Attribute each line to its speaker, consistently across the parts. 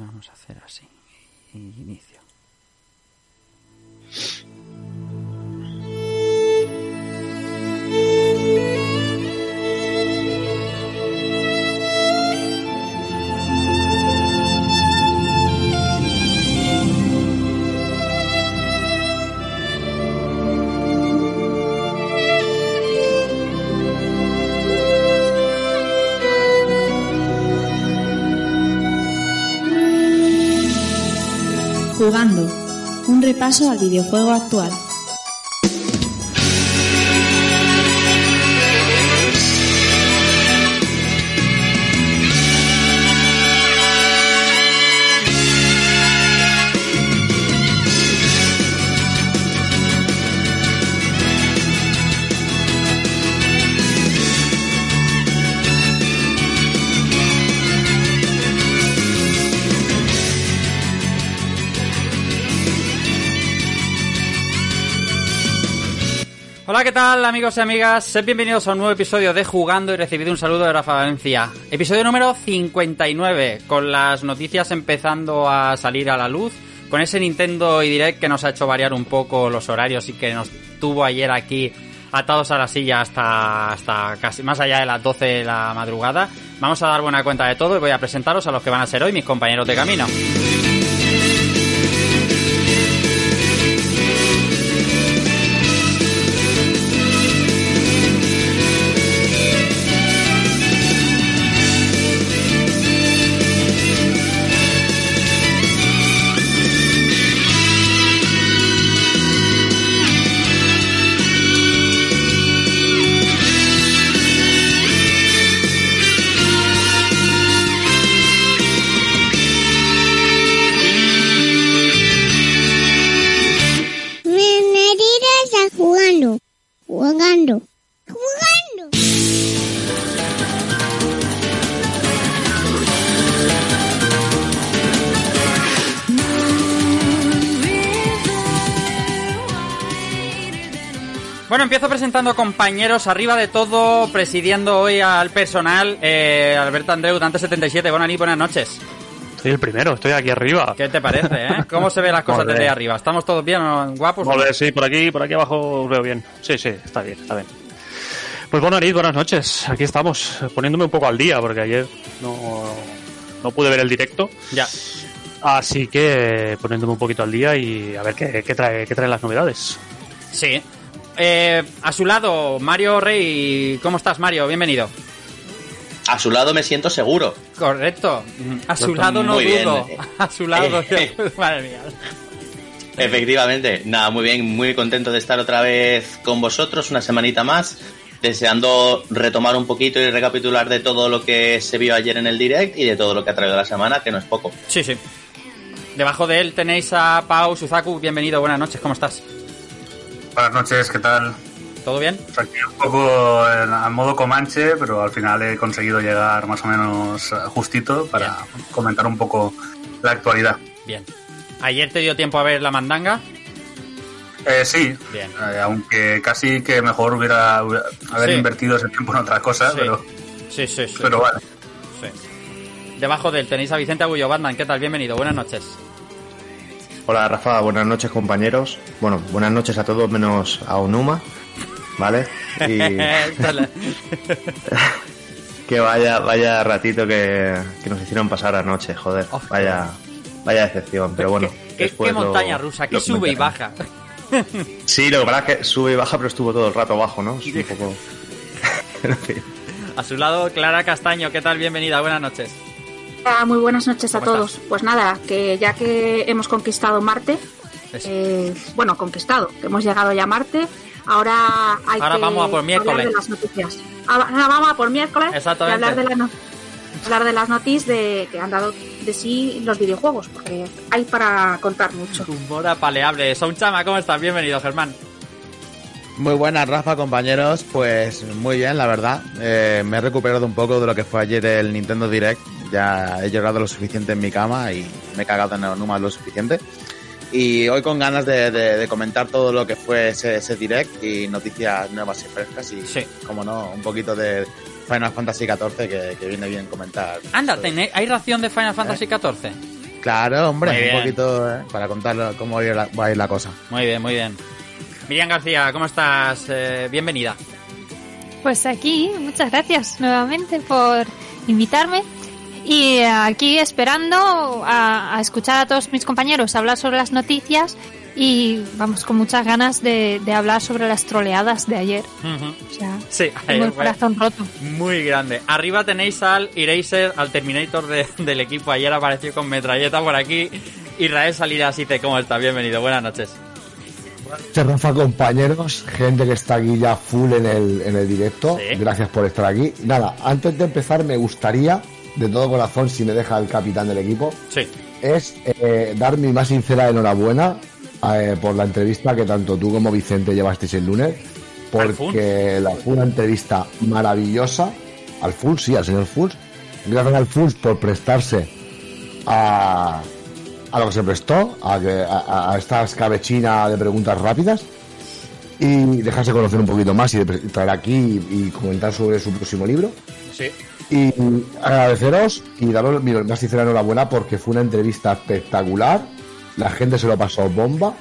Speaker 1: Vamos a hacer así. Inicio.
Speaker 2: Un repaso al videojuego actual.
Speaker 1: Hola, ¿qué tal amigos y amigas? Sed bienvenidos a un nuevo episodio de Jugando y recibido un saludo de Rafa Valencia. Episodio número 59, con las noticias empezando a salir a la luz, con ese Nintendo y Direct que nos ha hecho variar un poco los horarios y que nos tuvo ayer aquí atados a la silla hasta, hasta casi más allá de las 12 de la madrugada. Vamos a dar buena cuenta de todo y voy a presentaros a los que van a ser hoy mis compañeros de camino. Compañeros arriba de todo, presidiendo hoy al personal, eh, Alberto Andreu, Dante77, buenas, buenas noches.
Speaker 3: Soy el primero, estoy aquí arriba.
Speaker 1: ¿Qué te parece, eh? ¿Cómo se ven las cosas desde arriba? ¿Estamos todos bien, o guapos?
Speaker 3: sí, por aquí, por aquí abajo os veo bien. Sí, sí, está bien, está bien. Pues bueno, Arid, buenas noches. Aquí estamos, poniéndome un poco al día, porque ayer no, no pude ver el directo.
Speaker 1: Ya.
Speaker 3: Así que poniéndome un poquito al día y a ver qué, qué trae, qué traen las novedades.
Speaker 1: Sí. Eh, a su lado, Mario Rey. ¿Cómo estás, Mario? Bienvenido.
Speaker 4: A su lado me siento seguro.
Speaker 1: Correcto. A su lado no
Speaker 4: muy bien.
Speaker 1: dudo. A su lado.
Speaker 4: Eh.
Speaker 1: Madre mía.
Speaker 4: Efectivamente, nada, muy bien, muy contento de estar otra vez con vosotros, una semanita más, deseando retomar un poquito y recapitular de todo lo que se vio ayer en el direct y de todo lo que ha traído la semana, que no es poco.
Speaker 1: Sí, sí. Debajo de él tenéis a Pau Suzaku. Bienvenido, buenas noches. ¿Cómo estás?
Speaker 5: Buenas noches, ¿qué tal?
Speaker 1: ¿Todo bien?
Speaker 5: Aquí un poco a modo Comanche, pero al final he conseguido llegar más o menos eh, justito para comentar un poco la actualidad.
Speaker 1: Bien. ¿Ayer te dio tiempo a ver la mandanga?
Speaker 5: Eh, sí,
Speaker 1: Bien.
Speaker 5: eh, aunque casi que mejor hubiera, hubiera- haber
Speaker 1: Sí.
Speaker 5: invertido ese tiempo en otra cosa,
Speaker 1: Sí.
Speaker 5: pero,
Speaker 1: Sí, sí, sí.
Speaker 5: pero vale.
Speaker 1: Sí. Debajo de él tenéis a Vicente Agullo Batman. ¿Qué tal? Bienvenido, buenas noches.
Speaker 6: Hola Rafa, buenas noches compañeros. Bueno, buenas noches a todos menos a Onuma, ¿vale? Y que vaya, vaya ratito que, que nos hicieron pasar anoche, joder. Vaya, vaya decepción, pero bueno.
Speaker 1: ¿Qué,
Speaker 6: lo-
Speaker 1: montaña rusa? ¿Qué
Speaker 6: lo
Speaker 1: sube y baja?
Speaker 6: Sí, lo que pasa es que sube y baja, pero estuvo todo el rato abajo, ¿no? Es un poco... En fin.
Speaker 1: A su lado, Clara Castaño. ¿Qué tal? Bienvenida, buenas noches.
Speaker 7: Hola, muy buenas noches a
Speaker 1: ¿Cómo
Speaker 7: todos.
Speaker 1: estás?
Speaker 7: Pues nada, que ya que hemos conquistado Marte, eh, bueno, conquistado, que hemos llegado ya a Marte, ahora hay
Speaker 1: Ahora
Speaker 7: que
Speaker 1: vamos a por miércoles.
Speaker 7: hablar de las noticias. Ahora vamos a por miércoles
Speaker 1: Exactamente.
Speaker 7: y hablar de, las no- hablar de las noticias de, que han dado de sí los videojuegos, porque hay para contar mucho.
Speaker 1: Humor apaleable. Chama, ¿cómo estás? Bienvenido, Germán.
Speaker 8: Muy buenas, Rafa, compañeros. Pues muy bien, la verdad. Eh, me he recuperado un poco de lo que fue ayer el Nintendo Direct. Ya he llorado lo suficiente en mi cama y me he cagado en Onuma lo suficiente. Y hoy con ganas de, de- de comentar todo lo que fue ese, ese Direct y noticias nuevas y frescas. Y,
Speaker 1: Sí.
Speaker 8: como no, un poquito de Final Fantasy XIV que, que viene bien comentar.
Speaker 1: Anda, ¿tené- ¿hay ración de Final Fantasy XIV?
Speaker 8: Claro, hombre, un poquito eh, para contar cómo va a ir la, va a ir la cosa.
Speaker 1: Muy bien, muy bien. Miriam García, ¿cómo estás? Eh, bienvenida.
Speaker 9: Pues aquí, muchas gracias nuevamente por invitarme. Y eh, aquí esperando a, a escuchar a todos mis compañeros hablar sobre las noticias y vamos con muchas ganas de, de hablar sobre las troleadas de ayer. O sea,
Speaker 1: Sí,
Speaker 9: tengo el
Speaker 1: ayer fue
Speaker 9: corazón roto.
Speaker 1: muy grande. Arriba tenéis al Eraser, al Terminator de- del equipo. Ayer apareció con metralleta por aquí. Israel Salinas dice, ¿cómo está? Bienvenido, buenas noches.
Speaker 10: Gracias, Rafa, compañeros, gente que está aquí ya full en el, en el directo.
Speaker 1: Sí.
Speaker 10: Gracias por estar aquí. Nada, antes de empezar, me gustaría, de todo corazón, si me deja el capitán del equipo,
Speaker 1: Sí.
Speaker 10: es eh, dar mi más sincera enhorabuena eh, por la entrevista que tanto tú como Vicente llevasteis el lunes. Porque la, fue una entrevista maravillosa. Al Full, sí, al señor Full. Gracias al Full por prestarse a, a lo que se prestó, a, que, a, a esta escabechina de preguntas rápidas y dejarse conocer un poquito más y traer aquí y, y comentar sobre su próximo libro.
Speaker 1: Sí.
Speaker 10: Y agradeceros y daros mi más sincera enhorabuena porque fue una entrevista espectacular. La gente se lo pasó bomba.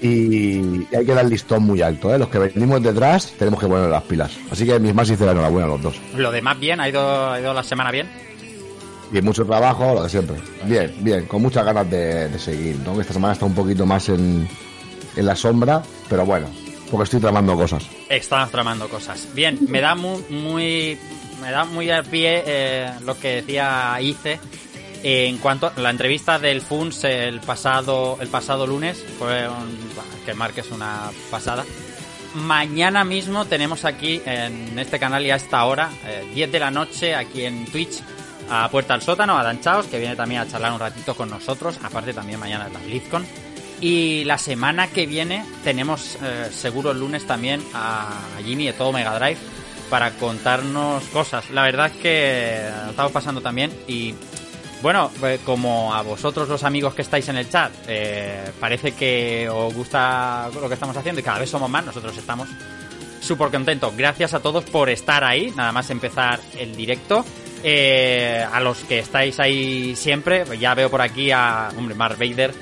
Speaker 10: Y, hay que dar el listón muy alto. ¿eh? Los que venimos detrás tenemos que poner las pilas. Así que mis más sinceras enhorabuena a los dos.
Speaker 1: Lo demás bien, ha ido, ha ido la semana bien.
Speaker 10: Y mucho trabajo, lo de siempre. Bien, bien, con muchas ganas de, de seguir. ¿no? Esta semana está un poquito más en, en la sombra, pero bueno, porque estoy tramando cosas.
Speaker 1: Estamos tramando cosas. Bien, me da muy, muy me da muy al pie eh, lo que decía Ice en cuanto a la entrevista del FUNS el pasado el pasado lunes fue un, que marques una pasada. Mañana mismo tenemos aquí en este canal y a esta hora, eh, 10 de la noche, aquí en Twitch, a Puerta al Sótano, a Dan Chaos, que viene también a charlar un ratito con nosotros. Aparte, también mañana es la BlizzCon. Y la semana que viene tenemos eh, seguro el lunes también a Jimmy de todo Mega Drive para contarnos cosas. La verdad es que lo estamos pasando también y bueno, eh, como a vosotros los amigos que estáis en el chat, eh, parece que os gusta lo que estamos haciendo y cada vez somos más, nosotros estamos súper contentos. Gracias a todos por estar ahí, nada más empezar el directo. Eh, a los que estáis ahí siempre, pues ya veo por aquí a, hombre, Mark Vader,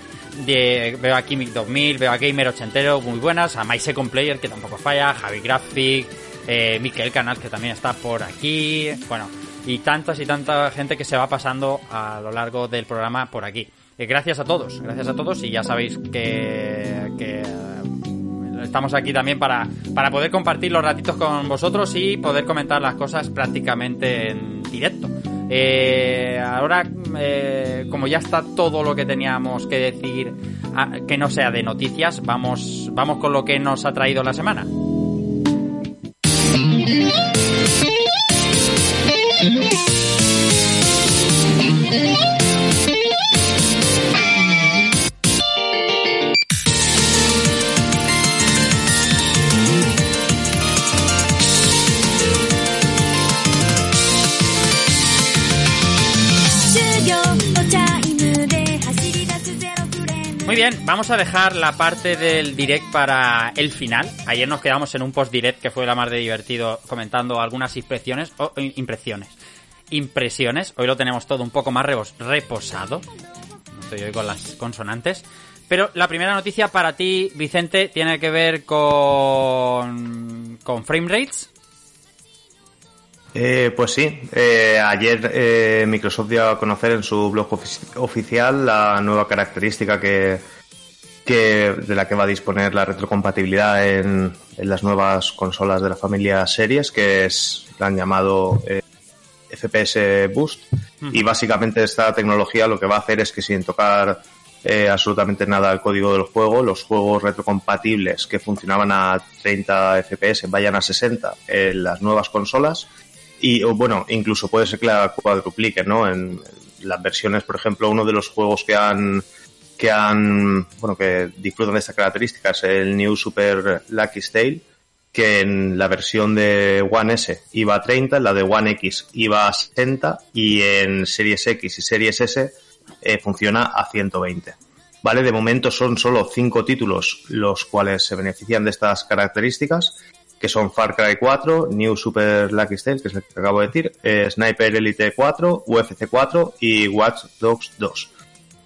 Speaker 1: de, veo aquí Mick 2000, veo a Gamer Ochentero, muy buenas, a My Second Player, que tampoco falla, Javi Graphic, eh, Miquel Canal, que también está por aquí, bueno, y tantas y tanta gente que se va pasando a lo largo del programa por aquí. Eh, gracias a todos, gracias a todos, y ya sabéis que, que estamos aquí también para, para poder compartir los ratitos con vosotros y poder comentar las cosas prácticamente en directo. Eh, ahora, eh, como ya está todo lo que teníamos que decir, ah, que no sea de noticias, vamos, vamos con lo que nos ha traído la semana. Muy vamos a dejar la parte del direct para el final. Ayer nos quedamos en un post direct que fue la más de divertido comentando algunas impresiones o eh, impresiones. Impresiones. Hoy lo tenemos todo un poco más reposado. Estoy hoy con las consonantes. Pero la primera noticia para ti, Vicente, tiene que ver con con frame rates.
Speaker 6: Eh, pues sí, eh, ayer eh, Microsoft dio a conocer en su blog ofici- oficial la nueva característica que, que de la que va a disponer la retrocompatibilidad en, en las nuevas consolas de la familia Series, que es la han llamado eh, FPS Boost. Y básicamente esta tecnología lo que va a hacer es que sin tocar eh, absolutamente nada al código del juego, los juegos retrocompatibles que funcionaban a 30 FPS vayan a 60 en las nuevas consolas y o, bueno, incluso puede ser que la cuadruplique, ¿no? En las versiones, por ejemplo, uno de los juegos que han que han bueno que disfrutan de esta característica es el New Super Lucky Tale que en la versión de One S iba a 30, en la de One X iba a 60 y en Series X y Series S eh, funciona a 120. ¿Vale? De momento son solo cinco títulos los cuales se benefician de estas características, que son Far Cry 4, New Super Lucky Tale, que es el que acabo de decir, eh, Sniper Elite 4, UFC 4 y Watch Dogs 2.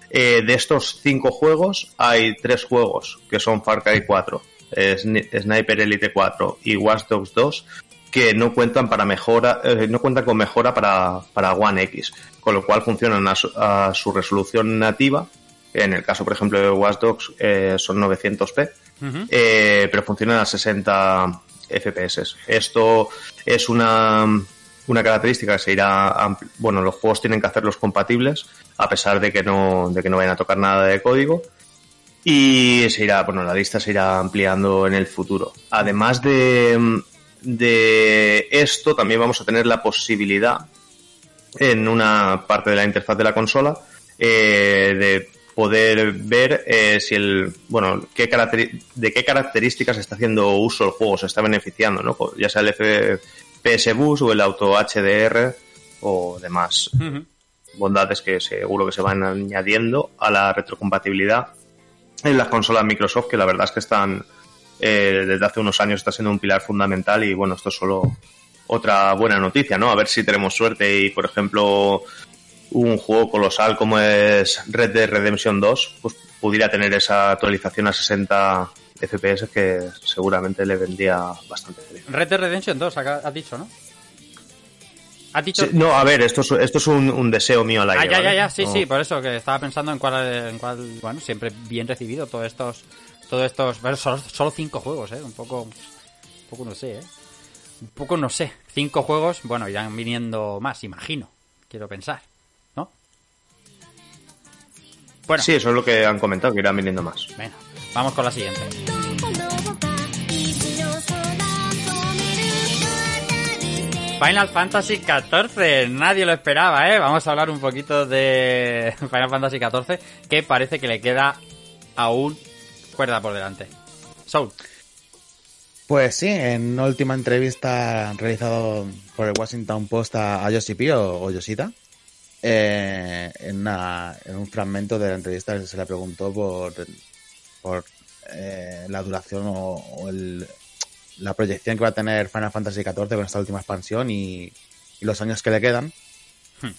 Speaker 6: Eh, de estos cinco juegos, hay tres juegos que son Far Cry 4, eh, Sni- Sniper Elite 4 y Watch Dogs 2 que no cuentan para mejora, eh, no cuentan con mejora para, para One X, con lo cual funcionan a su, a su resolución nativa. En el caso, por ejemplo, de Watch Dogs eh, son 900p, eh, pero funcionan a 60 FPS. Esto es una, una característica que se irá, bueno, los juegos tienen que hacerlos compatibles, a pesar de que no, de que no vayan a tocar nada de código. Y se irá, bueno, la lista se irá ampliando en el futuro. Además de, de esto, también vamos a tener la posibilidad en una parte de la interfaz de la consola eh, de poder ver eh, si el bueno qué de qué características está haciendo uso el juego se está beneficiando no ya sea el FPS Bus o el Auto HDR o demás bondades que seguro que se van añadiendo a la retrocompatibilidad en las consolas Microsoft que la verdad es que están eh, desde hace unos años está siendo un pilar fundamental y bueno esto es solo otra buena noticia no a ver si tenemos suerte y por ejemplo un juego colosal como es Red Dead Redemption 2 pues pudiera tener esa actualización a 60 FPS que seguramente le vendría bastante bien
Speaker 1: Red Dead Redemption 2, acá- has dicho, ¿no? Has dicho...
Speaker 6: Sí, no a ver esto es, esto es un, un deseo mío al aire
Speaker 1: Ah, ya, ya,
Speaker 6: ¿vale?
Speaker 1: ya, sí,
Speaker 6: No-
Speaker 1: sí, por eso que estaba pensando en cuál, en cuál, bueno, siempre bien recibido todos estos, todos estos, bueno, solo, solo cinco juegos, eh, un poco, un poco no sé, eh, un poco no sé, cinco juegos, bueno, irán viniendo más, imagino, quiero pensar, ¿no? Bueno.
Speaker 6: sí eso es lo que han comentado que irán viniendo más
Speaker 1: Venga, vamos con la siguiente. Final Fantasy XIV, nadie lo esperaba, ¿eh? Vamos a hablar un poquito de Final Fantasy XIV, que parece que le queda aún cuerda por delante. Soul.
Speaker 8: Pues sí, en una última entrevista realizada por el Washington Post a, Yoshi o, o Yoshida, eh, en, una- en un fragmento de la entrevista se le preguntó por, por eh, la duración o el- la proyección que va a tener Final Fantasy XIV con esta última expansión y, y los años que le quedan.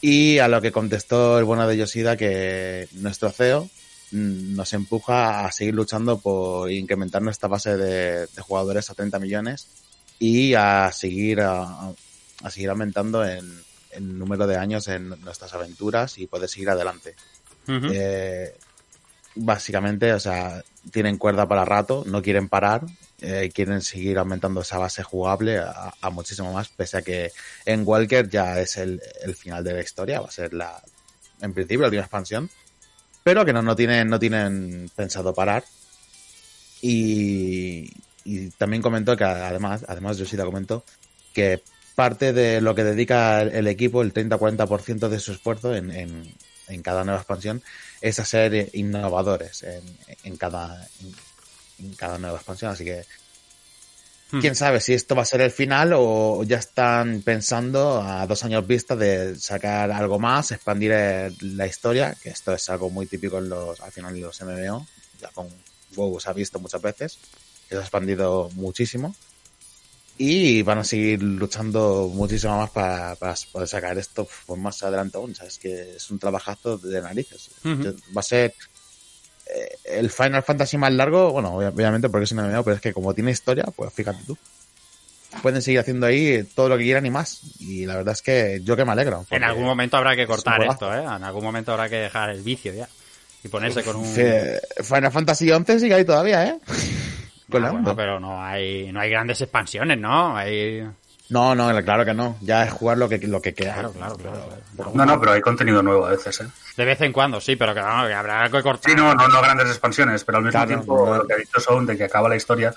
Speaker 8: Y a lo que contestó el bueno de Yoshida que nuestro CEO mm, nos empuja a seguir luchando por incrementar nuestra base de, de jugadores a 30 millones y a seguir a, a seguir aumentando en el número de años en nuestras aventuras y poder seguir adelante. Eh, básicamente, o sea, tienen cuerda para rato, no quieren parar, eh, quieren seguir aumentando esa base jugable a, muchísimo más, pese a que en Walker ya es el, el final de la historia, va a ser la, en principio, la última expansión, pero que no, no tienen, no tienen pensado parar. Y, y también comentó que además, además Yoshida comentó que parte de lo que dedica el, equipo, el 30-40% de su esfuerzo en, en, en cada nueva expansión, es a ser innovadores en, en cada, cada nueva expansión. Así que quién sabe si esto va a ser el final o ya están pensando a dos años vista de sacar algo más, expandir la historia, que esto es algo muy típico en los, al final los MMO, ya con WoW se ha visto muchas veces, que se ha expandido muchísimo. Y van a seguir luchando muchísimo más para, para poder sacar esto pues, más adelante aún. ¿sabes? que es un trabajazo de narices. Va a ser el Final Fantasy más largo, bueno, obvia- obviamente porque es MMO, pero es que como tiene historia, pues fíjate tú. Pueden seguir haciendo ahí todo lo que quieran y más. Y la verdad es que yo que me alegro.
Speaker 1: En algún momento habrá que cortar esto, ¿eh? En algún momento habrá que dejar el vicio ya. Y ponerse con un...
Speaker 8: Final Fantasy 11 sigue ahí todavía, ¿eh?
Speaker 1: Ah, bueno, pero no hay, no hay grandes expansiones, ¿no? Hay...
Speaker 8: No, no, claro que no. Ya es jugar lo que, lo que queda.
Speaker 1: Claro, claro, claro. claro.
Speaker 5: No, no, pero hay contenido nuevo a veces, ¿eh?
Speaker 1: De vez en cuando, sí, pero que, vamos, que habrá que cortar.
Speaker 5: Sí, no, no, no grandes expansiones, pero al mismo
Speaker 8: Claro,
Speaker 5: tiempo
Speaker 8: no.
Speaker 5: lo que ha dicho Sound de que acaba la historia.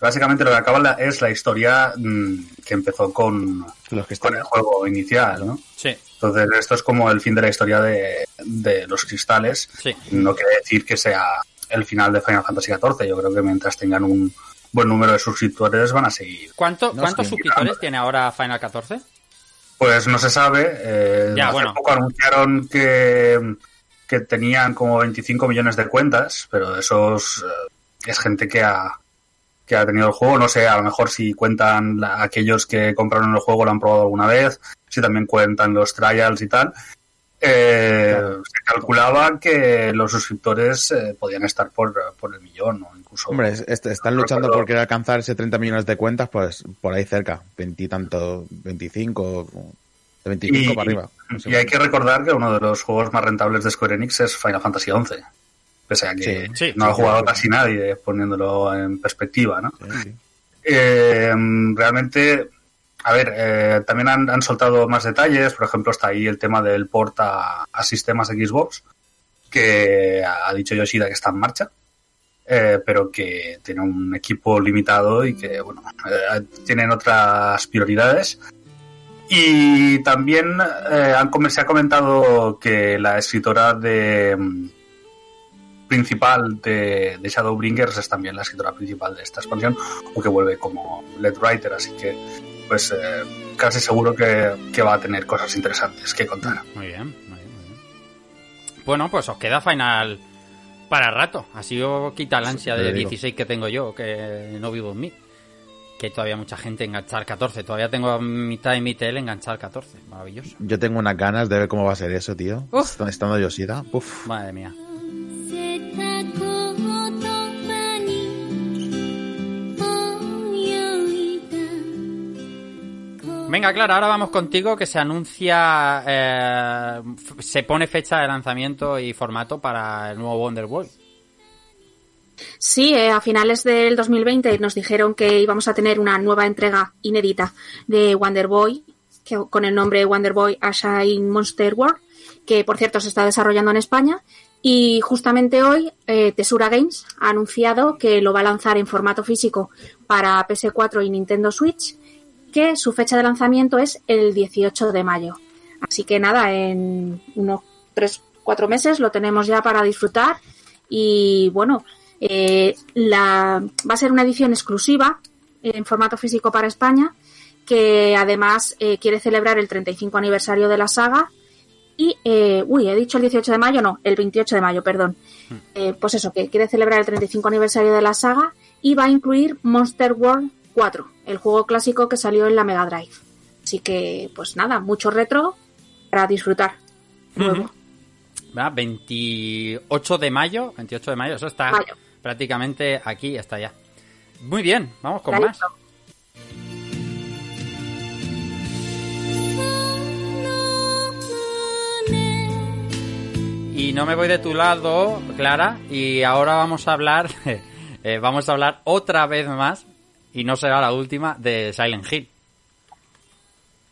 Speaker 5: Básicamente lo que acaba la- es la historia mm, que empezó con,
Speaker 8: Los que
Speaker 5: con el juego inicial, ¿no?
Speaker 1: Sí,
Speaker 5: Entonces esto es como el fin de la historia de, de los cristales.
Speaker 1: sí.
Speaker 5: No quiere decir que sea el final de Final Fantasy XIV. Yo creo que mientras tengan un buen número de suscriptores van a seguir.
Speaker 1: ¿Cuánto,
Speaker 8: No,
Speaker 1: ¿Cuántos suscriptores tiene ahora Final 14?
Speaker 5: Pues no se sabe. eh,
Speaker 1: Ya,
Speaker 5: hace
Speaker 1: bueno.
Speaker 5: poco anunciaron que, que tenían como 25 millones de cuentas, pero esos eh, es gente que ha, que ha tenido el juego. No sé, a lo mejor si cuentan la- aquellos que compraron el juego lo han probado alguna vez, si también cuentan los trials y tal. Eh, que calculaba que los suscriptores eh, podían estar por, por el millón o incluso...
Speaker 8: Hombre, es- es- están luchando por querer alcanzar ese 30 millones de cuentas, pues por ahí cerca, 20 y tanto, 25, de 25
Speaker 5: Y-
Speaker 8: para arriba. No sé.
Speaker 5: Y hay que recordar que uno de los juegos más rentables de Square Enix es Final Fantasy XI. Pese a que
Speaker 8: Sí, sí,
Speaker 5: no ha jugado
Speaker 8: sí.
Speaker 5: casi nadie, poniéndolo en perspectiva, ¿no?
Speaker 8: Sí, sí.
Speaker 5: Eh, realmente, a ver, eh, también han, han soltado más detalles. Por ejemplo, está ahí el tema del port a, a sistemas Xbox, que ha dicho Yoshida que está en marcha, eh, pero que tiene un equipo limitado y que, bueno, eh, tienen otras prioridades. Y también eh, han se ha comentado que la escritora de mm, principal de, de Shadowbringers es también la escritora principal de esta expansión, aunque vuelve como lead writer, así que pues eh, casi seguro que, que va a tener cosas interesantes que contar.
Speaker 1: Muy bien, muy bien, muy bien. Bueno, pues os queda final para rato. Así os quita la ansia de
Speaker 8: digo.
Speaker 1: 16 que tengo yo, que no vivo en mí. Que hay todavía mucha gente enganchar 14. Todavía tengo a mitad de mi tele enganchar 14. Maravilloso.
Speaker 8: Yo tengo unas ganas de ver cómo va a ser eso, tío.
Speaker 1: Uf.
Speaker 8: Est- Estando Yoshida. Uf.
Speaker 1: Madre mía. Venga, Clara, ahora vamos contigo que se anuncia, eh, se pone fecha de lanzamiento y formato para el nuevo Wonder Boy.
Speaker 7: Sí, eh, a finales del 2020 nos dijeron que íbamos a tener una nueva entrega inédita de Wonder Boy, que, con el nombre Wonder Boy A Shine Monster World, que por cierto se está desarrollando en España. Y justamente hoy eh, Tesura Games ha anunciado que lo va a lanzar en formato físico para PS4 y Nintendo Switch, que su fecha de lanzamiento es el 18 de mayo. Así que nada, en unos 3-4 meses lo tenemos ya para disfrutar. Y bueno, eh, la, va a ser una edición exclusiva en formato físico para España, que además eh, quiere celebrar el 35 aniversario de la saga. Y, eh, uy, he dicho el 18 de mayo, no, el 28 de mayo, perdón. Eh, pues eso, que quiere celebrar el 35 aniversario de la saga y va a incluir Monster World 4, el juego clásico que salió en la Mega Drive. Así que, pues nada, mucho retro para disfrutar.
Speaker 1: ¿verdad? 28 de mayo, 28 de mayo, eso está
Speaker 7: Mayo.
Speaker 1: prácticamente aquí, está ya. Muy bien, vamos con más. Y no me voy de tu lado, Clara, y ahora vamos a hablar, eh, vamos a hablar otra vez más, y no será la última, de Silent Hill.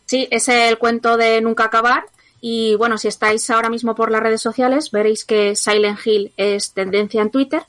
Speaker 7: Sí, es el cuento de Nunca Acabar. Y bueno, si estáis ahora mismo por las redes sociales, veréis que Silent Hill es tendencia en Twitter,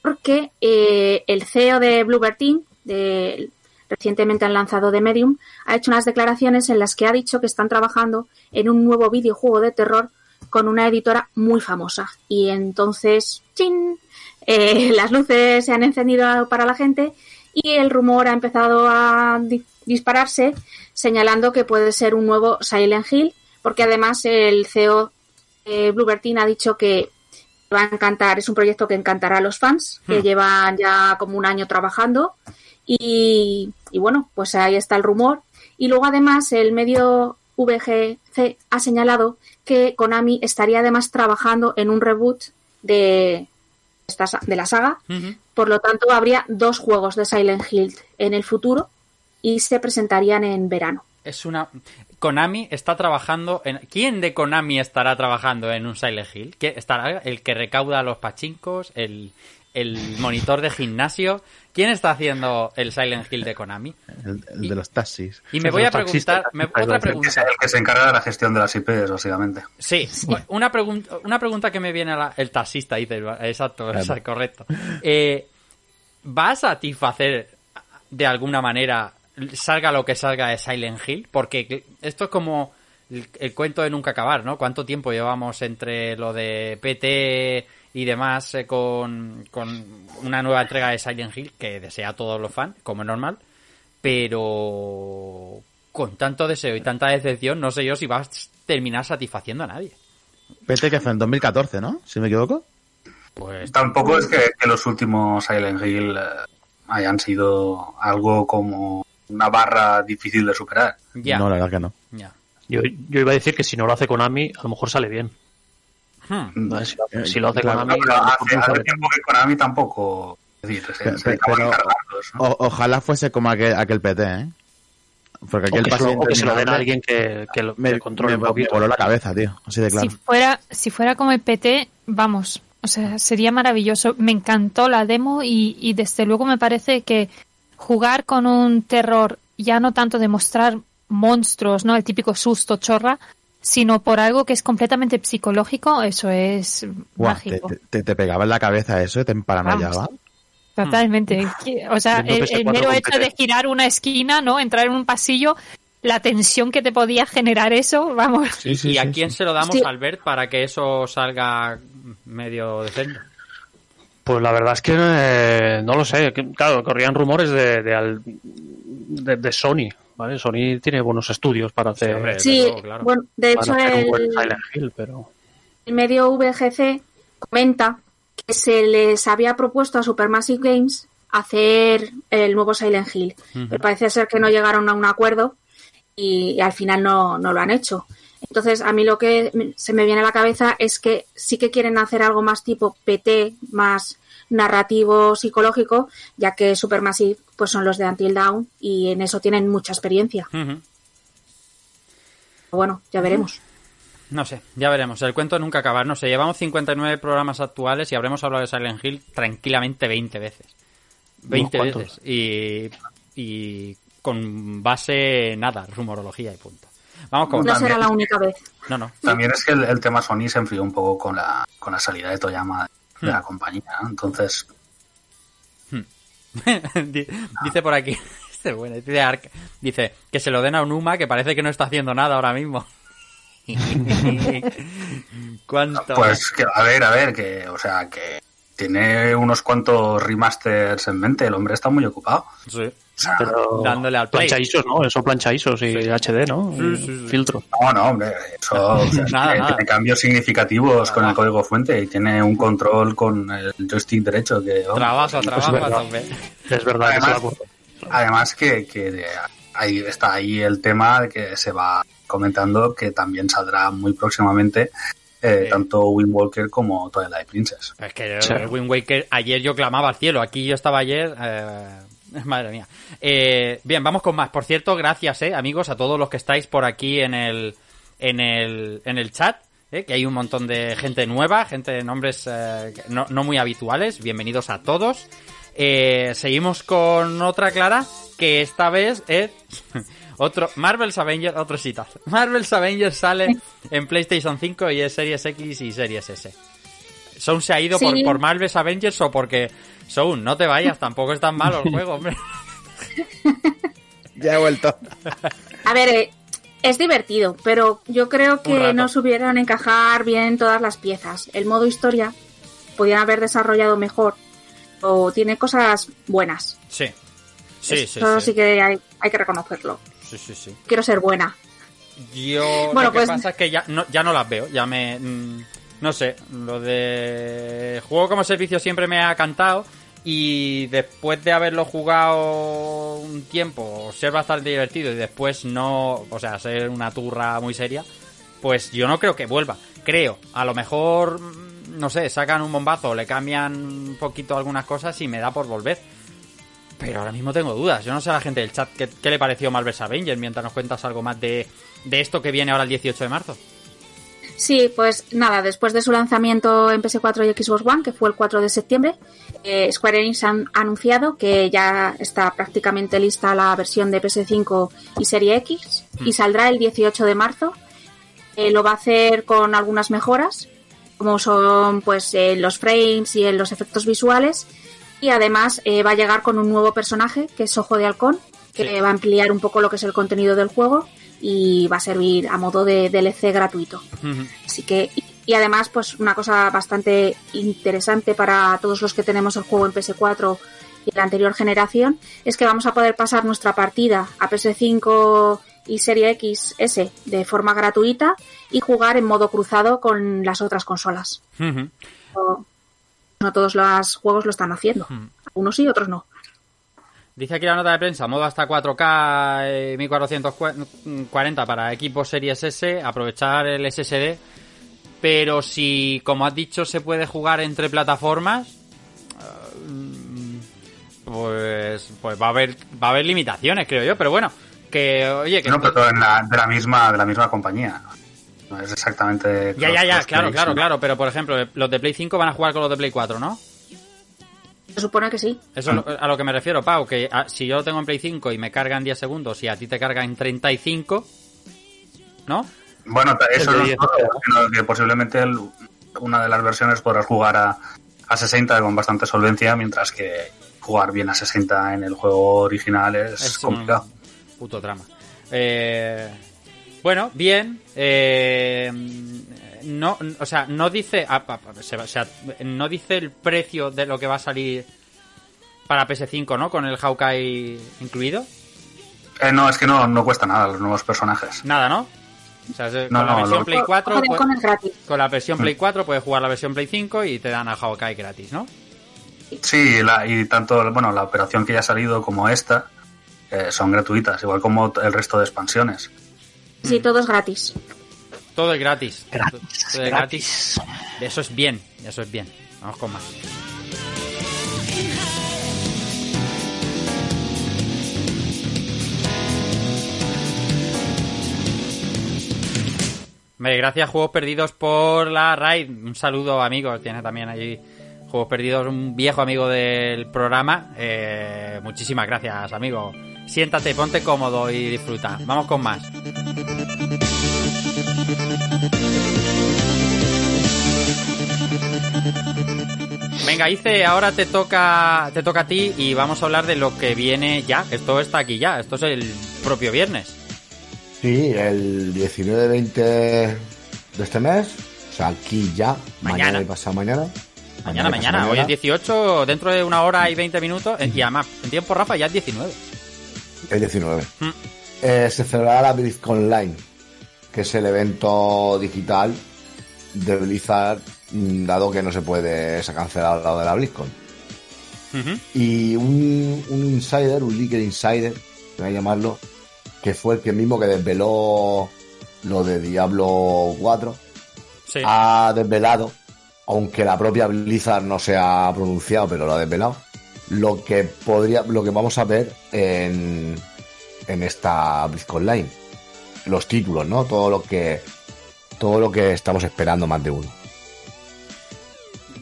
Speaker 7: porque eh, el CEO de Bluebird Team, de, recientemente han lanzado de Medium, ha hecho unas declaraciones en las que ha dicho que están trabajando en un nuevo videojuego de terror con una editora muy famosa. Y entonces, ¡chin! Eh, las luces se han encendido para la gente y el rumor ha empezado a di- dispararse señalando que puede ser un nuevo Silent Hill, porque además el CEO eh, Bluebird Team ha dicho que va a encantar, es un proyecto que encantará a los fans, que
Speaker 1: Hmm.
Speaker 7: llevan ya como un año trabajando y, y bueno, pues ahí está el rumor. Y luego además el medio VGC ha señalado que Konami estaría además trabajando en un reboot de, de la saga, por lo tanto habría dos juegos de Silent Hill en el futuro y se presentarían en verano.
Speaker 1: Es una... Konami está trabajando en... ¿Quién de Konami estará trabajando en un Silent Hill? ¿Qué estará el que recauda los pachincos? El, el monitor de gimnasio? ¿Quién está haciendo el Silent Hill de Konami?
Speaker 8: El, el de los taxis.
Speaker 1: Y me voy a preguntar... me- otra pregunta.
Speaker 5: el que se encarga de la gestión de las IPs, básicamente.
Speaker 1: Sí, una pregunta, una pregunta que me viene a la, el taxista, dice, exacto, exacto, correcto. Eh, ¿Va a satisfacer de alguna manera, salga lo que salga de Silent Hill? Porque esto es como el, el cuento de nunca acabar, ¿no? ¿Cuánto tiempo llevamos entre lo de PT y demás eh, con, con una nueva entrega de Silent Hill que desea a todos los fans, como es normal? Pero con tanto deseo y tanta decepción, no sé yo si va a terminar satisfaciendo a nadie.
Speaker 8: PT que fue en 2014, ¿no? Si me equivoco.
Speaker 1: Pues
Speaker 5: Tampoco es que, que los últimos Silent Hill eh, hayan sido algo como una barra difícil de superar.
Speaker 1: ya,
Speaker 8: No, la verdad que no.
Speaker 1: ya.
Speaker 3: Yo, yo iba a decir que si no lo hace Konami, a lo mejor sale bien.
Speaker 1: Hmm.
Speaker 3: Si, lo- hace
Speaker 8: Claro,
Speaker 3: Konami,
Speaker 5: hace, tiempo que Konami tampoco. Es decir, se,
Speaker 8: Pero-
Speaker 5: se dedicaban
Speaker 8: pero-
Speaker 5: a encargarlos, ¿no?
Speaker 8: O- ojalá fuese como aquel, aquel PT, ¿eh? Porque aquí
Speaker 3: o
Speaker 8: el
Speaker 3: que,
Speaker 8: pase
Speaker 3: se lo, o que se lo den a
Speaker 8: interminable
Speaker 3: alguien que, que lo
Speaker 8: me,
Speaker 3: que controle
Speaker 8: me-
Speaker 3: un poquito.
Speaker 8: me voló la cabeza, tío. Así de claro.
Speaker 9: Si fuera, si fuera como el PT, vamos, o sea, sería maravilloso. Me encantó la demo y, y desde luego me parece que jugar con un terror, ya no tanto de mostrar monstruos, ¿no? El típico susto chorra, sino por algo que es completamente psicológico, eso es
Speaker 8: Buah,
Speaker 9: mágico.
Speaker 8: te- te- te pegaba en la cabeza eso y te emparanoiaba.
Speaker 9: Totalmente. O sea, el,
Speaker 3: PS4
Speaker 9: el mero hecho de girar una esquina, ¿no? Entrar en un pasillo, la tensión que te podía generar eso, vamos.
Speaker 10: Sí, sí,
Speaker 1: ¿Y a quién
Speaker 10: sí.
Speaker 1: se lo damos,
Speaker 7: Sí.
Speaker 1: Albert, para que eso salga medio decente?
Speaker 3: Pues la verdad es que eh, no lo sé. Claro, corrían rumores de, de, al- de- de Sony. ¿Vale? Sony tiene buenos estudios para hacer,
Speaker 1: hombre.
Speaker 7: Sí,
Speaker 1: luego, claro.
Speaker 7: bueno, de hecho el,
Speaker 3: Hill, pero
Speaker 7: el medio VGC comenta que se les había propuesto a Supermassive Games hacer el nuevo Silent Hill. Pero parece ser que no llegaron a un acuerdo y, y al final no, no lo han hecho. Entonces, a mí lo que se me viene a la cabeza es que sí que quieren hacer algo más tipo PT, más narrativo psicológico, ya que Supermassive pues son los de Until Dawn y en eso tienen mucha experiencia. Bueno, ya veremos.
Speaker 1: No sé, ya veremos. El cuento nunca acabar. No sé, llevamos 59 programas actuales y habremos hablado de Silent Hill tranquilamente 20 veces. 20
Speaker 3: ¿cuántos?
Speaker 1: veces. Y, y con base, nada, rumorología y punto. Vamos con...
Speaker 7: No será la única vez.
Speaker 1: No, no.
Speaker 5: También es que el, el tema Sony se enfrió un poco con la, con la salida de Toyama de la compañía. ¿no? Entonces,
Speaker 1: Di- dice por aquí... Este es bueno, dice, Ark- dice que se lo den a Unuma que parece que no está haciendo nada ahora mismo. ¿Cuánto?
Speaker 5: pues que, a ver, a ver, que, o sea, que tiene unos cuantos remasters en mente. El hombre está muy ocupado.
Speaker 1: Sí.
Speaker 3: Pero
Speaker 1: Dándole al play.
Speaker 3: plancha ISOs, ¿no? Eso plancha ISOs y HD, ¿no?
Speaker 1: Sí, sí, sí.
Speaker 3: Filtros.
Speaker 5: no, no, hombre, eso o sea,
Speaker 1: Nada,
Speaker 5: tiene,
Speaker 1: nada.
Speaker 5: tiene cambios significativos con el código fuente y tiene un control con el joystick derecho que... vamos,
Speaker 1: Trabajo, trabajo a
Speaker 3: verdad.
Speaker 1: tope.
Speaker 3: Es verdad que
Speaker 5: Además,
Speaker 3: curra.
Speaker 5: Además que, que ahí está ahí el tema de que se va comentando que también saldrá muy próximamente eh,
Speaker 1: Sí.
Speaker 5: tanto Wind Walker como Twilight Princess.
Speaker 1: Es que
Speaker 3: Sí.
Speaker 1: Wind Waker, ayer yo clamaba al cielo, aquí yo estaba ayer, eh, madre mía. Eh, bien, vamos con más. Por cierto, gracias, eh, amigos, a todos los que estáis por aquí en el, en el, en el chat, eh, que hay un montón de gente nueva, gente de nombres eh, no, no muy habituales. Bienvenidos a todos. Eh, seguimos con otra Clara, que esta vez es otro Marvel's Avengers, otro citazo. Marvel's Avengers sale en PlayStation 5 y es Series X y Series S. Soun se ha ido
Speaker 7: Sí.
Speaker 1: por, por Marvel's Avengers o porque Soun, no te vayas, tampoco es tan malo el juego, hombre.
Speaker 8: Ya he vuelto.
Speaker 7: A ver, eh, es divertido, pero yo creo que no supieron encajar bien todas las piezas. El modo historia podían haber desarrollado mejor o tiene cosas buenas.
Speaker 1: Sí. Sí, sí,
Speaker 7: Eso
Speaker 1: sí.
Speaker 7: sí que hay, hay que reconocerlo.
Speaker 1: Sí, sí, sí.
Speaker 7: Quiero ser buena.
Speaker 1: Yo
Speaker 7: Bueno,
Speaker 1: lo que
Speaker 7: pues-
Speaker 1: pasa es que ya no, ya no las veo, ya me mm, no sé, lo de juego como servicio siempre me ha cantado y después de haberlo jugado un tiempo, ser bastante divertido y después no, o sea, ser una turra muy seria, pues yo no creo que vuelva. Creo, a lo mejor mm, no sé, sacan un bombazo, le cambian un poquito algunas cosas y me da por volver. Pero ahora mismo tengo dudas. Yo no sé a la gente del chat qué, le pareció Marvel's Avengers mientras nos cuentas algo más de, de esto que viene ahora el 18 de marzo.
Speaker 7: Sí, pues nada, después de su lanzamiento en PS4 y Xbox One, que fue el 4 de septiembre, eh, Square Enix han anunciado que ya está prácticamente lista la versión de PS5 y Serie X y saldrá el 18 de marzo. Eh, lo va a hacer con algunas mejoras, como son pues eh, los frames y en los efectos visuales. Y además va a llegar con un nuevo personaje, que es Ojo de Halcón, que
Speaker 1: Sí.
Speaker 7: va a ampliar un poco lo que es el contenido del juego y va a servir a modo de DLC gratuito. Así que, y, además, pues una cosa bastante interesante para todos los que tenemos el juego en PS4 y la anterior generación, es que vamos a poder pasar nuestra partida a PS5 y Serie XS de forma gratuita y jugar en modo cruzado con las otras consolas. No, no todos los juegos lo están haciendo. Algunos sí, otros no.
Speaker 1: Dice aquí la nota de prensa, modo hasta 4K eh, 1440 para equipos Series S, aprovechar el SSD pero si, como has dicho, se puede jugar entre plataformas, eh, pues, pues va a haber, va a haber limitaciones, creo yo. Pero bueno, que oye, que
Speaker 5: No, pero en la- de la misma de la misma compañía. No es exactamente.
Speaker 1: ya, ya, ya, claro, claro, claro. Pero por ejemplo, los de Play 5 van a jugar con los de Play 4, ¿no?
Speaker 7: Se supone que sí.
Speaker 1: Eso es lo- a lo que me refiero, Pau, que ah, si yo lo tengo en Play 5 y me carga en 10 segundos y a ti te carga en 35, ¿no?
Speaker 5: Bueno, eso no es
Speaker 3: 10,
Speaker 5: todo, sino que posiblemente el- una de las versiones podrás jugar a, a 60 con bastante solvencia, mientras que jugar bien a 60 en el juego original es,
Speaker 1: Es un
Speaker 5: complicado.
Speaker 1: puto trama. Eh, bueno, bien. eh, no, o sea, no dice, ah, o sea, no dice el precio de lo que va a salir para PS5, ¿no? Con el Hawkeye incluido.
Speaker 5: Eh, no, es que no, no cuesta nada los nuevos personajes.
Speaker 1: Nada, ¿no? O sea,
Speaker 5: No,
Speaker 1: con la versión
Speaker 5: lo-
Speaker 1: Play 4,
Speaker 7: Joder,
Speaker 1: pues-
Speaker 7: con
Speaker 1: la versión Play 4 puedes jugar la versión Play 5 y te dan a Hawkeye gratis, ¿no?
Speaker 5: Sí, la- y tanto bueno la operación que ya ha salido como esta eh, son gratuitas, igual como el resto de expansiones.
Speaker 7: Sí, todo es gratis.
Speaker 1: Todo es gratis.
Speaker 3: Gratis,
Speaker 1: Todo es gratis. Eso es bien, eso es bien. Vamos con más. Gracias Juegos Perdidos por la raid. Un saludo amigos. Tiene también allí Juegos Perdidos, un viejo amigo del programa. Eh, muchísimas gracias amigo. Siéntate, ponte cómodo y disfruta. Vamos con más. Venga, Ice, ahora te toca, te toca a ti y vamos a hablar de lo que viene ya. Esto está aquí ya, esto es el propio viernes.
Speaker 10: Sí, el 19-20 de este mes. O sea, aquí ya.
Speaker 1: Mañana.
Speaker 10: Mañana, y pasado mañana.
Speaker 1: Mañana, mañana,
Speaker 10: pasado
Speaker 1: hoy es 18, dentro de una hora y 20 minutos. eh, Y además, en tiempo, Rafa, ya es 19.
Speaker 10: El 19.
Speaker 1: Mm.
Speaker 10: Eh, se celebrará la BlizzCon Online, que es el evento digital de Blizzard, mm, dado que no se puede se ha cancelado al lado de la BlizzCon. Y un, un insider, un leaker insider, voy a llamarlo, que fue el que mismo que desveló lo de Diablo 4,
Speaker 1: Sí.
Speaker 10: ha desvelado, aunque la propia Blizzard no se ha pronunciado, pero lo ha desvelado, lo que podría, lo que vamos a ver en, en esta BlizzCon Online. Los títulos, ¿no? Todo lo que, todo lo que estamos esperando más de uno.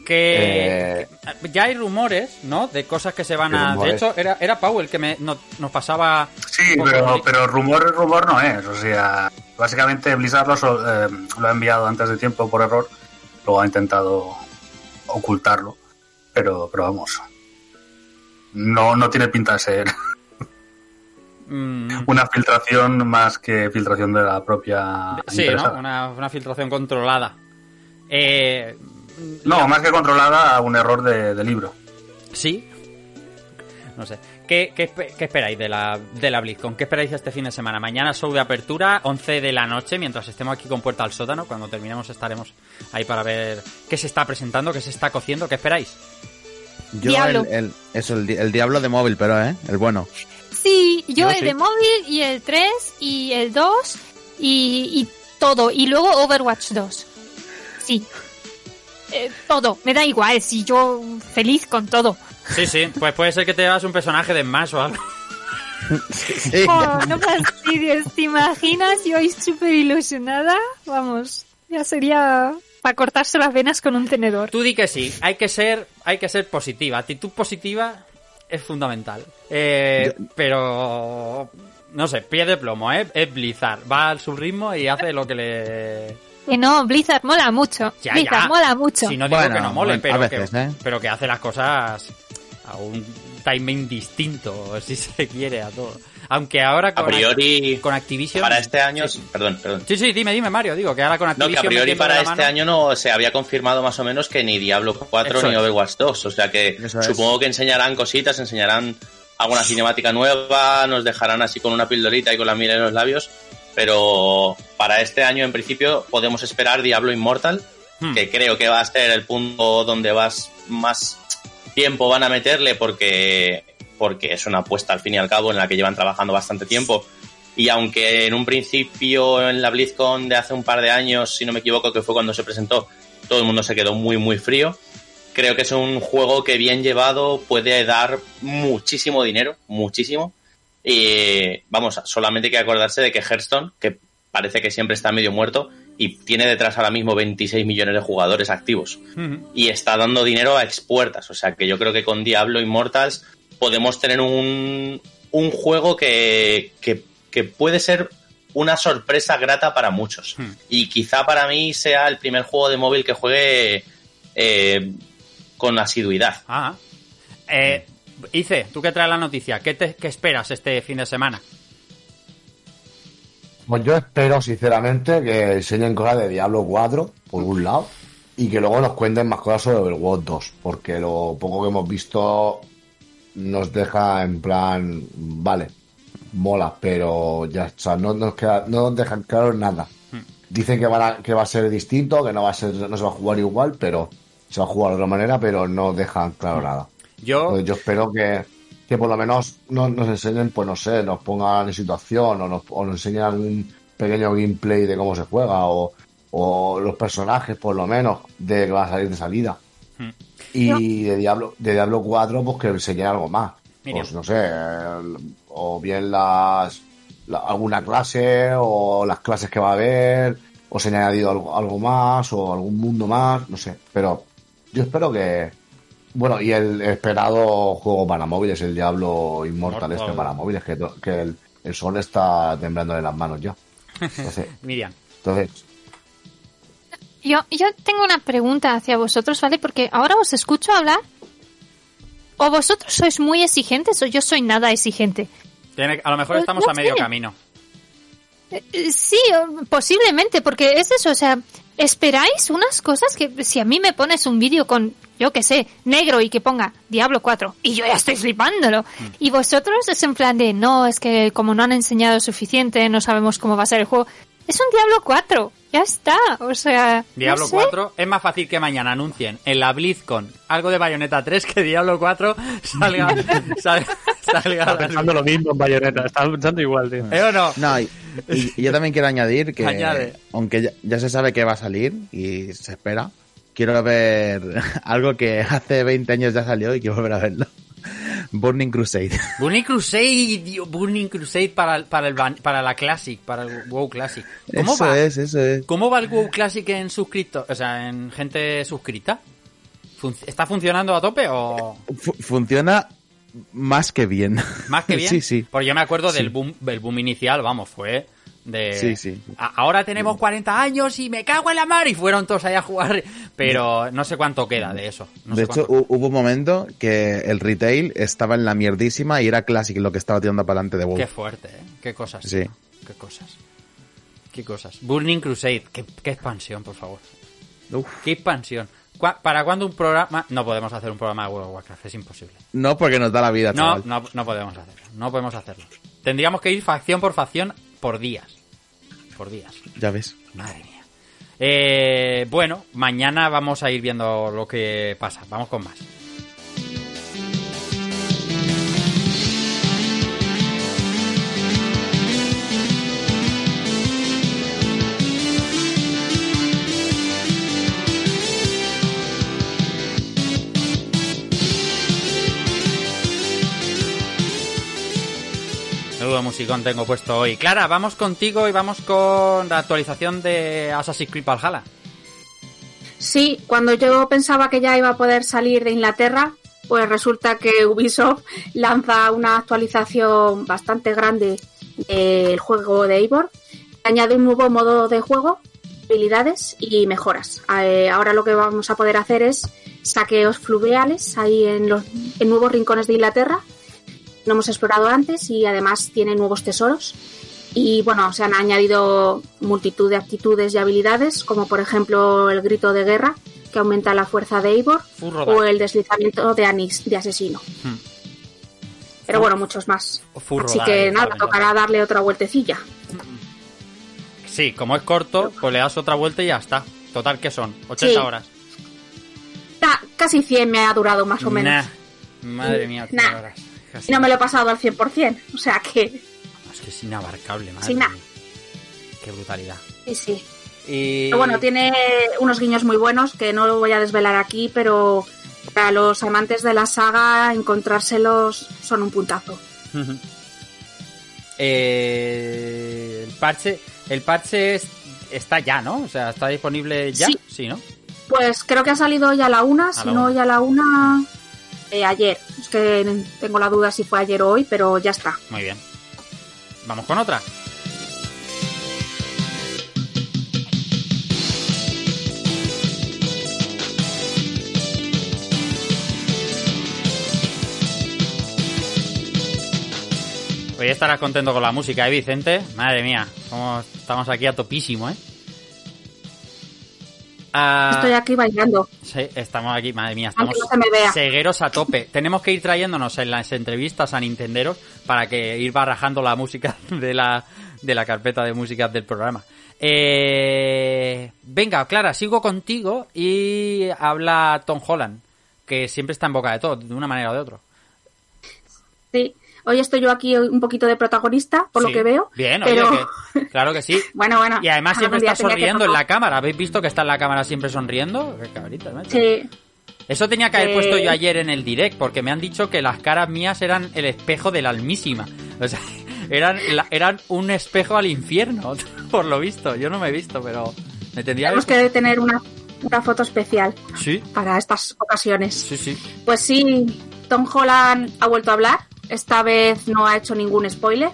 Speaker 1: Que
Speaker 10: Eh,
Speaker 1: ya hay rumores, ¿no? De cosas que se van
Speaker 10: ¿Qué
Speaker 1: a. De hecho, era, era Pau el que me, no- nos pasaba.
Speaker 5: Sí, pero, pero rumor, rumor no es. O sea, básicamente Blizzard lo, eh, lo ha enviado antes de tiempo por error, luego ha intentado ocultarlo, pero, pero vamos. No, no tiene pinta de ser una filtración más que filtración de la propia
Speaker 1: sí. ¿no? Una, una filtración controlada. Eh,
Speaker 5: No, más que controlada, un error de, de libro.
Speaker 1: Sí. No sé. ¿Qué, qué, espe- qué esperáis de la, de la BlizzCon? ¿Qué esperáis este fin de semana? Mañana show de apertura, 11 de la noche, mientras estemos aquí con Puerta al Sótano. Cuando terminemos estaremos ahí para ver qué se está presentando, qué se está cociendo. ¿Qué esperáis?
Speaker 8: Yo
Speaker 9: Diablo.
Speaker 8: el, el- eso, el diablo de móvil, pero, ¿eh? El bueno.
Speaker 9: Sí, yo,
Speaker 1: Yo
Speaker 9: el
Speaker 1: sí.
Speaker 9: de móvil y el 3 y el 2 y, y todo. Y luego Overwatch 2. Sí. Eh, todo. Me da igual, si yo feliz con todo.
Speaker 1: Sí, sí. Pues puede ser que te llevas un personaje de Smash o algo.
Speaker 8: Sí.
Speaker 9: Oh, no fastidies, ¿te imaginas? Yo estoy súper ilusionada. Vamos, ya sería para cortarse las venas con un tenedor.
Speaker 1: Tú di que sí. Hay que ser, hay que ser positiva. Actitud positiva es fundamental. Eh, pero no sé, pie de plomo, ¿eh? Es Blizzard. Va al su ritmo y hace lo que le
Speaker 9: Que no, Blizzard mola mucho.
Speaker 1: Ya,
Speaker 9: Blizzard
Speaker 1: ya.
Speaker 9: mola mucho.
Speaker 1: Si no digo
Speaker 8: Bueno,
Speaker 1: que no mole,
Speaker 8: bueno,
Speaker 1: pero,
Speaker 8: veces,
Speaker 1: que,
Speaker 8: ¿eh?
Speaker 1: pero que hace las cosas a un timing distinto, si se quiere, a todo. Aunque ahora
Speaker 4: A
Speaker 1: con,
Speaker 4: priori,
Speaker 1: con Activision...
Speaker 4: para este año,
Speaker 1: Sí.
Speaker 4: perdón, perdón.
Speaker 1: Sí, sí, dime, dime, Mario. Digo que ahora con
Speaker 4: No,
Speaker 1: Activision...
Speaker 4: que a priori para este
Speaker 1: mano-
Speaker 4: año no se había confirmado más o menos que ni Diablo 4
Speaker 1: Eso
Speaker 4: ni
Speaker 1: es.
Speaker 4: Overwatch 2. O sea que
Speaker 8: Eso es.
Speaker 4: supongo que enseñarán cositas, enseñarán alguna cinemática nueva, nos dejarán así con una pildorita y con la miel en los labios. Pero para este año, en principio, podemos esperar Diablo Immortal,
Speaker 1: Hmm.
Speaker 4: que creo que va a ser el punto donde vas más tiempo van a meterle porque, porque es una apuesta al fin y al cabo en la que llevan trabajando bastante tiempo Y aunque en un principio en la BlizzCon de hace un par de años, si no me equivoco, que fue cuando se presentó, todo el mundo se quedó muy, muy frío. Creo que es un juego que bien llevado puede dar muchísimo dinero, muchísimo. Y vamos, solamente hay que acordarse de que Hearthstone, que parece que siempre está medio muerto, y tiene detrás ahora mismo 26 millones de jugadores activos. Y está dando dinero a expuertas. O sea que yo creo que con Diablo Immortals podemos tener un, un juego que, que, que puede ser una sorpresa grata para muchos. Y quizá para mí sea el primer juego de móvil que juegue eh, con asiduidad.
Speaker 1: Ah. Eh, Ice, tú que traes la noticia, ¿qué, te- qué esperas este fin de semana?
Speaker 10: Pues yo espero, sinceramente, que enseñen cosas de Diablo 4, por un lado, y que luego nos cuenten más cosas sobre Overwatch 2, porque lo poco que hemos visto nos deja en plan, vale, mola, pero ya está, no nos, queda, no nos dejan claro nada. Dicen que, van a- que va a ser distinto, que no va a ser, no se va a jugar igual, pero se va a jugar de otra manera, pero no dejan claro nada.
Speaker 1: Yo,
Speaker 10: Entonces, yo espero que, que por lo menos no- nos enseñen, pues no sé, nos pongan en situación o nos, o nos enseñen algún pequeño gameplay de cómo se juega o, o los personajes, por lo menos, de que va a salir de salida.
Speaker 1: Hmm.
Speaker 10: Y de Diablo, de Diablo 4, pues que enseñen algo más. Pues no sé, o bien las la- alguna clase o las clases que va a haber, o se ha añadido algo, algo más o algún mundo más, no sé. Pero yo espero que, bueno, y el esperado juego para móviles, el Diablo Inmortal
Speaker 1: Mortal.
Speaker 10: este para móviles, que, el, el sol está temblando en las manos ya. Entonces,
Speaker 1: Miriam.
Speaker 10: entonces
Speaker 9: Yo, yo tengo una pregunta hacia vosotros, ¿vale? Porque ahora os escucho hablar. O vosotros sois muy exigentes o yo soy nada exigente.
Speaker 1: Tiene- a lo mejor
Speaker 9: Eh,
Speaker 1: estamos
Speaker 9: no
Speaker 1: a medio camino.
Speaker 9: Eh, Sí, o- posiblemente, porque es eso, o sea, esperáis unas cosas que si a mí me pones un vídeo con, yo que sé, negro y que ponga Diablo 4 y yo ya estoy flipándolo. Y vosotros es en plan de, no, es que como no han enseñado suficiente, no sabemos cómo va a ser el juego. Es un Diablo 4, ya está, o sea... no
Speaker 1: Diablo
Speaker 9: sé.
Speaker 1: 4 es más fácil que mañana anuncien en la BlizzCon algo de Bayonetta 3 que Diablo 4 salga salga, salga
Speaker 3: Estaba pensando lo mismo en Bayonetta, estaba pensando igual, tío.
Speaker 1: ¿Eh o no?
Speaker 8: No, y, y- y yo también quiero añadir que,
Speaker 1: Añade.
Speaker 8: aunque ya, ya se sabe que va a salir y se espera, quiero ver algo que hace 20 años ya salió y quiero volver a verlo. Burning Crusade.
Speaker 1: Burning Crusade, Burning Crusade para, para, el, para la Classic, para el WoW Classic. ¿Cómo
Speaker 8: Eso
Speaker 1: va?
Speaker 8: es, eso es.
Speaker 1: ¿Cómo va el WoW Classic en suscriptos? O sea, en gente suscrita. Fun- ¿Está funcionando a tope o
Speaker 8: Fu- funciona más que bien.
Speaker 1: más que bien?
Speaker 8: sí, sí.
Speaker 1: Porque yo me acuerdo
Speaker 8: Sí.
Speaker 1: del boom, del boom inicial, vamos, fue de...
Speaker 8: Sí, sí.
Speaker 1: "A- Ahora tenemos 40 años y me cago en la mar y fueron todos ahí a jugar. Pero no sé cuánto queda de eso. No
Speaker 8: de
Speaker 1: sé
Speaker 8: hecho,
Speaker 1: cuánto-
Speaker 8: hubo un momento que el retail estaba en la mierdísima y era Classic lo que estaba tirando para adelante de WoW.
Speaker 1: Qué fuerte, ¿eh? Qué cosas.
Speaker 8: Sí.
Speaker 1: tío. Qué cosas. Qué cosas. Burning Crusade. Qué, qué expansión, por favor. Qué expansión. ¿Cuá- ¿Para cuándo un programa...? No podemos hacer un programa de World of Warcraft, es imposible.
Speaker 8: No porque nos da la vida,
Speaker 1: No, no, no podemos hacerlo. No podemos hacerlo. Tendríamos que ir facción por facción por días. Por días.
Speaker 8: Ya ves.
Speaker 1: Madre mía. Eh, bueno, mañana vamos a ir viendo lo que pasa. Vamos con más. Menudo musicón tengo puesto hoy. Clara, vamos contigo y vamos con la actualización de Assassin's Creed Valhalla.
Speaker 7: Sí, cuando yo pensaba que ya iba a poder salir de Inglaterra, pues resulta que Ubisoft lanza una actualización bastante grande del juego de Eivor. Añade un nuevo modo de juego, habilidades y mejoras. Eh, ahora lo que vamos a poder hacer es saqueos fluviales ahí en los en nuevos rincones de Inglaterra. No hemos explorado antes y además tiene nuevos tesoros. Y bueno, se han añadido multitud de actitudes y habilidades, como por ejemplo el grito de guerra, que aumenta la fuerza de Eivor, o el deslizamiento de Anis, de asesino.
Speaker 1: Hmm.
Speaker 7: Pero bueno, muchos más.
Speaker 1: Furro
Speaker 7: Así que nada,
Speaker 1: saben,
Speaker 7: tocará darle otra vueltecilla.
Speaker 1: Sí, como es corto, pues le das otra vuelta y ya está. Total, ¿qué son? 80
Speaker 7: Sí.
Speaker 1: horas.
Speaker 7: Casi 100 me ha durado más o menos.
Speaker 1: Nah. Madre mía, 80
Speaker 7: Nah.
Speaker 1: horas.
Speaker 7: Y no me lo he pasado al 100%. O sea que...
Speaker 1: es que es inabarcable, madre
Speaker 7: Sí,
Speaker 1: mía. Qué brutalidad.
Speaker 7: Sí, sí.
Speaker 1: Y...
Speaker 7: Pero bueno, tiene unos guiños muy buenos que no lo voy a desvelar aquí, pero para los amantes de la saga, encontrárselos son un puntazo.
Speaker 1: Eh, el parche, el parche es- está ya, ¿no? O sea, está disponible ya.
Speaker 7: Sí.
Speaker 1: ¿no?
Speaker 7: Pues creo que ha salido hoy a la una, si no
Speaker 1: una.
Speaker 7: hoy a la una, eh, ayer. Es que tengo la duda si fue ayer o hoy, pero ya está.
Speaker 1: Muy bien. Vamos con otra. Hoy estarás contento con la música, ¿eh, Vicente? Madre mía, estamos aquí a topísimo, ¿eh? Ah,
Speaker 7: Estoy aquí bailando.
Speaker 1: Sí, estamos aquí, madre mía, estamos
Speaker 7: no se me vea.
Speaker 1: cegueros a tope. Tenemos que ir trayéndonos en las entrevistas a Nintenderos para que ir barajando la música de la, de la carpeta de música del programa. Eh, venga, Clara, sigo contigo y habla Tom Holland, que siempre está en boca de todo, de una manera o de otra.
Speaker 7: Sí. Hoy estoy yo aquí un poquito de protagonista, por
Speaker 1: Sí.
Speaker 7: lo que veo.
Speaker 1: Bien,
Speaker 7: pero...
Speaker 1: oye, que- claro que sí.
Speaker 7: bueno, bueno.
Speaker 1: Y además siempre
Speaker 7: día
Speaker 1: está sonriendo en la cámara. ¿Habéis visto que está en la cámara siempre sonriendo? Qué cabrita, macho.
Speaker 7: Sí.
Speaker 1: Eso tenía que haber
Speaker 7: Eh.
Speaker 1: puesto yo ayer en el direct, porque me han dicho que las caras mías eran el espejo de la almísima. O sea, eran, la- eran un espejo al infierno, por lo visto. Yo no me he visto, pero me tendría
Speaker 7: Tenemos que tener una, una foto especial
Speaker 1: Sí,
Speaker 7: para estas ocasiones.
Speaker 1: sí, sí.
Speaker 7: Pues sí, Tom Holland ha vuelto a hablar. Esta vez no ha hecho ningún spoiler,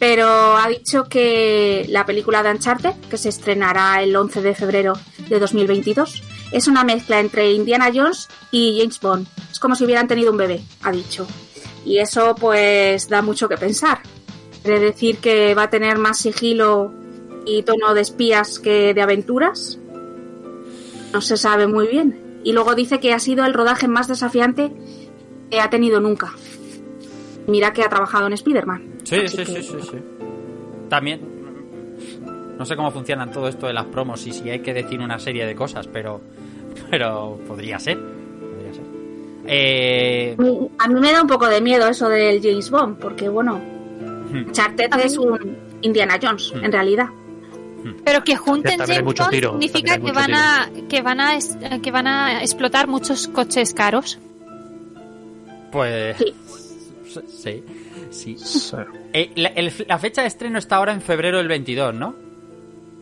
Speaker 7: pero ha dicho que la película de Uncharted, que se estrenará el 11 de febrero de 2022, es una mezcla entre Indiana Jones y James Bond. Es como si hubieran tenido un bebé, ha dicho. Y eso pues da mucho que pensar. Quiere decir que va a tener más sigilo y tono de espías que de aventuras. No se sabe muy bien. Y luego dice que ha sido el rodaje más desafiante que ha tenido nunca. Mira que ha trabajado en Spider-Man.
Speaker 1: Sí, sí,
Speaker 7: que-
Speaker 1: sí, sí, sí. También, no sé cómo funcionan todo esto de las promos y si hay que decir una serie de cosas, pero, pero podría ser. Podría ser. Eh,
Speaker 7: A mí me da un poco de miedo eso del James Bond, porque bueno,
Speaker 1: hmm,
Speaker 7: Charted es un Indiana Jones, en realidad.
Speaker 9: Pero que junten James
Speaker 3: mucho
Speaker 9: Bond
Speaker 3: tiro,
Speaker 9: significa que van, a, que, van a, que van a explotar muchos coches caros.
Speaker 1: pues. Sí, sí.
Speaker 3: Sí.
Speaker 1: Eh, la, el- la fecha de estreno está ahora en febrero del 22, ¿no?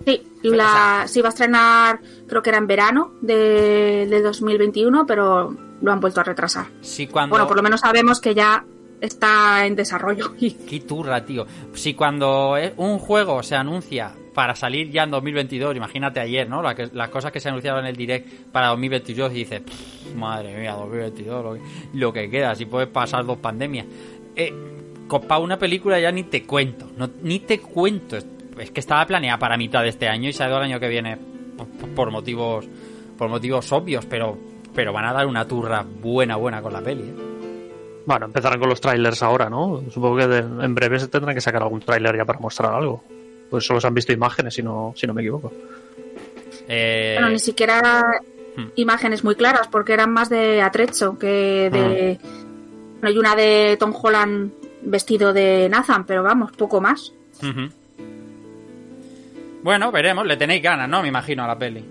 Speaker 7: Sí, la, se iba a estrenar, creo que era en verano de, de 2021, pero lo han vuelto a retrasar.
Speaker 1: Sí, cuando.
Speaker 7: Bueno, por lo menos sabemos que ya está en desarrollo.
Speaker 1: Qué turra, tío. Si cuando eh, un juego se anuncia para salir ya en 2022, imagínate ayer, ¿no? La que- las cosas que se anunciaron en el direct para 2022 y dices, "Pff, madre mía, 2022, lo que, lo que queda, si puedes pasar dos pandemias. Eh, una película ya ni te cuento, no, ni te cuento. Es, que estaba planeada para mitad de este año y se ha ido el año que viene por, motivos por motivos obvios, pero pero van a dar una turra buena, buena con la peli. ¿eh?
Speaker 3: Bueno, empezarán con los trailers ahora, ¿no? Supongo que en breve se tendrán que sacar algún trailer ya para mostrar algo. Pues solo se han visto imágenes, si no, si no me equivoco.
Speaker 1: Eh,
Speaker 7: Bueno, ni siquiera
Speaker 1: Hmm.
Speaker 7: imágenes muy claras, porque eran más de atrecho que de. Bueno, y una de Tom Holland vestido de Nathan, pero vamos, poco más.
Speaker 1: Bueno, veremos. Le tenéis ganas, ¿no? Me imagino a la peli.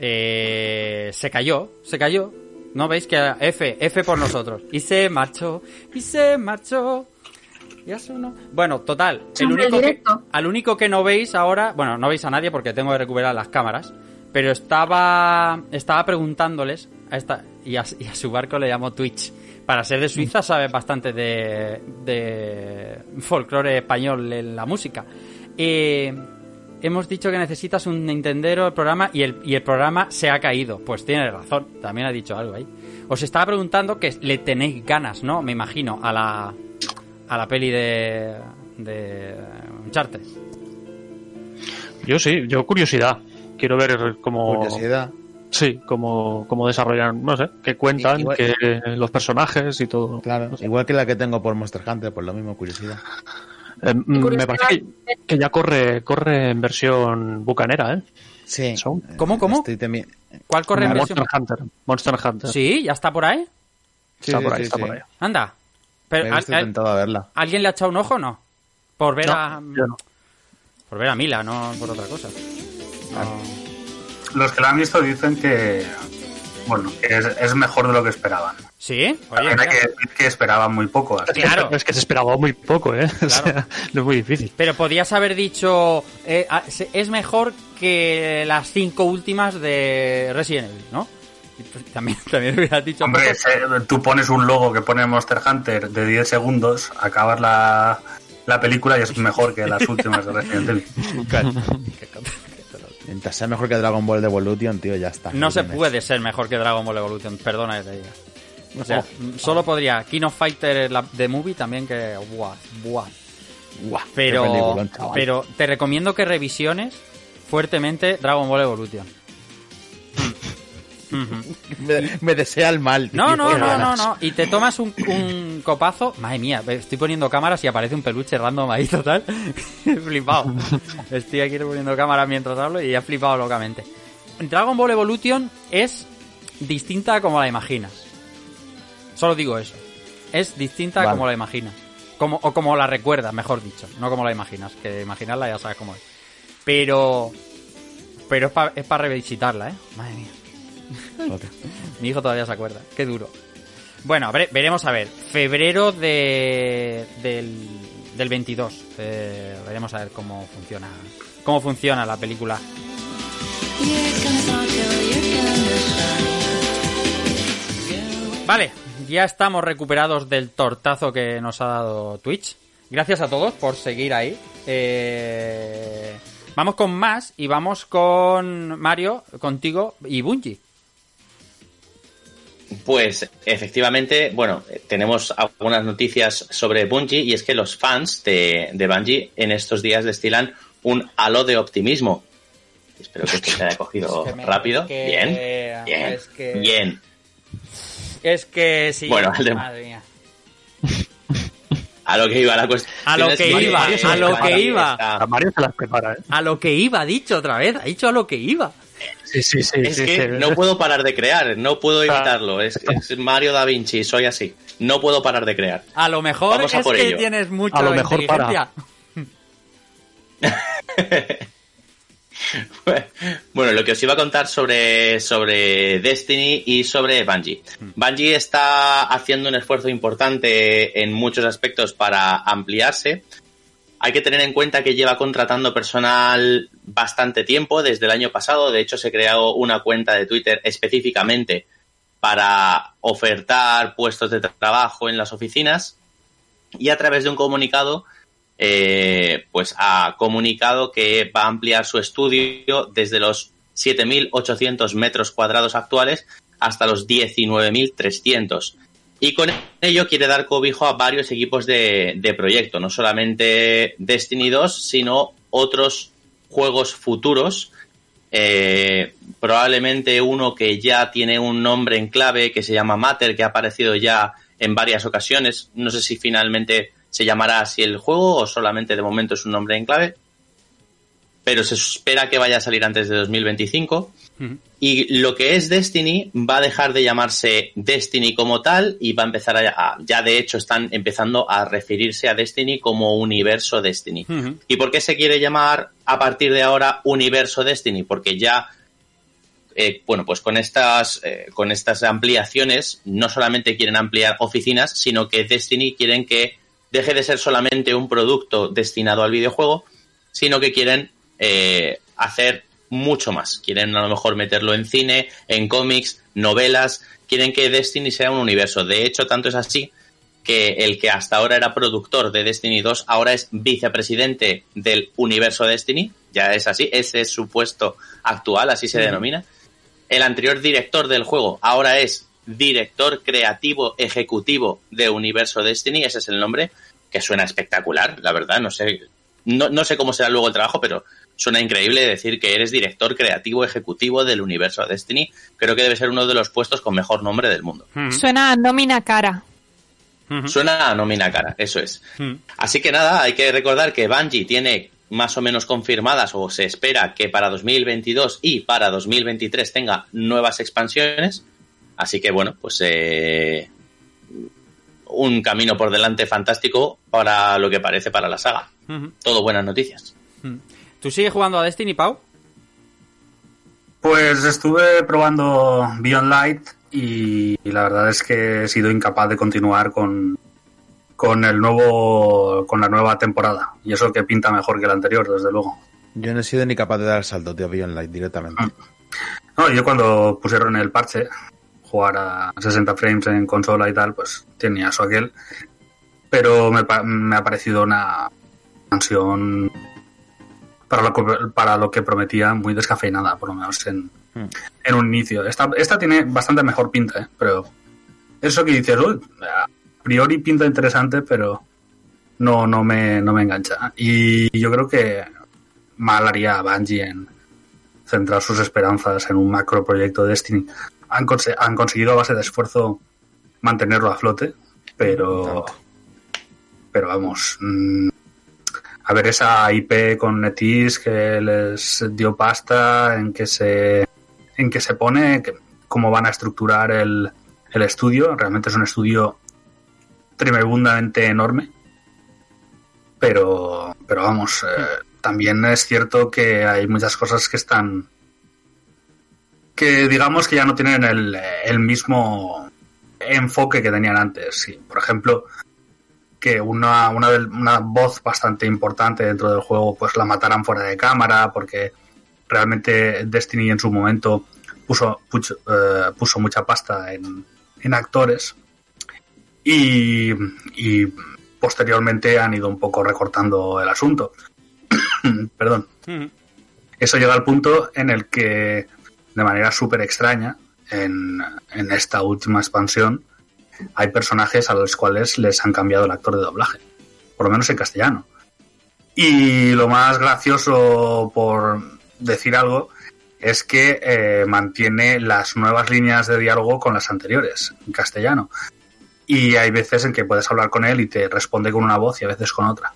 Speaker 1: Eh, se cayó, se cayó. ¿No veis que F, F por nosotros? Y se marchó, y se marchó. Bueno, total. El único que, al único que no veis ahora, bueno, no veis a nadie porque tengo que recuperar las cámaras, pero estaba estaba preguntándoles a esta y a, y a su barco le llamo Twitch. Para ser de Suiza sabe bastante de, de folclore español en la música. Eh, hemos dicho que necesitas un Nintendero el programa y el, y el programa se ha caído. Pues tiene razón, también ha dicho algo ahí. Os estaba preguntando que le tenéis ganas, ¿no? Me imagino, a la, a la peli de, de Uncharted.
Speaker 3: Yo sí, yo curiosidad. Quiero ver cómo.
Speaker 8: Curiosidad.
Speaker 3: Sí, cómo, cómo desarrollan, no sé, qué cuentan,
Speaker 8: Igual-
Speaker 3: que los personajes y todo.
Speaker 8: Claro, igual que la que tengo por Monster Hunter, por lo mismo, curiosidad.
Speaker 3: Eh, mm, me parece que, que ya corre, corre en versión bucanera, ¿eh?
Speaker 8: Sí.
Speaker 3: Son-
Speaker 1: ¿Cómo, cómo?
Speaker 8: Temi-
Speaker 1: ¿Cuál corre en
Speaker 3: Monster
Speaker 1: versión?
Speaker 3: Hunter. Monster Hunter.
Speaker 1: Sí, ya está por ahí.
Speaker 8: Sí,
Speaker 3: está
Speaker 8: sí,
Speaker 3: por ahí,
Speaker 8: sí,
Speaker 3: está
Speaker 8: sí.
Speaker 3: por ahí.
Speaker 1: Anda. Pero,
Speaker 8: Me he
Speaker 1: ¿al-
Speaker 8: visto
Speaker 1: al-
Speaker 8: tentado a verla.
Speaker 1: ¿Alguien le ha echado un ojo o no? Por ver
Speaker 3: No,
Speaker 1: a.
Speaker 3: yo no.
Speaker 1: Por ver a Mila, no por otra cosa. No.
Speaker 5: Los que la han visto dicen que, bueno, que es, es mejor de lo que esperaban.
Speaker 1: ¿Sí? Oye,
Speaker 5: que decir que esperaban muy poco. así.
Speaker 1: Claro.
Speaker 3: Es que se esperaba muy poco, ¿eh? O
Speaker 1: Claro.
Speaker 3: sea, no es muy difícil.
Speaker 1: Pero podías haber dicho. eh, ah, es mejor que las cinco últimas de Resident Evil, ¿no? Pues También, también hubieras dicho.
Speaker 5: Hombre,
Speaker 1: pues,
Speaker 5: tú pones un logo que pone Monster Hunter de 10 segundos, acabas la, la película y es mejor que las últimas de Resident Evil.
Speaker 8: Mientras sea mejor que Dragon Ball de Evolution, tío, ya está.
Speaker 1: No se
Speaker 8: tienes.
Speaker 1: puede ser mejor que Dragon Ball Evolution, perdona que te diga. O sea,
Speaker 8: Oh.
Speaker 1: solo podría King of Fighter la, de Movie también que. Buah, buah.
Speaker 8: Guau, qué
Speaker 1: Pero, pero te recomiendo que revisiones fuertemente Dragon Ball Evolution.
Speaker 8: Me, me desea el mal, tío.
Speaker 1: No, no, no, no, no. Y te tomas un, un copazo. Madre mía, estoy poniendo cámaras y aparece un peluche random ahí total. He flipado. Estoy aquí poniendo cámaras mientras hablo y he flipado locamente. Dragon Ball Evolution es distinta a como la imaginas. Solo digo eso. Es distinta a como la imaginas. Como, o como la recuerdas, mejor dicho. No como la imaginas. Que imaginarla ya sabes cómo es. Pero. Pero es para es pa revisitarla, ¿eh? Madre mía. Mi hijo todavía se acuerda. Qué duro. Bueno, vere- veremos a ver. Febrero de, del, del 22. Eh, veremos a ver cómo funciona. Cómo funciona la película. Vale, ya estamos recuperados del tortazo que nos ha dado Twitch. Gracias a todos por seguir ahí. Eh, vamos con más y vamos con Mario, contigo y Bungie.
Speaker 4: Pues efectivamente, bueno, eh, tenemos algunas noticias sobre Bungie y es que los fans de, de Bungie en estos días destilan un halo de optimismo. Espero que esto se haya cogido
Speaker 1: Es que me-
Speaker 4: rápido.
Speaker 1: es que-
Speaker 4: Bien, bien,
Speaker 1: es que-
Speaker 4: bien.
Speaker 1: Es que sí.
Speaker 4: Bueno, de-
Speaker 1: Madre mía.
Speaker 4: A lo que iba la cuestión.
Speaker 1: A lo que iba, a lo que iba.
Speaker 3: Mario se las prepara, ¿eh?
Speaker 1: A lo que iba, ha dicho otra vez. Ha dicho a lo que iba.
Speaker 3: Sí, sí, sí.
Speaker 4: Es
Speaker 3: sí,
Speaker 4: que
Speaker 3: sí.
Speaker 4: no puedo parar de crear, no puedo
Speaker 3: Ah.
Speaker 4: evitarlo. Es, es Mario da Vinci, soy así. No puedo parar de crear.
Speaker 1: A lo mejor
Speaker 4: Vamos a
Speaker 1: es
Speaker 4: por
Speaker 1: que
Speaker 4: ello.
Speaker 1: tienes mucha
Speaker 3: A lo mejor para.
Speaker 4: Bueno, lo que os iba a contar sobre, sobre Destiny y sobre Bungie. Bungie está haciendo un esfuerzo importante en muchos aspectos para ampliarse. Hay que tener en cuenta que lleva contratando personal bastante tiempo, desde el año pasado. De hecho, se creó una cuenta de Twitter específicamente para ofertar puestos de tra- trabajo en las oficinas. Y a través de un comunicado eh, pues ha comunicado que va a ampliar su estudio desde los 7.800 metros cuadrados actuales hasta los 19.300. Y con ello quiere dar cobijo a varios equipos de, de proyecto, no solamente Destiny 2, sino otros juegos futuros. Eh, probablemente uno que ya tiene un nombre en clave que se llama Matter, que ha aparecido ya en varias ocasiones. No sé si finalmente se llamará así el juego o solamente de momento es un nombre en clave. Pero se espera que vaya a salir antes de 2025. Y lo que es Destiny va a dejar de llamarse Destiny como tal y va a empezar a, ya de hecho están empezando a referirse a Destiny como universo Destiny. ¿Y por qué se quiere llamar a partir de ahora universo Destiny? Porque ya eh, bueno, pues con estas, eh, con estas ampliaciones no solamente quieren ampliar oficinas, sino que Destiny quieren que deje de ser solamente un producto destinado al videojuego, sino que quieren eh, hacer mucho más. Quieren a lo mejor meterlo en cine, en cómics, novelas, quieren que Destiny sea un universo. De hecho, tanto es así que el que hasta ahora era productor de Destiny 2 ahora es vicepresidente del universo Destiny, ya es así, ese es su puesto actual, así se denomina. El anterior director del juego ahora es director creativo ejecutivo de Universo Destiny, ese es el nombre, que suena espectacular, la verdad, no sé, no, no sé cómo será luego el trabajo, pero suena increíble decir que eres director creativo ejecutivo del Universo Destiny, creo que debe ser uno de los puestos con mejor nombre del mundo.
Speaker 9: Suena a nómina cara.
Speaker 4: Suena a nómina cara, eso es. Así que nada, hay que recordar que Bungie tiene más o menos confirmadas o se espera que para 2022 y para 2023 tenga nuevas expansiones. Así que bueno, pues eh, un camino por delante fantástico para lo que parece para la saga. Todo buenas noticias.
Speaker 1: ¿Tú sigues jugando a Destiny, Pau?
Speaker 5: Pues estuve probando Beyond Light y, y la verdad es que he sido incapaz de continuar con, con el nuevo con la nueva temporada y eso que pinta mejor que la anterior desde luego
Speaker 8: Yo no he sido ni capaz de dar el salto, tío, Beyond Light directamente.
Speaker 5: no yo cuando pusieron el parche jugar a 60 frames en consola y tal pues tenía eso aquel pero me, pa- me ha parecido una expansión para lo que, para lo que prometía muy descafeinada por lo menos en, en un inicio. Esta, esta tiene bastante mejor pinta ¿eh? pero eso que dices uy, a priori pinta interesante pero no no me no me engancha y yo creo que mal haría a Bungie en centrar sus esperanzas en un macro proyecto de Destiny. Han, conse- han conseguido a base de esfuerzo mantenerlo a flote pero pero vamos mm, a ver esa IP con Netis que les dio pasta en que se en que se pone que- cómo van a estructurar el, el estudio. Realmente es un estudio tremendamente enorme. Pero pero vamos eh, también es cierto que hay muchas cosas que están que digamos que ya no tienen el, el mismo enfoque que tenían antes. Sí, por ejemplo que una, una, voz bastante importante dentro del juego pues la mataran fuera de cámara porque realmente Destiny en su momento puso, pucho- eh, puso mucha pasta en, en actores y, y posteriormente han ido un poco recortando el asunto. Perdón. Eso llega al punto en el que, de manera súper extraña, en, en esta última expansión, hay personajes a los cuales les han cambiado el actor de doblaje, por lo menos en castellano. Y lo más gracioso, por decir algo, es que eh, mantiene las nuevas líneas de diálogo con las anteriores, en castellano. Y hay veces en que puedes hablar con él y te responde con una voz y a veces con otra.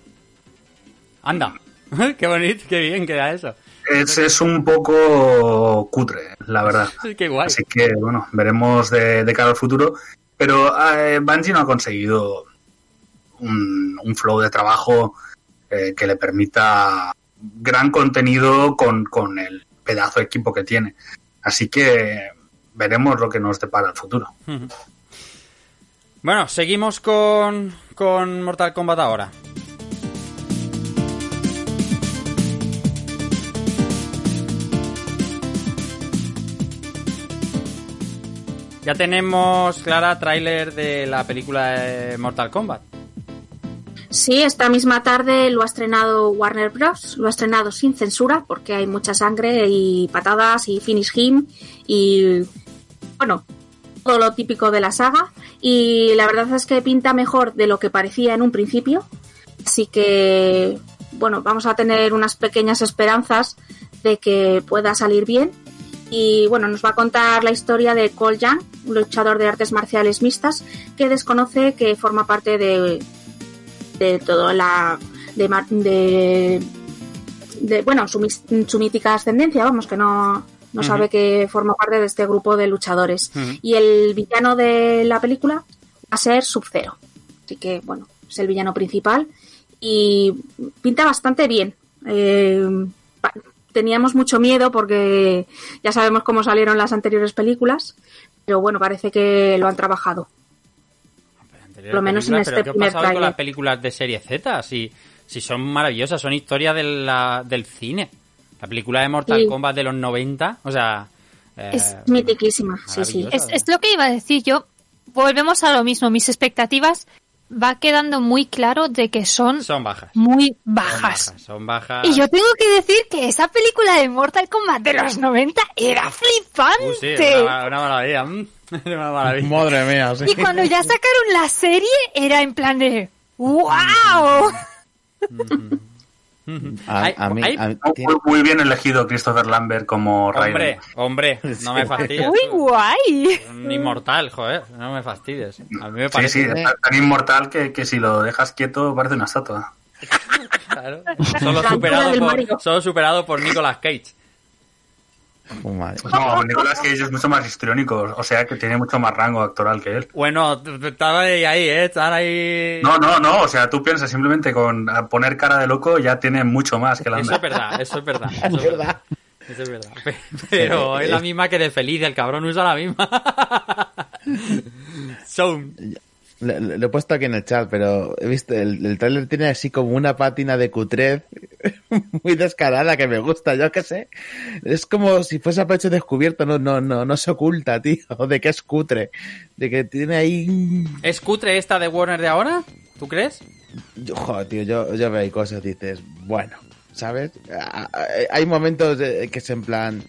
Speaker 1: Anda. qué bonito, qué bien queda eso.
Speaker 5: Es, es un poco cutre, la verdad.
Speaker 1: Qué guay.
Speaker 5: Así que, bueno, veremos de, de cara al futuro. Pero eh, Bungie no ha conseguido un, flow de trabajo eh, que le permita gran contenido con, con el pedazo de equipo que tiene. Así que veremos lo que nos depara el futuro.
Speaker 1: Bueno, seguimos con, con Mortal Kombat ahora. Ya tenemos, Clara, tráiler de la película de Mortal Kombat.
Speaker 7: Sí, esta misma tarde lo ha estrenado Warner Bros. Lo ha estrenado sin censura porque hay mucha sangre y patadas y finish him y bueno, todo lo típico de la saga. Y la verdad es que pinta mejor de lo que parecía en un principio. Así que bueno, vamos a tener unas pequeñas esperanzas de que pueda salir bien. Y bueno, nos va a contar la historia de Cole Young, un luchador de artes marciales mixtas que desconoce que forma parte de, de toda la de, de, de, bueno su, su mítica ascendencia vamos que no no sabe que forma parte de este grupo de luchadores. Y el villano de la película va a ser Sub-Zero. Así que bueno es el villano principal y pinta bastante bien. Eh, teníamos mucho miedo porque ya sabemos cómo salieron las anteriores películas pero bueno parece que lo han trabajado Por lo menos en este
Speaker 1: ¿Pero qué ha
Speaker 7: primer
Speaker 1: pasado con las películas de serie Z? Si, si son maravillosas, son historia de la- del cine. La película de Mortal
Speaker 7: Sí.
Speaker 1: Kombat de los 90, o sea... eh,
Speaker 7: Es mitiquísima, sí, sí.
Speaker 9: es lo que iba a decir yo. Volvemos a lo mismo. Mis expectativas va quedando muy claro de que son,
Speaker 1: son bajas.
Speaker 9: muy
Speaker 1: Son
Speaker 9: bajas.
Speaker 1: Son bajas.
Speaker 9: Y yo tengo que decir que esa película de Mortal Kombat de los 90 era flipante.
Speaker 1: Sí, una, una maravilla. mm, una maravilla.
Speaker 8: Madre mía, sí.
Speaker 9: Y cuando ya sacaron la serie, era en plan de ¡Wow!
Speaker 8: A, a mí, a mí-
Speaker 5: Muy, muy bien elegido Christopher Lambert como
Speaker 1: Hombre,
Speaker 5: Raiden.
Speaker 1: hombre, no me fastidies.
Speaker 9: ¡Muy guay!
Speaker 1: Un inmortal, joder, no me fastidies. A mí me
Speaker 5: Sí,
Speaker 1: parece...
Speaker 5: sí, es tan- inmortal que, que si lo dejas quieto parece una estatua.
Speaker 1: Claro. Solo superado, por, solo superado por Nicolas Cage.
Speaker 8: Oh, madre.
Speaker 5: No, Nicolas Cage es mucho más histriónico, o sea que tiene mucho más rango actoral que él.
Speaker 1: Bueno, estaba ahí, ahí, ¿eh? Están ahí...
Speaker 5: No, no, no, o sea, tú piensas simplemente con poner cara de loco ya tiene mucho más que la
Speaker 1: Eso es verdad, eso es verdad. Eso
Speaker 8: Es verdad.
Speaker 1: Eso es verdad. Pe- Pero es la misma que de feliz, el cabrón usa la misma. Son.
Speaker 8: Le- Lo he puesto aquí en el chat, pero he visto, el, el trailer tiene así como una pátina de cutrez muy descarada que me gusta, yo qué sé. Es como si fuese a pecho descubierto, no, no, no, no se oculta, tío, de que es cutre. De que tiene ahí...
Speaker 1: ¿Es cutre esta de Warner de ahora? ¿Tú crees?
Speaker 8: Yo, joder, tío, yo, yo veo cosas, dices, bueno, ¿sabes? Hay momentos que es en plan...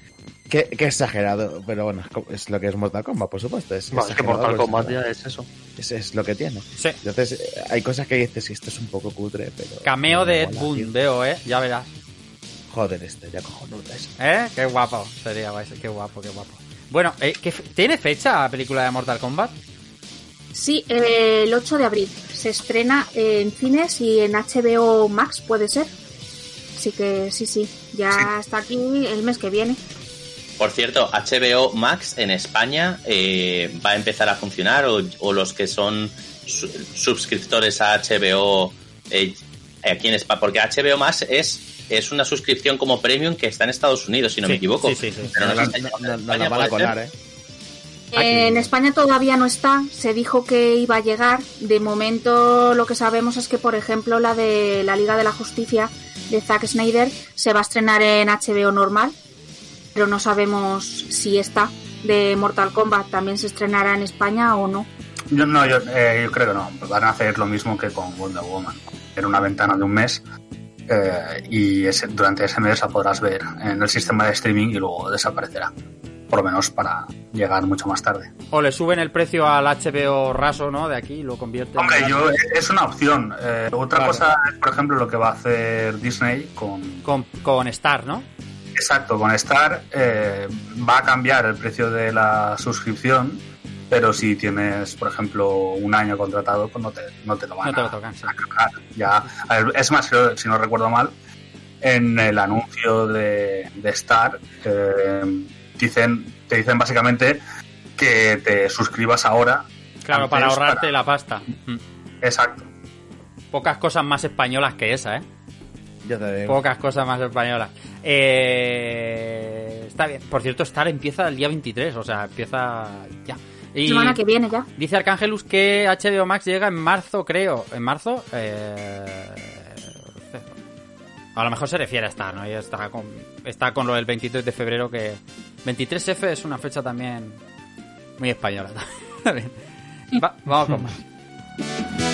Speaker 8: Que, que exagerado, pero bueno, es lo que es Mortal Kombat, por supuesto. Es,
Speaker 3: que Mortal
Speaker 8: pues,
Speaker 3: Kombat
Speaker 8: es-
Speaker 3: ya es eso.
Speaker 8: es, es lo que tiene.
Speaker 1: Sí.
Speaker 8: Entonces, hay cosas que dices, esto es un poco cutre, pero...
Speaker 1: Cameo de Ed Boon, veo, ¿eh? Ya verás.
Speaker 8: Joder, este, ya cojonudo eso.
Speaker 1: ¿Eh? Qué guapo. Sería qué guapo, qué guapo. Bueno, eh, ¿qué ¿tiene fecha la película de Mortal Kombat?
Speaker 7: Sí, eh, el 8 de abril se estrena en cines y en HBO Max, puede ser. Así que sí, sí, ya está aquí el mes que viene.
Speaker 4: Por cierto, HBO Max en España eh, va a empezar a funcionar o, o los que son su- suscriptores a HBO eh, aquí en España, porque HBO Max es, es una suscripción como premium que está en Estados Unidos, si no
Speaker 1: Sí,
Speaker 4: me equivoco.
Speaker 1: sí, sí, sí.
Speaker 4: Pero no,
Speaker 8: No, no,
Speaker 4: en
Speaker 8: no, la van a colar, ¿eh?
Speaker 7: En España todavía no está, se dijo que iba a llegar. De momento lo que sabemos es que, por ejemplo, la de la Liga de la Justicia de Zack Snyder se va a estrenar en HBO normal, pero no sabemos si esta de Mortal Kombat también se estrenará en España o no.
Speaker 5: Yo, no, yo, eh, yo creo que no. Van a hacer lo mismo que con Wonder Woman. En una ventana de un mes. eh, y ese- durante ese mes la podrás ver en el sistema de streaming y luego desaparecerá. Por lo menos para llegar mucho más tarde.
Speaker 1: O le suben el precio al HBO raso, ¿no? De aquí y lo convierten
Speaker 5: Hombre,
Speaker 1: en-
Speaker 5: yo, es una opción. Eh, otra
Speaker 1: Claro.
Speaker 5: cosa es, por ejemplo, lo que va a hacer Disney con,
Speaker 1: con, con Star, ¿no?
Speaker 5: Exacto, con Star eh, va a cambiar el precio de la suscripción, pero si tienes, por ejemplo, un año contratado, pues no te, no te lo van
Speaker 1: No te
Speaker 5: a,
Speaker 1: lo tocan, sí.
Speaker 5: a cargar. Ya, a ver, es más, si no- recuerdo mal, en el anuncio de, de Star eh, dicen, te dicen básicamente que te suscribas ahora.
Speaker 1: Claro, para ahorrarte la pasta.
Speaker 5: Exacto.
Speaker 1: Pocas cosas más españolas que esa, ¿eh?
Speaker 8: Yo te digo.
Speaker 1: Pocas cosas más españolas. Eh, está bien. Por cierto, Star empieza el día 23, o sea, empieza ya. Y
Speaker 7: Semana que viene ya.
Speaker 1: dice Arcángelus que HBO Max llega en marzo, creo. ¿En marzo? Eh, a lo mejor se refiere a Star, ¿no? Ya está con, está con lo del 23 de febrero que... 23F es una fecha también muy española. también. Va- vamos con más.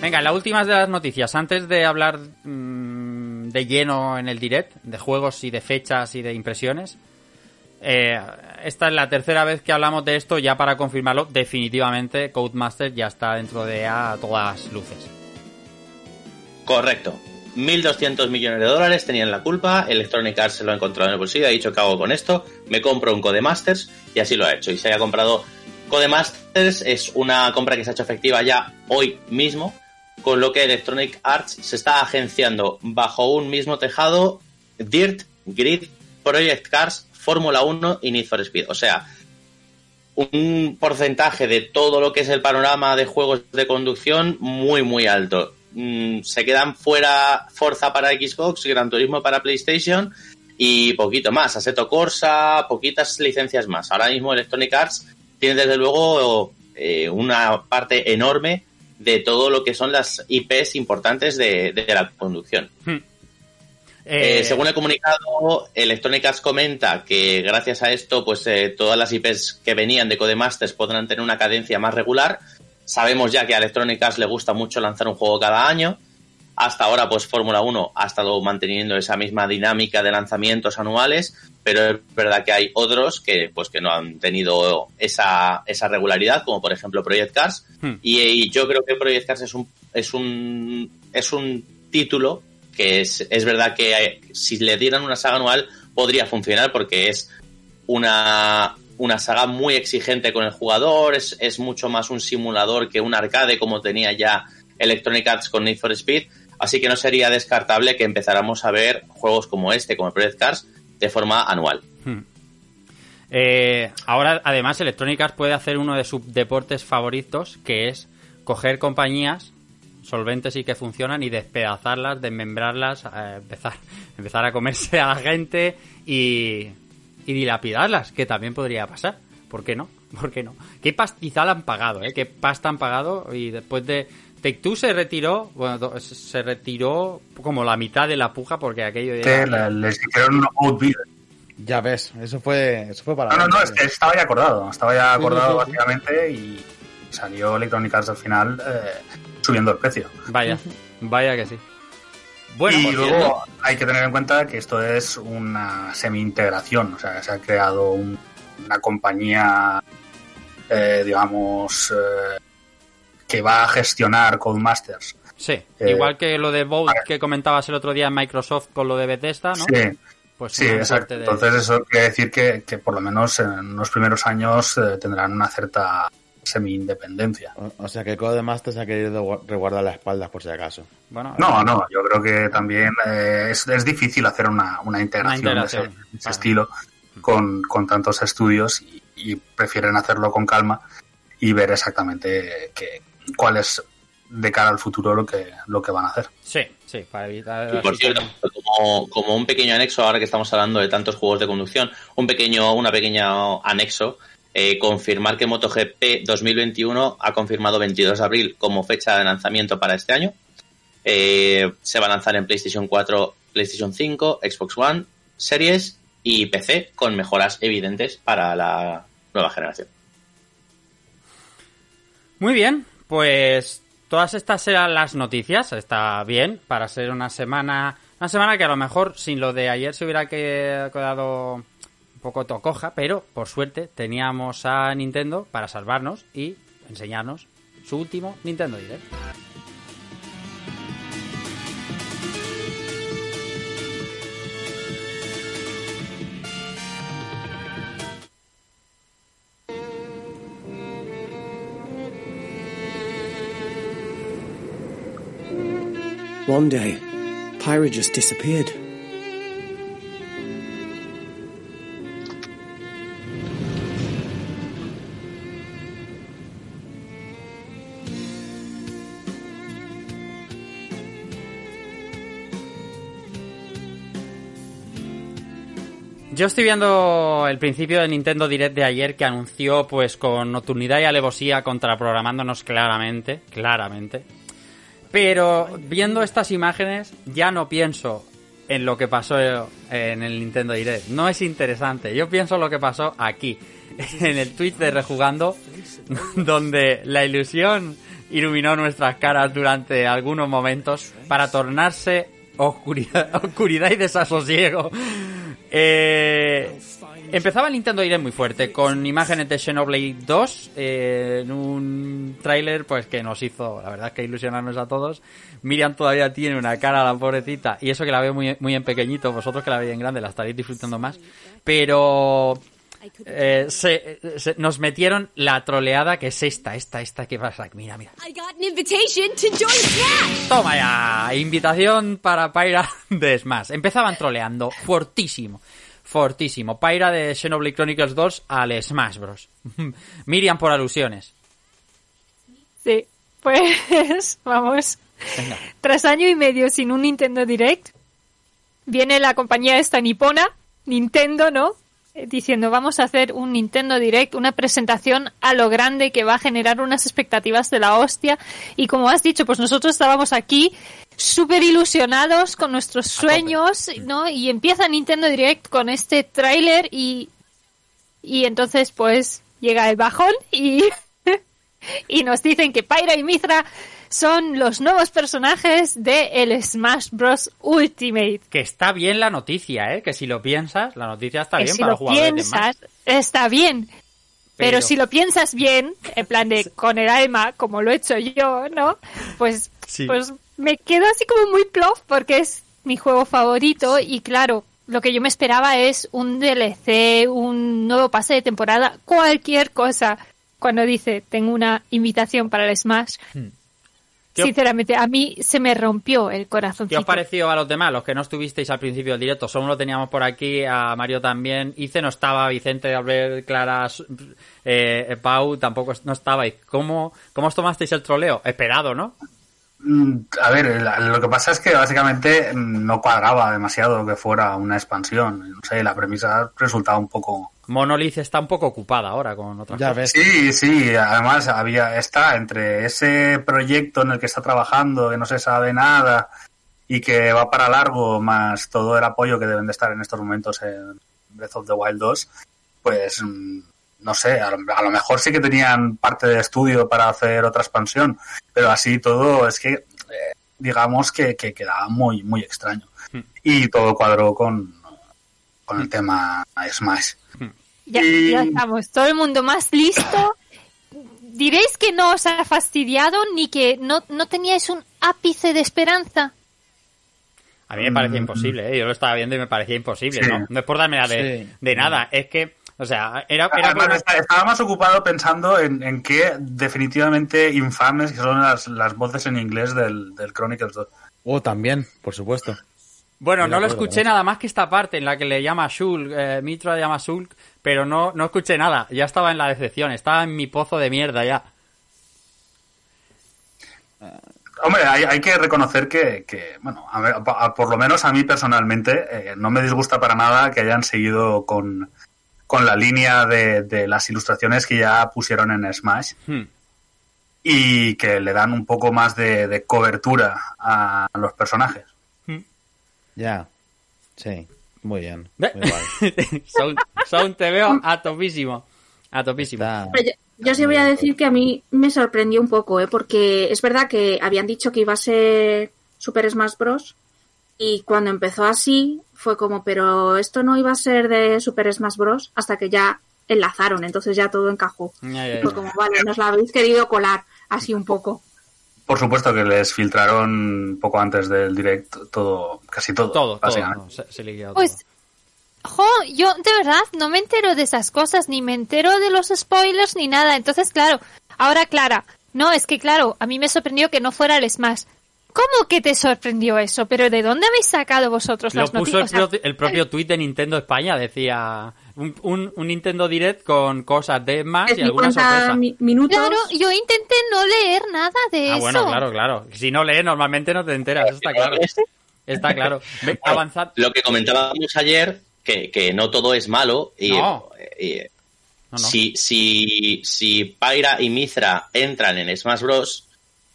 Speaker 1: Venga, la última de las noticias. Antes de hablar mm, de lleno en el direct, de juegos y de fechas y de impresiones. eh, esta es la tercera vez que hablamos de esto, ya para confirmarlo, definitivamente Codemaster ya está dentro de a todas luces.
Speaker 4: Correcto. 1.200 millones de dólares tenían la culpa, Electronic Arts se lo ha encontrado en el bolsillo, ha dicho que hago con esto, me compro un Codemasters y así lo ha hecho. Y se haya comprado Codemasters, es una compra que se ha hecho efectiva ya hoy mismo, con lo que Electronic Arts se está agenciando bajo un mismo tejado Dirt, Grid, Project Cars, Fórmula 1 y Need for Speed. O sea, un porcentaje de todo lo que es el panorama de juegos de conducción muy, muy alto. Mm, se quedan fuera Forza para Xbox, Gran Turismo para PlayStation y poquito más. Assetto Corsa, poquitas licencias más. Ahora mismo Electronic Arts tiene desde luego eh, una parte enorme de todo lo que son las IPs importantes de, de la conducción.
Speaker 1: Eh,
Speaker 4: Eh, según el comunicado, Electronic Arts comenta que gracias a esto, pues eh, todas las IPs que venían de Codemasters podrán tener una cadencia más regular. Sabemos ya que a Electronic Arts le gusta mucho lanzar un juego cada año. Hasta ahora, pues Fórmula 1 ha estado manteniendo esa misma dinámica de lanzamientos anuales, pero es verdad que hay otros que, pues, que no han tenido esa, esa regularidad, como por ejemplo Project Cars.
Speaker 1: Hmm.
Speaker 4: Y, y yo creo que Project Cars es un, es un, es un título que es, es verdad que eh, si le dieran una saga anual podría funcionar porque es una, una saga muy exigente con el jugador, es, es mucho más un simulador que un arcade como tenía ya Electronic Arts con Need for Speed. Así que no sería descartable que empezáramos a ver juegos como este, como el Project Cars, de forma anual.
Speaker 1: Hmm. Eh, ahora, además, Electronic Arts puede hacer uno de sus deportes favoritos, que es coger compañías solventes y que funcionan y despedazarlas, desmembrarlas, eh, empezar, empezar a comerse a la gente y, y dilapidarlas, que también podría pasar. ¿Por qué no? ¿Por qué no? ¿Qué pastizal han pagado, eh? ¿Qué pasta han pagado? Y después de... Take Two se retiró, bueno, se retiró como la mitad de la puja porque aquello
Speaker 5: la- les hicieron un outbid.
Speaker 8: Ya ves, eso fue, eso fue para.
Speaker 5: No, no, no, es que estaba ya acordado. Estaba ya
Speaker 8: sí,
Speaker 5: acordado
Speaker 8: sí, sí.
Speaker 5: básicamente y salió Electronic Arts al final eh, subiendo el precio.
Speaker 1: Vaya, vaya que sí. Bueno,
Speaker 5: y luego
Speaker 1: cierto-
Speaker 5: hay que tener en cuenta que esto es una semi-integración, o sea, se ha creado un- una compañía, eh, digamos, eh, que va a gestionar Codemasters.
Speaker 1: Sí,
Speaker 5: Eh,
Speaker 1: igual que lo de Vault que comentabas el otro día en Microsoft con lo de Bethesda, ¿no?
Speaker 5: Sí,
Speaker 1: Pues
Speaker 5: sí, exacto.
Speaker 1: de-
Speaker 5: Entonces eso quiere decir que, que por lo menos en los primeros años eh, tendrán una cierta semi-independencia.
Speaker 8: O, o sea que Codemasters se ha querido gua- resguardar las espaldas por si acaso.
Speaker 1: Bueno,
Speaker 5: No, no, yo creo que también eh, es, es difícil hacer una, una integración,
Speaker 1: Una
Speaker 5: de ese,
Speaker 1: integración.
Speaker 5: de ese estilo con, con tantos estudios y, y prefieren hacerlo con calma y ver exactamente que, cuál es de cara al futuro lo que, lo que van a hacer.
Speaker 1: Sí, sí, para evitar...
Speaker 4: Y por cierto, como, como un pequeño anexo, ahora que estamos hablando de tantos juegos de conducción, un pequeño, una pequeña anexo, eh, confirmar que MotoGP 2021 ha confirmado 22 de abril como fecha de lanzamiento para este año. Eh, se va a lanzar en PlayStation 4, PlayStation 5, Xbox One, Series y PC con mejoras evidentes para la nueva generación.
Speaker 1: Muy bien, pues todas estas eran las noticias. Está bien para ser una semana, una semana que a lo mejor sin lo de ayer se hubiera que- quedado un poco tocoja, pero por suerte teníamos a Nintendo para salvarnos y enseñarnos su último Nintendo Direct.
Speaker 11: One day, Pyra just disappeared.
Speaker 1: Yo estoy viendo el principio de Nintendo Direct de ayer que anunció pues con nocturnidad y alevosía contraprogramándonos claramente, claramente. Pero viendo estas imágenes ya no pienso en lo que pasó en el Nintendo Direct. No es interesante. Yo pienso en lo que pasó aquí, en el tweet de Rejugando, donde la ilusión iluminó nuestras caras durante algunos momentos para tornarse oscuridad, oscuridad y desasosiego. Eh, empezaba el Nintendo Direct muy fuerte, con imágenes de Xenoblade 2, eh, en un tráiler pues que nos hizo, la verdad es que ilusionarnos a todos. Miriam todavía tiene una cara, la pobrecita, y eso que la veo muy, muy en pequeñito, vosotros que la veis en grande la estaréis disfrutando más. Pero eh, se, se- nos metieron la troleada que es esta, esta, esta que pasa. Mira, mira.
Speaker 12: I got an invitation to join Smash!
Speaker 1: Toma ya, invitación para Pyra de Smash. Empezaban troleando, fortísimo, fortísimo. Pyra de Xenoblade Chronicles 2 al Smash Bros. Miriam por alusiones.
Speaker 9: Sí, pues vamos. Tras año y medio sin un Nintendo Direct, viene la compañía esta nipona, Nintendo, ¿no? Diciendo, vamos a hacer un Nintendo Direct, una presentación a lo grande que va a generar unas expectativas de la hostia. Y como has dicho, pues nosotros estábamos aquí súper ilusionados con nuestros sueños, ¿no? Y empieza Nintendo Direct con este tráiler y, y entonces pues llega el bajón y y nos dicen que Pyra y Mithra son los nuevos personajes de el Smash Bros. Ultimate.
Speaker 1: Que está bien la noticia, ¿eh? Que si lo piensas, la noticia está
Speaker 9: que
Speaker 1: bien
Speaker 9: si
Speaker 1: para
Speaker 9: lo
Speaker 1: jugadores de
Speaker 9: piensas, está bien. Pero,
Speaker 1: Pero-
Speaker 9: si lo piensas bien, en plan de con el alma, como lo he hecho yo, ¿no? Pues,
Speaker 1: Sí.
Speaker 9: pues me quedo así como muy plof porque es mi juego favorito y claro, lo que yo me esperaba es un DLC, un nuevo pase de temporada, cualquier cosa. Cuando dice, tengo una invitación para el Smash, Sinceramente, a mí se me rompió el corazón.
Speaker 1: ¿Qué os pareció a los demás, los que no estuvisteis al principio del directo? Solo lo teníamos por aquí, a Mario también. Ice no estaba, Vicente, Albert, Clara, eh, Pau tampoco no estabais. ¿Cómo, ¿Cómo os tomasteis el troleo? Esperado, ¿no?
Speaker 5: Mm, A ver, lo que pasa es que básicamente mm, no cuadraba demasiado que fuera una expansión. No sé, la premisa resultaba un poco...
Speaker 1: Monolith está un poco ocupada ahora con otras
Speaker 8: Ya
Speaker 1: cosas.
Speaker 8: ves.
Speaker 5: Sí, sí, además había está entre ese proyecto en el que está trabajando, que no se sabe nada y que va para largo, más todo el apoyo que deben de estar en estos momentos en Breath of the Wild 2, pues mm, no sé, a lo, a lo mejor sí que tenían parte de estudio para hacer otra expansión, pero así todo es que eh, digamos que, que quedaba muy, muy extraño.
Speaker 1: Hmm.
Speaker 5: Y todo cuadró con, con el tema Smash.
Speaker 9: Ya,
Speaker 5: Y-
Speaker 9: ya estamos. Todo el mundo más listo. ¿Diréis que no os ha fastidiado ni que no, no teníais un ápice de esperanza?
Speaker 1: A mí me parecía
Speaker 5: Mm.
Speaker 1: imposible, ¿eh? yo lo estaba viendo y me parecía imposible,
Speaker 5: Sí.
Speaker 1: ¿no? No es por darme la de,
Speaker 8: Sí.
Speaker 1: de nada, es que, o sea, era, era
Speaker 5: Además,
Speaker 1: como-
Speaker 5: esta- estaba más ocupado pensando en, en qué definitivamente infames que son las, las voces en inglés del, del Chronicles 2.
Speaker 8: Oh, también, por supuesto.
Speaker 1: Bueno, no lo
Speaker 8: acuerdo,
Speaker 1: escuché
Speaker 8: ¿no?
Speaker 1: nada más que esta parte en la que le llama Shulk, eh, Mitra le llama Shulk, pero no, no escuché nada. Ya estaba en la decepción, estaba en mi pozo de mierda ya.
Speaker 5: Hombre, hay, hay que reconocer que, que, bueno, a ver, a- a- por lo menos a mí personalmente eh, no me disgusta para nada que hayan seguido con, con la línea de, de las ilustraciones que ya pusieron en Smash
Speaker 1: Hmm.
Speaker 5: y que le dan un poco más de, de cobertura a los personajes.
Speaker 8: Ya. Sí, muy bien.
Speaker 1: Ve-
Speaker 8: Muy guay.
Speaker 1: Sound, Sound te veo a topísimo. A topísimo.
Speaker 8: Está-
Speaker 7: Yo, yo sí voy a decir que a mí me sorprendió un poco, ¿eh? porque es verdad que habían dicho que iba a ser Super Smash Bros. Y cuando empezó así, fue como, pero esto no iba a ser de Super Smash Bros. hasta que ya enlazaron, entonces ya todo encajó.
Speaker 1: Ya, ya, ya.
Speaker 7: Fue como, vale, nos la habéis querido colar así un poco.
Speaker 5: Por supuesto que les filtraron poco antes del direct todo, casi todo.
Speaker 1: Todo, todo.
Speaker 5: básicamente.
Speaker 1: no, se, todo.
Speaker 9: Pues, jo, yo de verdad no me entero de esas cosas, ni me entero de los spoilers ni nada. Entonces, claro, ahora Clara, no, es que claro, a mí me sorprendió que no fuera el Smash. ¿Cómo que te sorprendió eso? ¿Pero de dónde habéis sacado vosotros
Speaker 1: Lo
Speaker 9: las
Speaker 1: puso el, pro- el propio tweet de Nintendo España, decía un, un, un Nintendo Direct con cosas de más y alguna
Speaker 7: 50
Speaker 1: sorpresa.
Speaker 7: mi- minutos.
Speaker 9: Claro, yo intenté no leer nada de
Speaker 1: Ah,
Speaker 9: eso.
Speaker 1: bueno, claro, claro. Si no lees, normalmente no te enteras, eso está claro. Está claro. Ve, avanzad.
Speaker 4: Lo que comentábamos ayer, que, que no todo es malo. Y,
Speaker 1: No.
Speaker 4: y-
Speaker 1: No, no.
Speaker 4: Si, si, si Pyra y Mithra entran en Smash Bros.,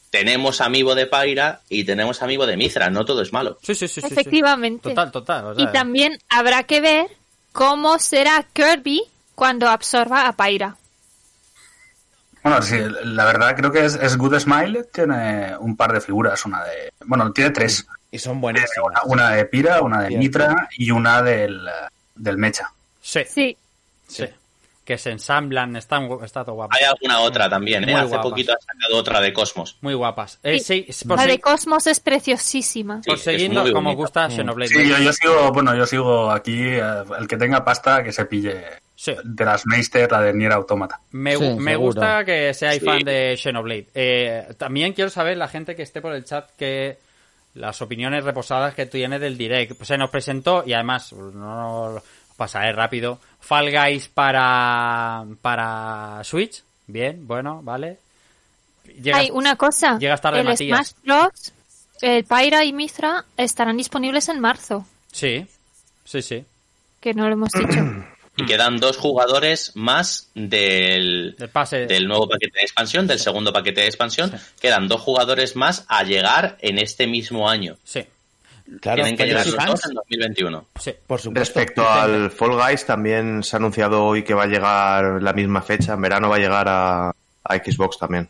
Speaker 4: tenemos amigo de Pyra y tenemos amigo de Mithra. No todo es malo.
Speaker 1: Sí, sí, sí, sí, sí.
Speaker 9: Efectivamente.
Speaker 1: Total, total. o
Speaker 9: Y también habrá que ver cómo será Kirby cuando absorba a Pyra.
Speaker 5: Bueno, sí, la verdad creo que es, es Good Smile, tiene un par de figuras, una de... Bueno, tiene tres.
Speaker 8: Y son
Speaker 5: Tiene
Speaker 8: buenísimas.
Speaker 5: una, una de Pira, una de. Mitra y una del, eh, del Mecha.
Speaker 1: Sí,
Speaker 9: Sí.
Speaker 1: sí. Que se ensamblan, están, está todo guapo.
Speaker 4: Hay alguna otra también, ¿eh? Hace
Speaker 1: guapas.
Speaker 4: poquito ha sacado otra de Cosmos.
Speaker 1: Muy guapas. Eh,
Speaker 9: Sí.
Speaker 1: sí, por,
Speaker 9: La de Cosmos es preciosísima.
Speaker 4: Sí,
Speaker 1: por seguirnos como gusta Xenoblade.
Speaker 5: Sí, yo, yo sigo, bueno, yo sigo aquí, eh, el que tenga pasta que se pille
Speaker 1: Sí.
Speaker 5: de las Meister, la de Nier Automata.
Speaker 1: Me,
Speaker 8: Sí,
Speaker 1: me gusta que seáis
Speaker 4: Sí.
Speaker 1: fan de Xenoblade. Eh, también quiero saber, la gente que esté por el chat, que las opiniones reposadas que tiene del direct. Pues se nos presentó, y además, no lo pasaré rápido, Fall Guys para, para Switch. Bien, bueno, vale. Llegas-
Speaker 9: Hay una cosa.
Speaker 1: llegas tarde,
Speaker 9: el
Speaker 1: Matías.
Speaker 9: Smash Bros, el Pyra y Mithra estarán disponibles en marzo.
Speaker 1: Sí, sí, sí.
Speaker 9: Que no lo hemos dicho.
Speaker 4: Y quedan dos jugadores más del,
Speaker 1: pase.
Speaker 4: del nuevo paquete de expansión, del segundo paquete de expansión. Quedan dos jugadores más a llegar en este mismo año.
Speaker 1: Sí,
Speaker 8: Claro,
Speaker 4: Tienen que llegar los
Speaker 8: fans,
Speaker 4: dos en 2021.
Speaker 1: sí.
Speaker 8: por supuesto.
Speaker 6: Respecto al Fall Guys, también se ha anunciado hoy que va a llegar la misma fecha. En verano va a llegar a, a Xbox también.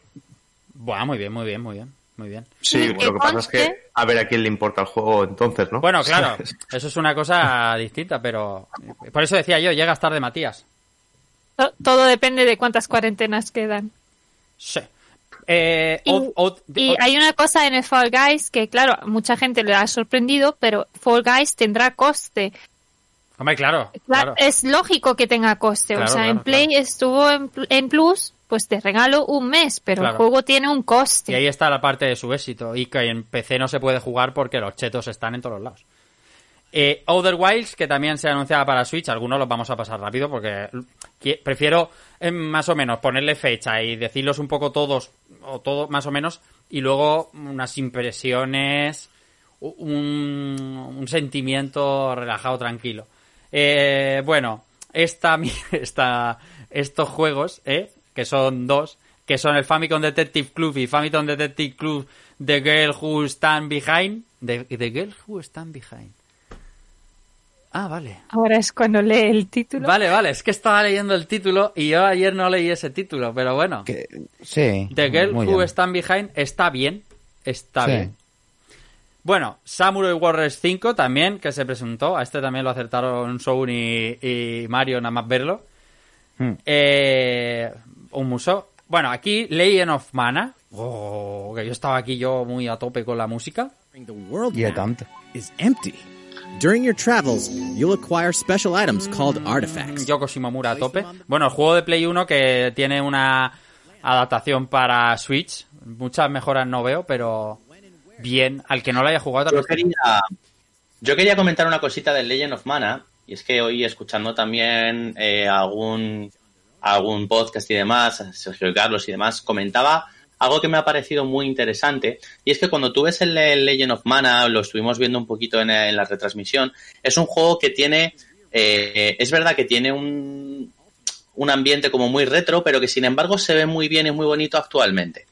Speaker 1: Buah, muy bien, muy bien, muy bien. Muy bien.
Speaker 6: Sí, lo
Speaker 9: que
Speaker 6: pasa es que a ver a quién le importa el juego entonces, ¿no?
Speaker 1: Bueno, claro, eso es una cosa distinta, pero por eso decía yo, llegas tarde, Matías.
Speaker 9: To- Todo depende de cuántas cuarentenas quedan.
Speaker 1: Sí. Eh,
Speaker 9: Y, hay una cosa en el Fall Guys que, claro, a mucha gente le ha sorprendido, pero Fall Guys tendrá coste.
Speaker 1: Hombre, claro,
Speaker 9: Cla-
Speaker 1: claro.
Speaker 9: Es lógico que tenga coste.
Speaker 1: Claro,
Speaker 9: o sea, en Play estuvo en, en Plus pues te regalo un mes, pero el juego tiene un coste.
Speaker 1: Y ahí está la parte de su éxito. Y que en PC no se puede jugar porque los chetos están en todos los lados. Eh, Outer Wilds, que también se anunciaba para Switch, algunos los vamos a pasar rápido porque prefiero eh, más o menos ponerle fecha y decirlos un poco todos, o todo más o menos, y luego unas impresiones, un, sentimiento relajado, tranquilo. Eh, bueno, esta, esta, estos juegos, eh, que son dos, que son el Famicom Detective Club y Famicom Detective Club The Girl Who Stand Behind. The, The Girl Who Stand Behind. Ah, vale.
Speaker 9: Ahora es cuando lee el título.
Speaker 1: Vale, vale, es que estaba leyendo el título y yo ayer no leí ese título, pero bueno.
Speaker 8: Sí.
Speaker 1: The Girl
Speaker 8: muy
Speaker 1: Who
Speaker 8: bien.
Speaker 1: Stand Behind está bien. Está
Speaker 8: Sí.
Speaker 1: bien. Bueno, Samurai Warriors 5 también, que se presentó. A este también lo acertaron Sony y, y Mario, nada más verlo.
Speaker 8: Hmm.
Speaker 1: Eh, un museo. Bueno, aquí Legend of Mana. Oh, que yo estaba aquí yo muy a tope con la música.
Speaker 13: The world
Speaker 8: Y
Speaker 13: map
Speaker 8: tanto.
Speaker 13: is empty. During your travels, you'll acquire special items called artifacts.
Speaker 1: Yoko Shimomura a tope. Bueno, el juego de Play 1 que tiene una adaptación para Switch. Muchas mejoras no veo, pero bien. Al que no lo haya jugado
Speaker 4: Yo quería, yo quería comentar una cosita del Legend of Mana, y es que hoy escuchando también eh, algún, algún podcast y demás, Sergio Carlos y demás, comentaba algo que me ha parecido muy interesante, y es que cuando tú ves el, Legend of Mana, lo estuvimos viendo un poquito en, la retransmisión, es un juego que tiene, eh, es verdad que tiene un, un ambiente como muy retro, pero que sin embargo se ve muy bien y muy bonito actualmente.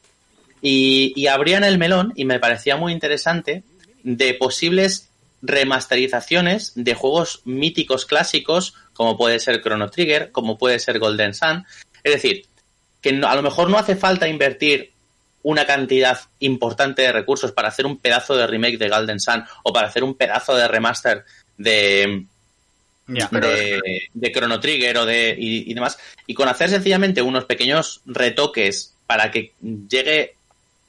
Speaker 4: Y, y abrían el melón y me parecía muy interesante de posibles remasterizaciones de juegos míticos clásicos como puede ser Chrono Trigger, como puede ser Golden Sun. Es decir, que a lo mejor no hace falta invertir una cantidad importante de recursos para hacer un pedazo de remake de Golden Sun o para hacer un pedazo de remaster de, de, de Chrono Trigger o de y, y demás. Y con hacer sencillamente unos pequeños retoques para que llegue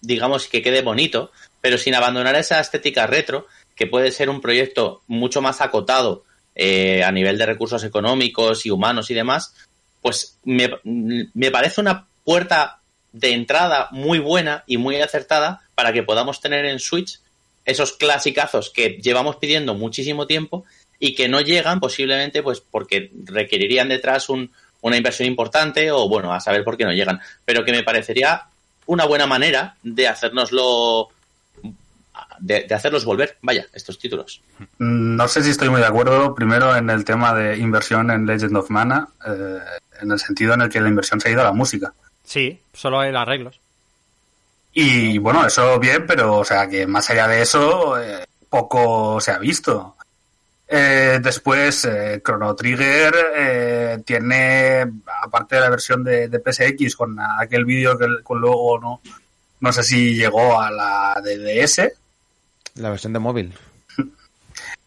Speaker 4: digamos que quede bonito pero sin abandonar esa estética retro que puede ser un proyecto mucho más acotado eh, a nivel de recursos económicos y humanos y demás pues me, me parece una puerta de entrada muy buena y muy acertada para que podamos tener en Switch esos clasicazos que llevamos pidiendo muchísimo tiempo y que no llegan posiblemente pues porque requerirían detrás un, una inversión importante o bueno, a saber por qué no llegan, pero que me parecería una buena manera de hacernoslo de, de hacerlos volver, vaya, estos títulos.
Speaker 5: Mm, No sé si estoy muy de acuerdo, primero en el tema de inversión en Legend of Mana, eh, en el sentido en el que la inversión se ha ido a la música.
Speaker 1: Sí, solo hay arreglos.
Speaker 5: Y bueno, eso bien, pero o sea que más allá de eso, eh, poco se ha visto. Eh, después, eh, Chrono Trigger eh, tiene, aparte de la versión de, de PSX, con aquel vídeo que con luego no, no sé si llegó a la de DS,
Speaker 8: La versión de móvil.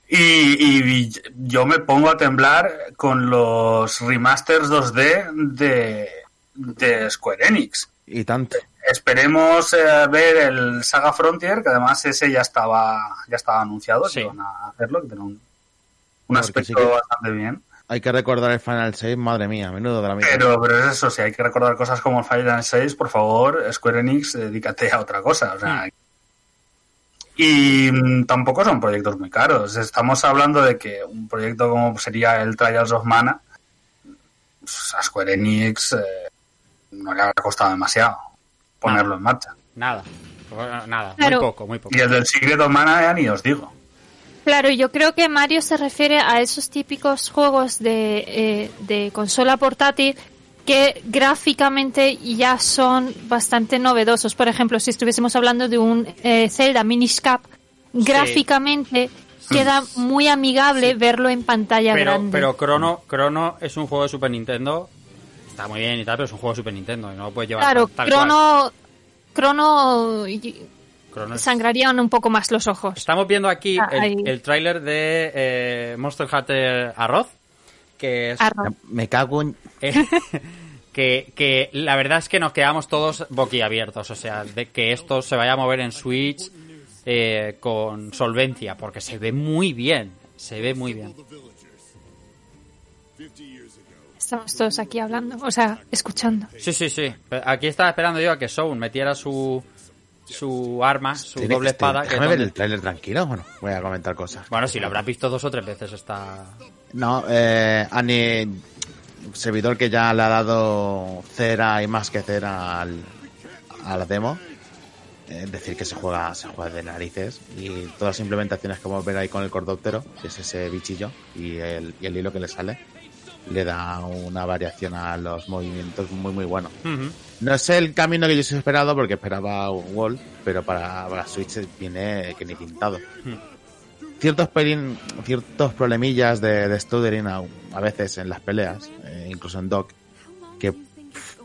Speaker 5: Y, y yo me pongo a temblar con los remasters 2D de, de Square Enix.
Speaker 8: Y tanto.
Speaker 5: Esperemos eh, ver el Saga Frontier, que además ese ya estaba ya estaba anunciado, que iban a hacerlo, que tiene un, un aspecto
Speaker 8: sí que-
Speaker 5: bastante bien.
Speaker 8: Hay que recordar el Final 6, madre mía, menudo de la.
Speaker 5: Pero, pero es eso, si hay que recordar cosas como el Final 6, por favor, Square Enix, dedícate a otra cosa. O sea, y mm, tampoco son proyectos muy caros. Estamos hablando de que un proyecto como sería el Trials of Mana, pues, a Square Enix eh, no le habrá costado demasiado ponerlo en marcha.
Speaker 1: Nada. Nada,
Speaker 9: Claro.
Speaker 1: muy poco, muy poco.
Speaker 5: Y el del Secret of Mana ya ni os digo.
Speaker 9: Claro, yo creo que Mario se refiere a esos típicos juegos de, eh, de consola portátil que gráficamente ya son bastante novedosos. Por ejemplo, si estuviésemos hablando de un eh, Zelda Minish Cap, gráficamente queda muy amigable verlo en pantalla
Speaker 1: Pero,
Speaker 9: grande.
Speaker 1: pero Chrono, Chrono es un juego de Super Nintendo. Está muy bien y tal, pero es un juego de Super Nintendo y no lo puedes llevar
Speaker 9: claro,
Speaker 1: tal.
Speaker 9: Crono, Crono y-
Speaker 1: Crono es-
Speaker 9: sangrarían un poco más los ojos.
Speaker 1: Estamos viendo aquí
Speaker 9: Ah,
Speaker 1: el, el tráiler de eh, Monster Hunter Arroz, que es
Speaker 8: Me cago en...
Speaker 1: eh, que, que la verdad es que nos quedamos todos boquiabiertos, o sea, de que esto se vaya a mover en Switch eh, con solvencia, porque se ve muy bien, se ve muy bien.
Speaker 9: Estamos todos aquí hablando, o sea, escuchando.
Speaker 1: Sí, sí, sí. Aquí estaba esperando yo a que Sound metiera su su arma, su
Speaker 8: Tiene-
Speaker 1: doble
Speaker 8: este,
Speaker 1: espada. que
Speaker 8: déjame ver el trailer tranquilo, bueno, voy a comentar cosas.
Speaker 1: Bueno, si lo habrás visto dos o tres veces está...
Speaker 8: No, eh, Ani, servidor que ya le ha dado cera y más que cera al, a la demo. Es decir, que se juega, se juega de narices y todas las implementaciones que vamos a ver ahí con el cordóptero, que es ese bichillo, y el, y el hilo que le sale, le da una variación a los movimientos muy, muy bueno. No es el camino que yo hubiese esperado porque esperaba un Wall, pero para, para Switch viene que ni pintado. Ciertos, pelín, ciertos problemillas de, de stuttering a, a veces en las peleas, eh, incluso en dock, que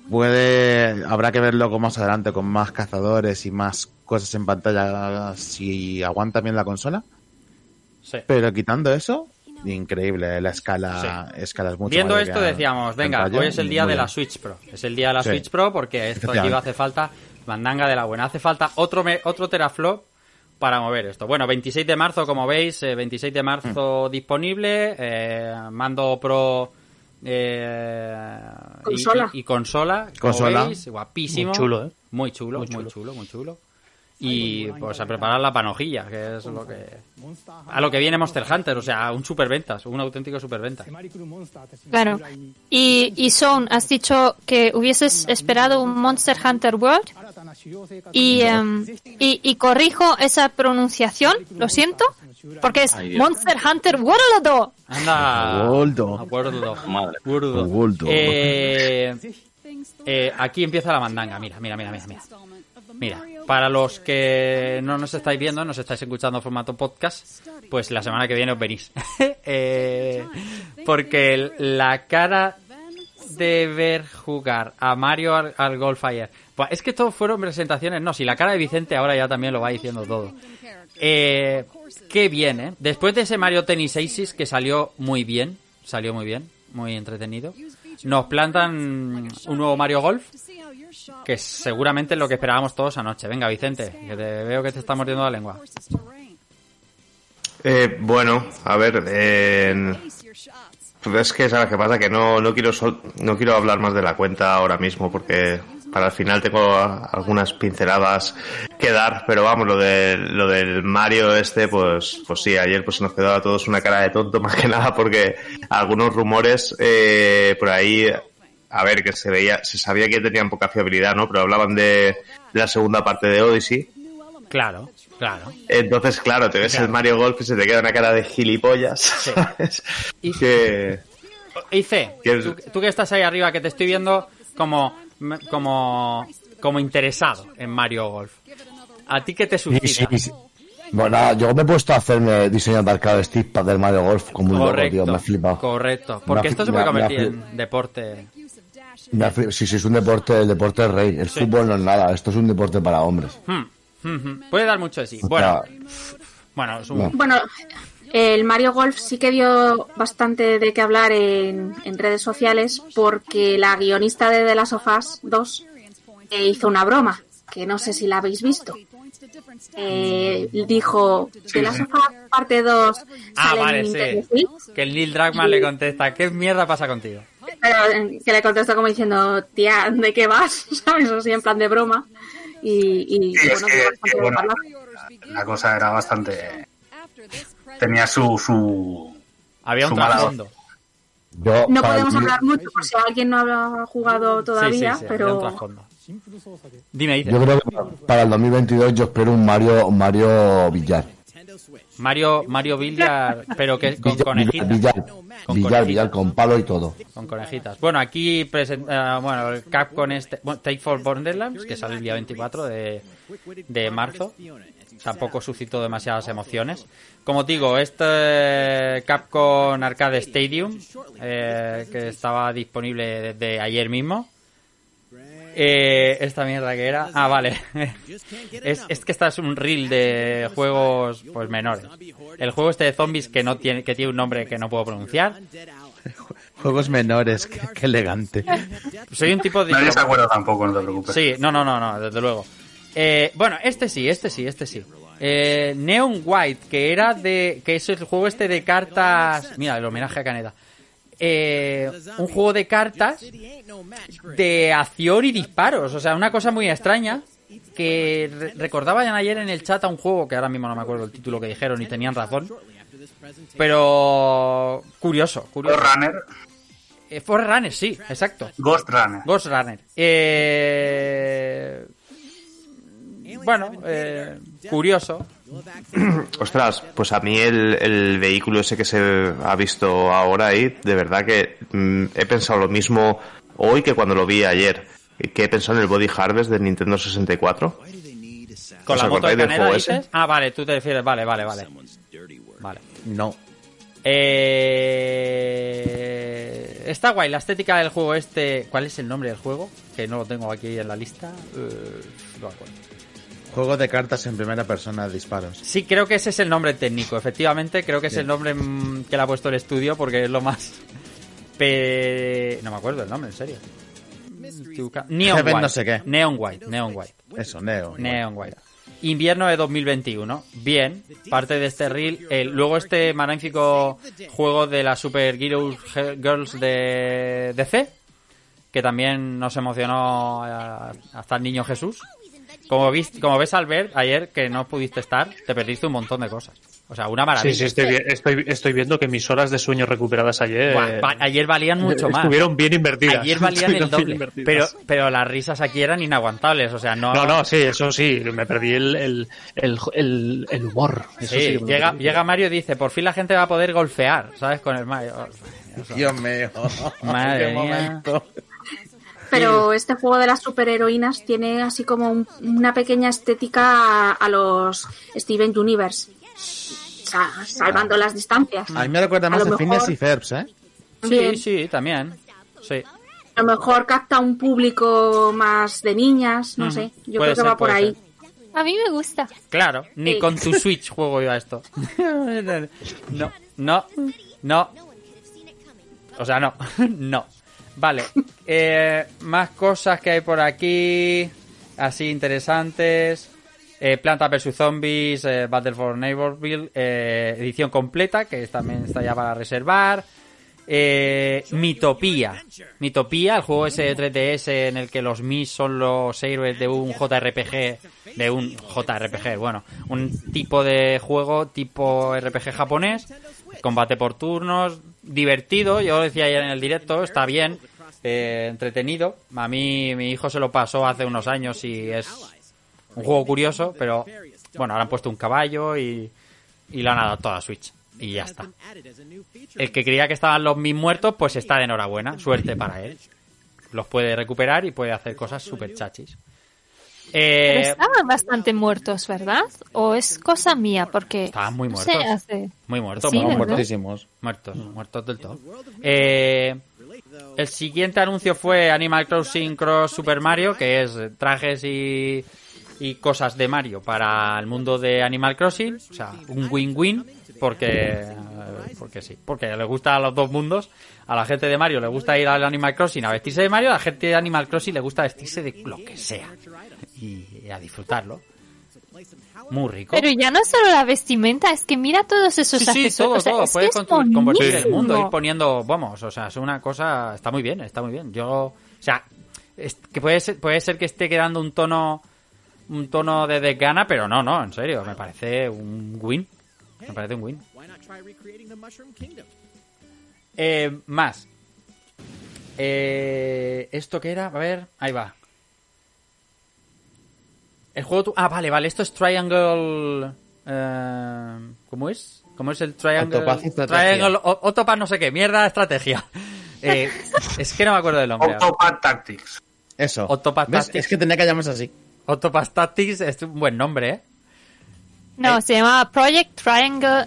Speaker 8: puede, habrá que verlo con más adelante con más cazadores y más cosas en pantalla si aguanta bien la consola.
Speaker 1: Sí.
Speaker 8: Pero quitando eso, increíble la escala, escala es mucho
Speaker 1: Viendo esto decíamos, venga, hoy es el día
Speaker 8: muy
Speaker 1: de la. Switch Pro. Es el día de la
Speaker 8: Sí.
Speaker 1: Switch Pro porque esto aquí
Speaker 8: Efectivamente.
Speaker 1: va a hacer falta mandanga de la buena. Hace falta otro, me- otro teraflop para mover esto. Bueno, 26 de marzo, como veis, eh, 26 de marzo
Speaker 8: Mm.
Speaker 1: disponible. eh, mando Pro eh, y-
Speaker 7: Consola.
Speaker 1: Y, y consola. como
Speaker 8: Consola.
Speaker 1: veis, guapísimo.
Speaker 3: Muy chulo, ¿eh?
Speaker 1: Muy chulo, muy chulo, muy chulo. Y pues a preparar la panojilla, que es lo que... A lo que viene Monster Hunter, o sea, un superventas, un auténtico superventas.
Speaker 9: Claro. Y, y Son, has dicho que hubieses esperado un Monster Hunter World. Y, em, y, y corrijo esa pronunciación, lo siento, porque es. Monster Hunter World.
Speaker 1: Anda.
Speaker 8: Worldo.
Speaker 1: Acuerdo.
Speaker 4: Madre.
Speaker 1: Worldo.
Speaker 8: Worldo.
Speaker 1: Eh, eh, aquí empieza la mandanga. Mira, mira, mira, mira, mira. Para los que no nos estáis viendo, nos estáis escuchando formato podcast, pues la semana que viene os venís. Eh, porque la cara de ver jugar a Mario al, al. Buah, es que todo fueron presentaciones, no, si la cara de Vicente ahora ya también lo va diciendo todo. Eh, qué bien, ¿eh? Después de ese Mario Tennis Aces que salió muy bien, salió muy bien, muy entretenido, nos plantan un nuevo Mario Golf que es seguramente lo que esperábamos todos anoche. Venga, Vicente, que te veo que te está mordiendo la lengua.
Speaker 6: Eh, bueno, a ver, eh, es que sabes qué pasa que no, no quiero sol- no quiero hablar más de la cuenta ahora mismo porque para el final tengo algunas pinceladas que dar, pero vamos, lo de lo del Mario este, pues, pues sí, ayer pues nos quedó a todos una cara de tonto más que nada porque algunos rumores eh, por ahí, a ver, que se veía, se sabía que tenían poca fiabilidad, ¿no? Pero hablaban de, la segunda parte de Odyssey.
Speaker 1: Claro, claro.
Speaker 6: Entonces, claro, te ves
Speaker 1: Claro.
Speaker 6: el Mario Golf y se te queda una cara de gilipollas. ¿sabes?
Speaker 1: Y-
Speaker 6: Que,
Speaker 1: Ice,
Speaker 6: que-
Speaker 1: tú, tú que estás ahí arriba, que te estoy viendo como, como, como interesado en Mario Golf. ¿A ti qué te
Speaker 10: Sí,
Speaker 1: suscita?
Speaker 10: sí, sí. Bueno, yo me he puesto a hacerme diseño de arcade stick para del Mario Golf como un loco, tío. Me ha flipado.
Speaker 1: correcto. Porque esto se puede convertir en deporte.
Speaker 10: Me ha fli- Sí, sí, es un deporte, el deporte es rey. El
Speaker 1: Sí.
Speaker 10: fútbol no es nada, esto es un deporte para hombres.
Speaker 1: Hmm, hmm, hmm. Puede dar mucho de sí.
Speaker 10: O
Speaker 1: Bueno,
Speaker 10: sea,
Speaker 1: bueno, es un...
Speaker 10: no.
Speaker 7: Bueno, el Mario Golf sí que dio bastante de qué hablar en, en redes sociales porque la guionista de The Last of Us 2 eh, hizo una broma, que no sé si la habéis visto. Eh, dijo, The Last of Us parte 2
Speaker 1: Ah,
Speaker 7: sale
Speaker 1: vale,
Speaker 7: en
Speaker 1: sí.
Speaker 7: Nintendo Switch,
Speaker 1: Que el Neil Druckmann le contesta, ¿qué mierda pasa contigo?
Speaker 7: pero eh, que le contestó como diciendo, tía, ¿de qué vas? ¿Sabes? Así en plan de broma. Y, y,
Speaker 5: Sí, es
Speaker 7: bueno,
Speaker 5: que-
Speaker 7: dio
Speaker 5: que,
Speaker 7: de
Speaker 5: bueno,
Speaker 7: hablar.
Speaker 5: la cosa era bastante... Tenía su... su
Speaker 1: Había un
Speaker 5: su mala-
Speaker 1: trasfondo.
Speaker 10: Yo,
Speaker 7: No podemos hablar mucho por si alguien no ha jugado todavía,
Speaker 1: sí, sí,
Speaker 7: pero.
Speaker 1: Dime, dice.
Speaker 10: Yo creo que para el 2022 yo espero un Mario, un Mario Villar.
Speaker 1: Mario, Mario Villar, pero que con
Speaker 10: Villar,
Speaker 1: conejitas.
Speaker 10: Villar,
Speaker 1: Con
Speaker 10: Villar,
Speaker 1: conejitas.
Speaker 10: Villar, con palo y todo.
Speaker 1: Con conejitas. Bueno, aquí presenta, bueno, el Capcom este, bueno, Take for Borderlands, que sale el día 24 de, de marzo. Tampoco suscitó demasiadas emociones. Como digo, este Capcom Arcade Stadium, eh, que estaba disponible desde ayer mismo. Eh, esta mierda que era. Ah, vale. es, es que esta es un reel de juegos pues menores. El juego este de zombies que no tiene, que tiene un nombre que no puedo pronunciar.
Speaker 8: Juegos menores, qué, qué elegante.
Speaker 1: Soy un tipo de.
Speaker 5: Nadie se acuerda tampoco, no te preocupes.
Speaker 1: Sí, no, no, no, no, desde luego. Eh, bueno, este sí, este sí, este sí. Eh, Neon White, que era de. que es el juego este de cartas. Mira, el homenaje a Caneda. eh, un juego de cartas de acción y disparos. O sea, una cosa muy extraña que re- recordaban ayer en el chat a un juego que ahora mismo no me acuerdo el título que dijeron y tenían razón. Pero curioso, curioso.
Speaker 5: Runner.
Speaker 1: Eh, Forerunner, sí, exacto.
Speaker 5: Ghost Runner.
Speaker 1: Ghost Runner. Eh, Bueno, eh, curioso.
Speaker 6: Ostras, pues a mí el, el vehículo ese que se ha visto ahora ahí, de verdad que mm, he pensado lo mismo hoy que cuando lo vi ayer. Que he pensado en el Body Harvest de Nintendo 64.
Speaker 1: Con
Speaker 6: ¿Os
Speaker 1: la moto de canela
Speaker 6: juego
Speaker 1: dices.
Speaker 6: ese?
Speaker 1: Ah, vale, tú te refieres. Vale, vale, vale. Vale.
Speaker 8: No.
Speaker 1: Eh, está guay la estética del juego este. ¿Cuál es el nombre del juego? Que no lo tengo aquí en la lista. Eh, no acuerdo.
Speaker 8: Juego de cartas en primera persona de disparos.
Speaker 1: Sí, creo que ese es el nombre técnico. Efectivamente, creo que es
Speaker 8: Bien.
Speaker 1: el nombre mm, que le ha puesto el estudio porque es lo más. Pe... No me acuerdo el nombre, en serio. Neon
Speaker 8: Heaven
Speaker 1: White.
Speaker 8: no sé qué.
Speaker 1: Neon White, Neon White.
Speaker 8: Eso, Neo.
Speaker 1: Neon White. Invierno de 2021. Bien, parte de este reel. El- luego este magnífico juego de las Super Girls, Girls de DC, que también nos emocionó eh, hasta el niño Jesús. Como, vis- como ves al ver ayer que no pudiste estar, te perdiste un montón de cosas. O sea, una maravilla.
Speaker 3: Sí, sí, estoy, estoy, estoy viendo que mis horas de sueño recuperadas ayer
Speaker 1: Buah, va- ayer valían mucho más.
Speaker 3: estuvieron bien invertidas.
Speaker 1: Ayer valían el doble. Pero, pero las risas aquí eran inaguantables. O sea, no.
Speaker 3: No, no, sí, eso sí, me perdí el, el, el, el- el humor. Eso
Speaker 1: Sí, llega, llega Mario y dice, por fin la gente va a poder golfear, ¿sabes? Con el Mario.
Speaker 8: Dios mío.
Speaker 1: Madre
Speaker 8: Qué
Speaker 1: mía.
Speaker 8: momento.
Speaker 7: Pero este juego de las superheroínas tiene así como un- una pequeña estética a, a los Steven Universe. O sea, salvando las distancias.
Speaker 8: A mí me recuerda más
Speaker 7: lo
Speaker 8: a Phineas
Speaker 7: mejor-
Speaker 8: y Ferbs, ¿eh?
Speaker 1: Sí,
Speaker 7: Bien.
Speaker 1: sí, también. Sí.
Speaker 7: A lo mejor capta un público más de niñas, no
Speaker 1: Ujú.
Speaker 7: sé. Yo
Speaker 1: Puede
Speaker 7: creo que
Speaker 1: ser,
Speaker 7: va por ahí.
Speaker 9: A mí me gusta.
Speaker 1: Claro, ni
Speaker 7: Sí.
Speaker 1: con tu Switch juego yo a esto. No, no, no. O sea, no, no. Vale, eh, más cosas que hay por aquí, así interesantes. Eh, Planta vs Zombies, eh, Battle for Neighborville, eh, edición completa, que también está ya para reservar. Eh, Mitopía. Mitopía, el juego ese de 3DS en el que los Mis son los héroes de un JRPG, de un JRPG, bueno, un tipo de juego tipo RPG japonés, combate por turnos, divertido, yo lo decía ayer en el directo, está bien, eh, entretenido. A mí mi hijo se lo pasó hace unos años y es un juego curioso, pero bueno, ahora han puesto un caballo y, y lo han adaptado a Switch. Y ya está. El que creía que estaban los mis muertos, pues está de enhorabuena. Suerte para él. Los puede recuperar y puede hacer cosas súper chachis.
Speaker 9: Pero
Speaker 1: Eh,
Speaker 9: estaban bastante muertos, ¿verdad? ¿O es cosa mía? Porque...
Speaker 1: Estaban muy
Speaker 9: no sé,
Speaker 1: muertos.
Speaker 9: hace-
Speaker 1: muy muertos,
Speaker 9: Sí.
Speaker 8: Muertísimos.
Speaker 1: Muertos, muertos del todo. Eh, el siguiente anuncio fue Animal Crossing Cross Super Mario, que es trajes y, y cosas de Mario para el mundo de Animal Crossing. O sea, un win-win, porque, porque sí, porque le gusta a los dos mundos. A la gente de Mario le gusta ir al Animal Crossing a vestirse de Mario, a la gente de Animal Crossing le gusta vestirse de lo que sea. Y, y a disfrutarlo. Muy rico.
Speaker 9: Pero ya no solo la vestimenta, es que mira todos esos
Speaker 1: Sí, sí, todo,
Speaker 9: o sea,
Speaker 1: todo.
Speaker 9: es
Speaker 1: Puedes
Speaker 9: es
Speaker 1: convertir el mundo, ir poniendo, vamos, o sea, es una cosa, está muy bien, está muy bien. Yo, o sea, es- que puede ser, puede ser que esté quedando un tono, un tono de desgana, pero no, no, en serio, me parece un win. Me parece un win. Eh, más. Eh, ¿Esto qué era? A ver, ahí va. El juego... tu- Ah, vale, vale, esto es Triangle... eh, ¿Cómo es? ¿Cómo es el Triangle? Triangle... Octopath no sé qué, mierda, estrategia. Eh, es que no me acuerdo del nombre. ahora.
Speaker 5: Octopath Tactics.
Speaker 8: Eso.
Speaker 1: Octopath
Speaker 8: ¿Ves?
Speaker 1: Tactics.
Speaker 8: Es que tenía que llamarse así.
Speaker 1: Octopath Tactics es un buen nombre, ¿eh?
Speaker 9: No, se llama Project Triangle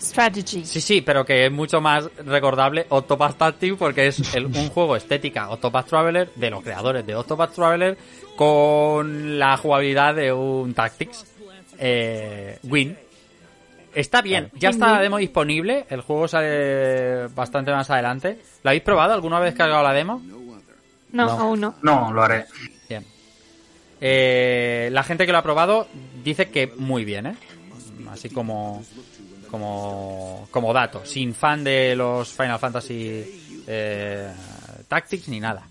Speaker 9: Strategy.
Speaker 1: Sí, sí, pero que es mucho más recordable Octopath Tactics porque es el- un juego estética Octopath Traveler de los creadores de Octopath Traveler con la jugabilidad de un Tactics eh, Win. Está bien, ya está la demo disponible, el juego sale bastante más adelante. ¿Lo habéis probado? ¿Alguna vez cargado la demo?
Speaker 9: No, aún no.
Speaker 5: No, lo haré.
Speaker 1: Bien. Eh, la gente que lo ha probado dice que muy bien, ¿eh? Así como, como, como dato. Sin fan de los Final Fantasy eh, Tactics ni nada.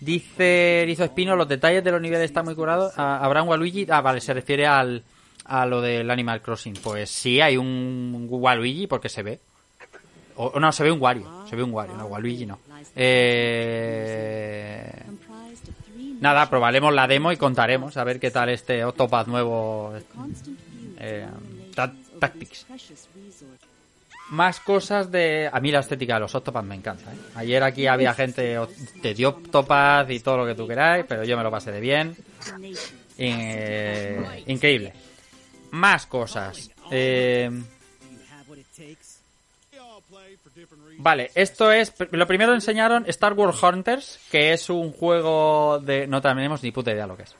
Speaker 1: Dice Rizo Espino, los detalles de los niveles están muy curados. Ah, ¿Habrá un Waluigi? Ah, vale, se refiere al, a lo del Animal Crossing. Pues sí, hay un Waluigi porque se ve. O no, se ve un Wario. Se ve un Wario, no, Waluigi no. Eh... Nada, probaremos la demo y contaremos a ver qué tal este Octopath nuevo. Eh, Ta- Tactics. Más cosas de... A mí la estética de los Octopath me encanta. ¿eh? Ayer aquí había gente o- te dio Octopath y todo lo que tú queráis, pero yo me lo pasé de bien. Eh, increíble. Más cosas. Eh, Vale, esto es. Lo primero enseñaron Star Wars Hunters, que es un juego de. No tenemos ni puta idea lo que es.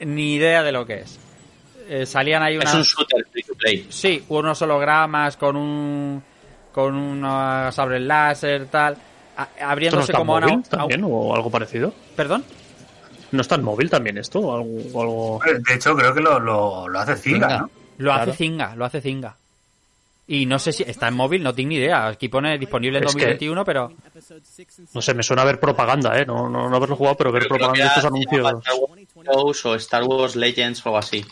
Speaker 1: Ni idea de lo que es. Eh, salían ahí
Speaker 4: Es
Speaker 1: unas.
Speaker 4: un shooter free to play.
Speaker 1: Sí, unos hologramas con un. con unos sabres láser, tal. a-
Speaker 3: ¿Esto no
Speaker 1: abriéndose
Speaker 3: está
Speaker 1: como
Speaker 3: móvil
Speaker 1: una.
Speaker 3: también o algo parecido?
Speaker 1: ¿Perdón?
Speaker 3: ¿No está en móvil también esto? ¿O algo, o algo-
Speaker 5: De hecho, creo que lo, lo, lo hace Zinga. ¿no?
Speaker 1: Lo
Speaker 3: Claro.
Speaker 1: hace Zinga, lo hace Zinga. Y no sé si está en móvil, no tengo ni idea. Aquí pone disponible en
Speaker 3: Es que-
Speaker 1: 2021, pero.
Speaker 3: No sé, me suena a ver propaganda, ¿eh? No, no, no haberlo jugado, pero ver propaganda de estos anuncios.
Speaker 4: Star Wars Heroes o Star Wars Legends o algo así.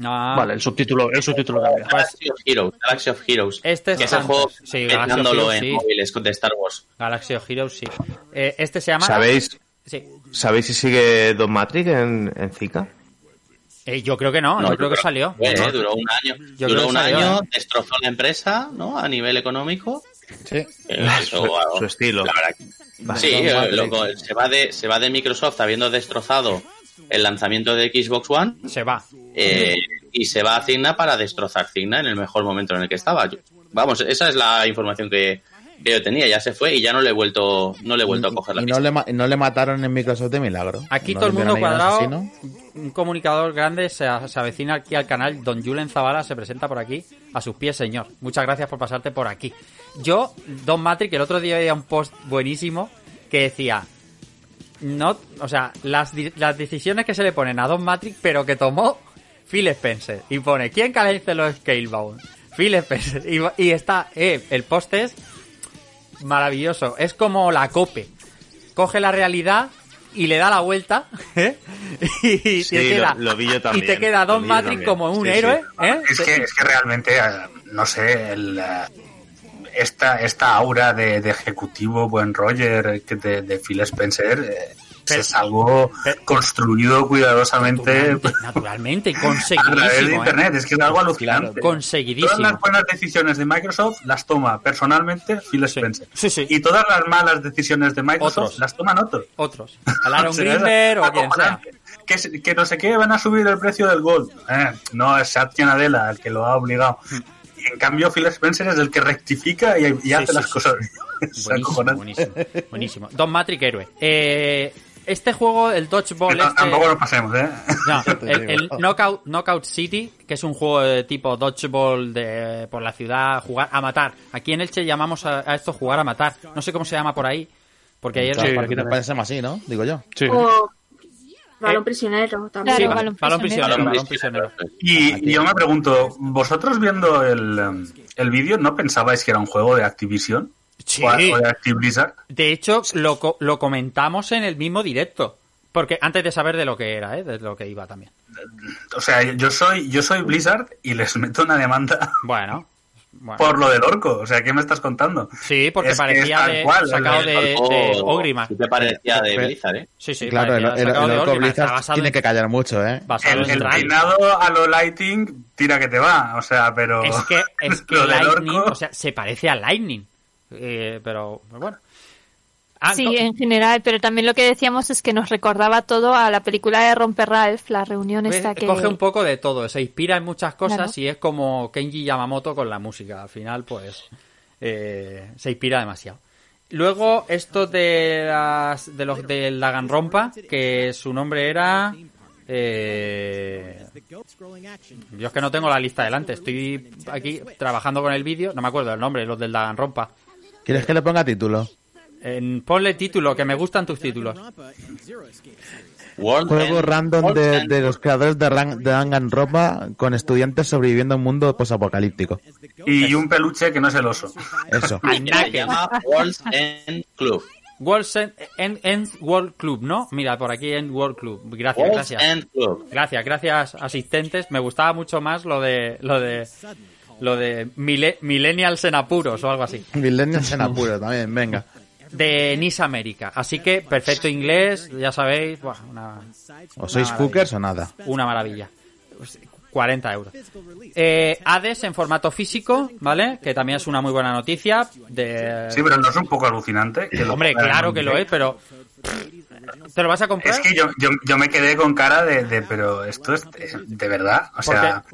Speaker 1: No.
Speaker 3: Vale, el subtítulo, el subtítulo había.
Speaker 4: Galaxy of Heroes. Galaxy of Heroes.
Speaker 1: Este es
Speaker 4: que es el juego
Speaker 1: Sí, Galaxy of
Speaker 4: petándolo
Speaker 1: Heroes,
Speaker 4: en
Speaker 1: sí.
Speaker 4: móviles de Star Wars.
Speaker 1: Galaxy of Heroes, sí. Eh, este se llama.
Speaker 6: ¿Sabéis,
Speaker 1: Sí.
Speaker 6: ¿Sabéis si sigue Don Matrix en, en Zika?
Speaker 1: Eh, yo creo que no,
Speaker 4: No,
Speaker 1: yo creo que salió.
Speaker 4: Eh, duró un año.
Speaker 1: Yo
Speaker 4: duró un
Speaker 1: salió,
Speaker 4: año,
Speaker 1: ¿eh?
Speaker 4: destrozó la empresa, ¿no? A nivel económico.
Speaker 8: Sí.
Speaker 4: Eh, eso,
Speaker 6: Su- estilo.
Speaker 4: la verdad que- Sí, loco, se va de se va de Microsoft habiendo destrozado el lanzamiento de Xbox One
Speaker 1: Se va.
Speaker 4: eh, y se va a Cigna para destrozar Cigna en el mejor momento en el que estaba. Yo- vamos, esa es la información que, que yo tenía. Ya se fue y ya no le he vuelto no le he vuelto a coger la
Speaker 8: Y no le, ma- no le mataron en Microsoft de milagro.
Speaker 1: Aquí
Speaker 8: No
Speaker 1: todo el mundo cuadrado.
Speaker 8: asesino.
Speaker 1: Un comunicador grande se, se avecina aquí al canal. Don Julen Zavala se presenta por aquí. A sus pies, señor. Muchas gracias por pasarte por aquí. Yo, Don Matrix, el otro día veía un post buenísimo que decía. No, o sea, las, di- las decisiones que se le ponen a Don Matrix, pero que tomó Phil Spencer. Y pone, ¿quién calece los Scalebound? Phil Spencer. Y, y está, eh, el post es maravilloso. Es como la cope. Coge la realidad y le da la vuelta. ¿eh? Y,
Speaker 6: Sí,
Speaker 1: te queda,
Speaker 6: lo- lo vi yo también,
Speaker 1: y te queda Don Matrix
Speaker 6: también.
Speaker 1: como un
Speaker 6: Sí, sí.
Speaker 1: héroe. ¿eh?
Speaker 5: Es que, es que realmente, eh, no sé, el, eh, esta, esta aura de, de ejecutivo buen Roger que de, de Phil Spencer eh,
Speaker 1: Pero-
Speaker 5: es algo
Speaker 1: pero-
Speaker 5: construido cuidadosamente
Speaker 1: Naturalmente, naturalmente,
Speaker 5: a través de
Speaker 1: conseguidísimo. ¿eh?
Speaker 5: internet. Es que es algo alucinante. Todas
Speaker 1: Conseguidísimo.
Speaker 5: las buenas decisiones de Microsoft las toma personalmente Phil. Spencer.
Speaker 1: Sí, sí.
Speaker 5: Y todas las malas decisiones de Microsoft
Speaker 1: Otros.
Speaker 5: las toman otros.
Speaker 1: Otros. Al Aaron
Speaker 5: O sea,
Speaker 1: Greenberg o quien sea.
Speaker 5: Que, no sé qué, van a subir el precio del Gold. Eh, no, es Satya Nadella el que lo ha obligado. En cambio, Phil Spencer es el que rectifica y, y hace
Speaker 1: sí,
Speaker 5: las
Speaker 1: sí.
Speaker 5: cosas.
Speaker 1: Buenísimo, buenísimo, buenísimo. Don Matrix héroe. Eh, este juego, el Dodgeball
Speaker 5: No,
Speaker 1: este...
Speaker 5: Tampoco nos pasemos, ¿eh?
Speaker 1: No, el, el Knockout, Knockout City, que es un juego de tipo dodgeball de, por la ciudad, jugar a matar. Aquí en Elche llamamos a, a esto jugar a matar. No sé cómo se llama por ahí, porque ayer...
Speaker 3: Sí,
Speaker 8: para
Speaker 3: aquí
Speaker 8: que
Speaker 3: también.
Speaker 8: parece más así, ¿no? Digo yo.
Speaker 3: Sí.
Speaker 7: O balón prisionero también.
Speaker 1: Sí, balón,
Speaker 9: balón
Speaker 1: prisionero,
Speaker 9: prisionero.
Speaker 1: balón prisionero.
Speaker 5: Y, y yo me pregunto, ¿vosotros viendo el, em, el vídeo no pensabais que era un juego de Activision?
Speaker 1: Sí.
Speaker 5: O, o de Activision?
Speaker 1: De hecho, lo, lo comentamos en el mismo directo. Porque antes de saber de lo que era, ¿eh? de lo que iba también.
Speaker 5: O sea, yo soy, yo soy Blizzard y les meto una demanda
Speaker 1: Bueno, bueno.
Speaker 5: por lo del orco. O sea, ¿qué me estás contando?
Speaker 1: Sí, porque
Speaker 5: Es
Speaker 1: parecía de,
Speaker 5: cual,
Speaker 1: sacado
Speaker 5: el-
Speaker 1: de, de Ogrimmar.
Speaker 4: ¿sí te parecía de
Speaker 8: Pero-
Speaker 4: Blizzard, ¿eh?
Speaker 1: Sí, sí,
Speaker 8: claro, el, el, el Orco. Blizzard tiene
Speaker 1: en-
Speaker 8: que callar mucho, ¿eh?
Speaker 5: El, el peinado a lo Lighting, tira que te va. O sea, pero.
Speaker 1: Es que, es que
Speaker 5: lo del
Speaker 1: Lightning,
Speaker 5: orco.
Speaker 1: o sea, se parece a Lightning. Eh, pero, pero bueno. Ah,
Speaker 9: Sí,
Speaker 1: no-
Speaker 9: en general, pero también lo que decíamos es que nos recordaba todo a la película de Romper Ralph, la reunión
Speaker 1: ¿ves?
Speaker 9: esta que...
Speaker 1: Coge un poco de todo, se inspira en muchas cosas
Speaker 9: Claro.
Speaker 1: y es como Kenji Yamamoto con la música. Al final, pues, eh, se inspira demasiado. Luego, esto de, las, de los del Daganrompa, que su nombre era... Eh, yo es que no tengo la lista delante, estoy aquí trabajando con el vídeo, no me acuerdo el nombre, los del Daganrompa.
Speaker 8: ¿Quieres que le ponga título?
Speaker 1: En, ponle título, que me gustan tus títulos.
Speaker 8: Juego random de, de los creadores de, Ran- de Danganronpa con estudiantes sobreviviendo a un mundo posapocalíptico.
Speaker 5: Y un peluche que no es el oso.
Speaker 8: Eso.
Speaker 4: Se llama World's End Club.
Speaker 1: World's End, End- End World Club, ¿no? Mira, por aquí en World Club. Gracias,
Speaker 4: World's
Speaker 1: gracias.
Speaker 4: End Club.
Speaker 1: Gracias, gracias asistentes. Me gustaba mucho más lo de lo de lo de mile- millennials en apuros o algo así.
Speaker 8: Millennials en apuro también, venga.
Speaker 1: De Nice América. Así que perfecto inglés, ya sabéis, buah, una,
Speaker 8: O sois fuckers o nada.
Speaker 1: una maravilla. Pues, 40 euros. Eh, Hades en formato físico, ¿vale? Que también es una muy buena noticia. De...
Speaker 5: Sí, pero no es un poco alucinante. Que lo
Speaker 1: Hombre, claro que lo es, pero... ¿Te lo vas a comprar?
Speaker 5: Es que yo, yo, yo me quedé con cara de, de, pero esto es de, de verdad. O sea,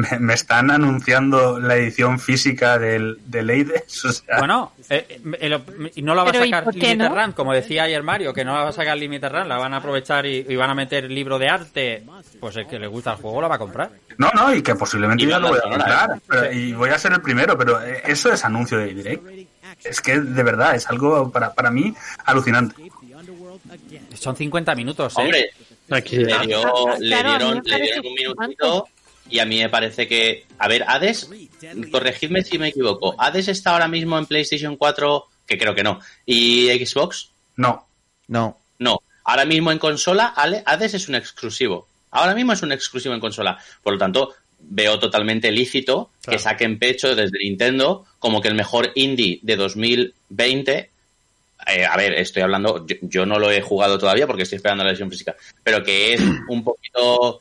Speaker 5: me, me están anunciando la edición física del, del Eides. O sea,
Speaker 1: Bueno, eh, eh, no la va a
Speaker 9: Pero, ¿y
Speaker 1: sacar Limited
Speaker 9: no?
Speaker 1: Run, como decía ayer Mario, que no la va a sacar Limited Run, la van a aprovechar y, y van a meter libro de arte. Pues el que le gusta el juego la va a comprar.
Speaker 5: no, no, y que posiblemente
Speaker 1: Y
Speaker 5: ya lo voy a comprar.
Speaker 1: ¿eh?
Speaker 5: pero- y voy a ser el primero, pero eh, eso es anuncio de direct. Es que de verdad es algo para, para mí alucinante.
Speaker 1: Son 50 minutos, ¿eh?
Speaker 4: Hombre, le, dio- le
Speaker 1: Claro,
Speaker 4: dieron, le dieron un minutito y a mí me parece que... A ver, Hades, corregidme si me equivoco, ¿Hades está ahora mismo en PlayStation 4? Que creo que no. ¿Y Xbox?
Speaker 5: No.
Speaker 8: No.
Speaker 4: No. Ahora mismo en consola, Ale- Hades es un exclusivo. Ahora mismo es un exclusivo en consola. Por lo tanto, veo totalmente lícito que saquen pecho desde Nintendo como que el mejor indie de 2020 eh, a ver, estoy hablando, yo, yo no lo he jugado todavía porque estoy esperando la versión física, pero que es un poquito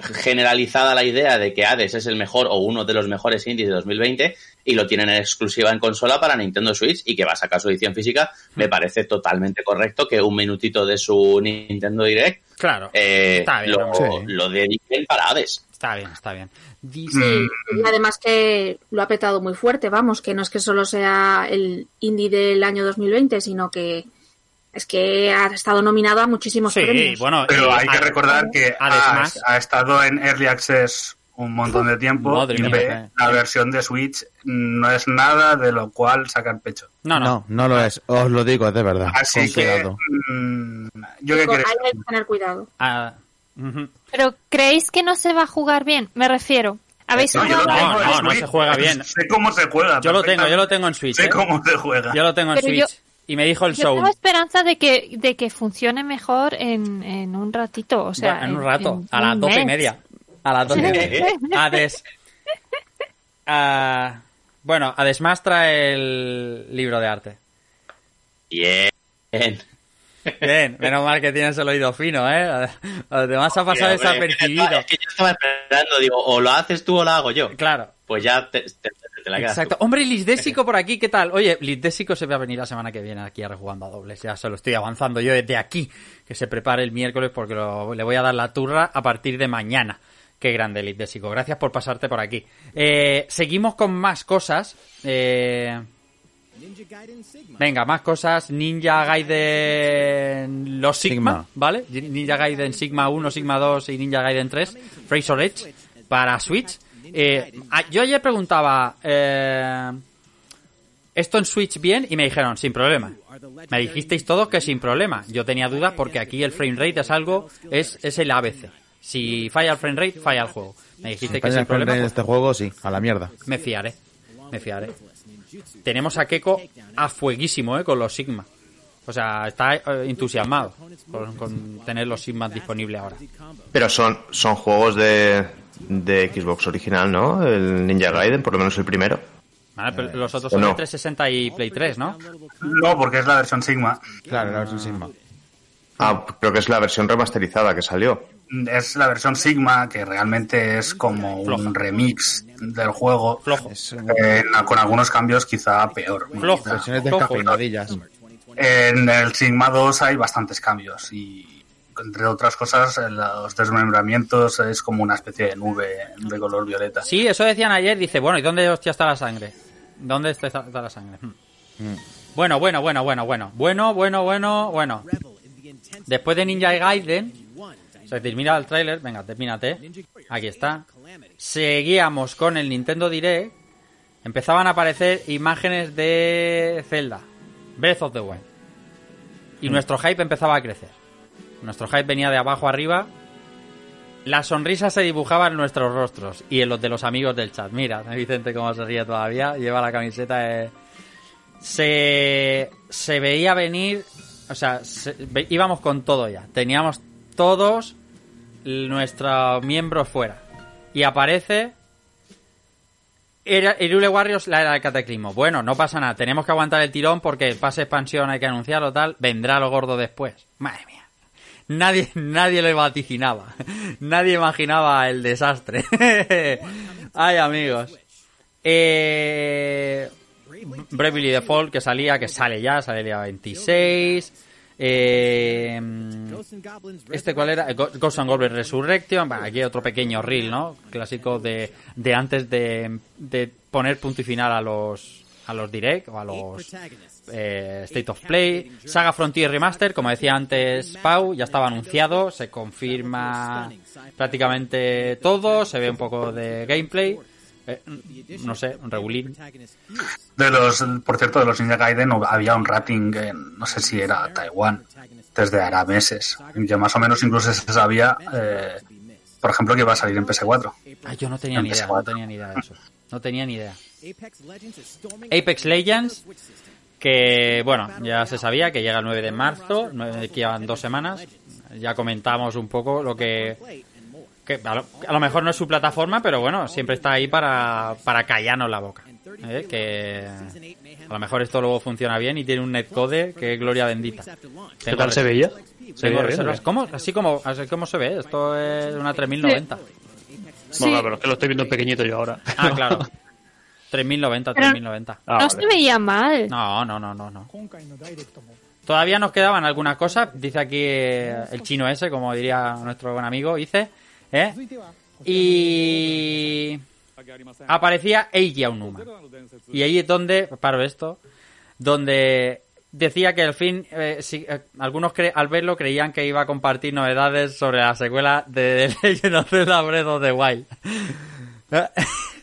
Speaker 4: generalizada la idea de que Hades es el mejor o uno de los mejores indies de 2020 y lo tienen en exclusiva en consola para Nintendo Switch y que va a sacar su edición física, me parece totalmente correcto que un minutito de su Nintendo Direct
Speaker 1: Claro.
Speaker 4: eh,
Speaker 1: Está bien,
Speaker 4: lo, lo dediquen para Hades.
Speaker 1: Está bien, está bien.
Speaker 7: Sí, y además que lo ha petado muy fuerte, vamos, que no es que solo sea el indie del año 2020, sino que es que ha estado nominado a muchísimos
Speaker 1: Sí,
Speaker 7: premios.
Speaker 1: bueno,
Speaker 5: Pero
Speaker 1: eh,
Speaker 5: hay que recordar que ha,
Speaker 1: además-
Speaker 5: ha estado en Early Access un montón de tiempo
Speaker 1: Madre
Speaker 5: y
Speaker 1: mía,
Speaker 5: ve
Speaker 1: eh.
Speaker 5: la versión de Switch no es nada de lo cual sacar pecho.
Speaker 1: No,
Speaker 8: no. No, lo es. Os lo digo, es de verdad.
Speaker 5: Así
Speaker 8: Con
Speaker 5: que
Speaker 8: cuidado.
Speaker 5: mm, yo queréis.
Speaker 7: ahí hay que tener cuidado.
Speaker 1: Ah.
Speaker 9: Pero ¿creéis que no se va a jugar bien? Me refiero. ¿Habéis
Speaker 5: No,
Speaker 9: jugado?
Speaker 1: No, no, no se juega bien.
Speaker 5: Sé cómo se juega.
Speaker 1: Yo lo tengo, yo lo tengo en Switch.
Speaker 5: Sé
Speaker 1: ¿eh?
Speaker 5: cómo se juega.
Speaker 1: Yo lo tengo en
Speaker 9: Pero
Speaker 1: Switch.
Speaker 9: yo-
Speaker 1: Y me dijo el
Speaker 9: Yo
Speaker 1: show.
Speaker 9: tengo esperanza de que, de que funcione mejor en, en un ratito. O sea,
Speaker 1: en un rato,
Speaker 9: en
Speaker 1: a las doce y media. A las doce y media. Hades. Ah, bueno, Adesmas trae el libro de arte.
Speaker 4: Bien.
Speaker 1: Bien, menos mal que tienes el oído fino, ¿eh? A los demás ha pasado desapercibido.
Speaker 4: Es que yo estaba esperando, digo, o lo haces tú o lo hago yo.
Speaker 1: Claro.
Speaker 4: Pues ya te, te- te la quedas
Speaker 1: Exacto.
Speaker 4: tú.
Speaker 1: Hombre, Lisdésico por aquí, ¿qué tal? Oye, Lisdésico se va a venir la semana que viene aquí a rejugando a dobles. Ya se lo estoy avanzando yo desde aquí. Que se prepare el miércoles porque lo- le voy a dar la turra a partir de mañana. Qué grande, Lisdésico. Gracias por pasarte por aquí. Eh, seguimos con más cosas. Eh, Venga, más cosas. Ninja Gaiden los Sigma,
Speaker 8: Sigma.
Speaker 1: ¿vale? Ninja Gaiden Sigma 1, Sigma 2 y Ninja Gaiden 3, Razor Edge para Switch. Eh, a- yo ayer preguntaba eh, esto en Switch bien y me dijeron sin problema. Me dijisteis todos que sin problema. Yo tenía dudas porque aquí el frame rate es algo es, es el ABC. Si falla el frame rate, falla el juego. Me dijiste que
Speaker 8: España
Speaker 1: sin problema.
Speaker 8: en
Speaker 1: pues,
Speaker 8: este juego, sí, a la mierda.
Speaker 1: me fiaré. Me fiaré. Tenemos a Keiko a fueguísimo, ¿eh? Con los Sigma. O sea, está eh, entusiasmado con, con tener los Sigma disponibles ahora.
Speaker 6: Pero son, son juegos de, de Xbox original, ¿no? El Ninja Gaiden, por lo menos el primero.
Speaker 1: Vale, pero los otros
Speaker 6: ¿O
Speaker 1: son de
Speaker 6: no?
Speaker 1: 360 y Play 3, ¿no?
Speaker 5: No, porque es la versión Sigma.
Speaker 8: Claro, la versión Sigma.
Speaker 6: Ah, creo que es la versión remasterizada que salió.
Speaker 5: Es la versión Sigma, que realmente es como un remix del juego.
Speaker 1: Flojo.
Speaker 5: eh, con algunos cambios quizá peor.
Speaker 1: Flojo.
Speaker 8: Versiones.
Speaker 5: En el Sigma 2 hay bastantes cambios y entre otras cosas los desmembramientos es como una especie de nube de color violeta.
Speaker 1: Sí, eso decían ayer. Dice, bueno, ¿y dónde hostia está la sangre? ¿Dónde está, está la sangre? Hmm. Bueno, bueno, bueno, bueno, bueno. Bueno, bueno, bueno, bueno. Después de Ninja Gaiden, se termina el tráiler. Venga, termínate. Aquí está. Seguíamos con el Nintendo Direct. Empezaban a aparecer imágenes de Zelda. Breath of the Wild. Y nuestro hype empezaba a crecer. Nuestro hype venía de abajo arriba. La sonrisa se dibujaba en nuestros rostros y en los de los amigos del chat. Mira, Vicente cómo se ríe todavía. Lleva la camiseta de... Se, se veía venir... O sea, íbamos con todo ya. Teníamos todos nuestros miembros fuera. Y aparece era Irule Warriors la era del cataclismo. Bueno, no pasa nada. Tenemos que aguantar el tirón porque el pase expansión hay que anunciarlo tal. Vendrá lo gordo después. Madre mía. Nadie, nadie lo vaticinaba. Nadie imaginaba el desastre. Ay, amigos. Eh... Bravely Default que salía, que sale ya, sale el día 26. Eh, este cuál era Ghost and Goblins Resurrection aquí otro pequeño reel no clásico de, de antes de, de poner punto y final a los a los direct o a los eh, State of Play Saga Frontier Remaster como decía antes Pau ya estaba anunciado se confirma prácticamente todo se ve un poco de gameplay Eh, no sé regulín
Speaker 5: De los, por cierto, de los Ninja Gaiden no- había un rating en, no sé si era Taiwán, desde hará meses. Que más o menos incluso se sabía, eh, por ejemplo, que iba a salir en PS4.
Speaker 1: Ah, yo no tenía
Speaker 5: En
Speaker 1: ni idea,
Speaker 5: PS4.
Speaker 1: no tenía ni idea de eso. No tenía ni idea. Apex Legends, que bueno, ya se sabía que llega el 9 de marzo, nueve- que llevan dos semanas. Ya comentamos un poco lo que... que a, lo, a lo mejor no es su plataforma, pero bueno, siempre está ahí para, para callarnos la boca. ¿eh? Que a lo mejor esto luego funciona bien y tiene un netcode que es gloria bendita.
Speaker 3: ¿Qué tal se veía? Se veía bien. ¿eh?
Speaker 1: ¿Cómo? Así como, así como se ve, esto es una 3090.
Speaker 3: Bueno, pero es que lo estoy viendo en pequeñito yo ahora.
Speaker 1: Ah, claro. 3090,
Speaker 9: Pero-
Speaker 1: 3090.
Speaker 3: Ah,
Speaker 9: no se veía mal.
Speaker 1: No, no, no, no, no. Todavía nos quedaban algunas cosas. Dice aquí eh, el chino ese, como diría nuestro buen amigo, dice. ¿eh? Y aparecía Eiji Aonuma. Y ahí es donde, paro esto, donde decía que al fin, eh, si- eh, algunos cre- al verlo creían que iba a compartir novedades sobre la secuela de The Legend of Zelda Breath of the Wild.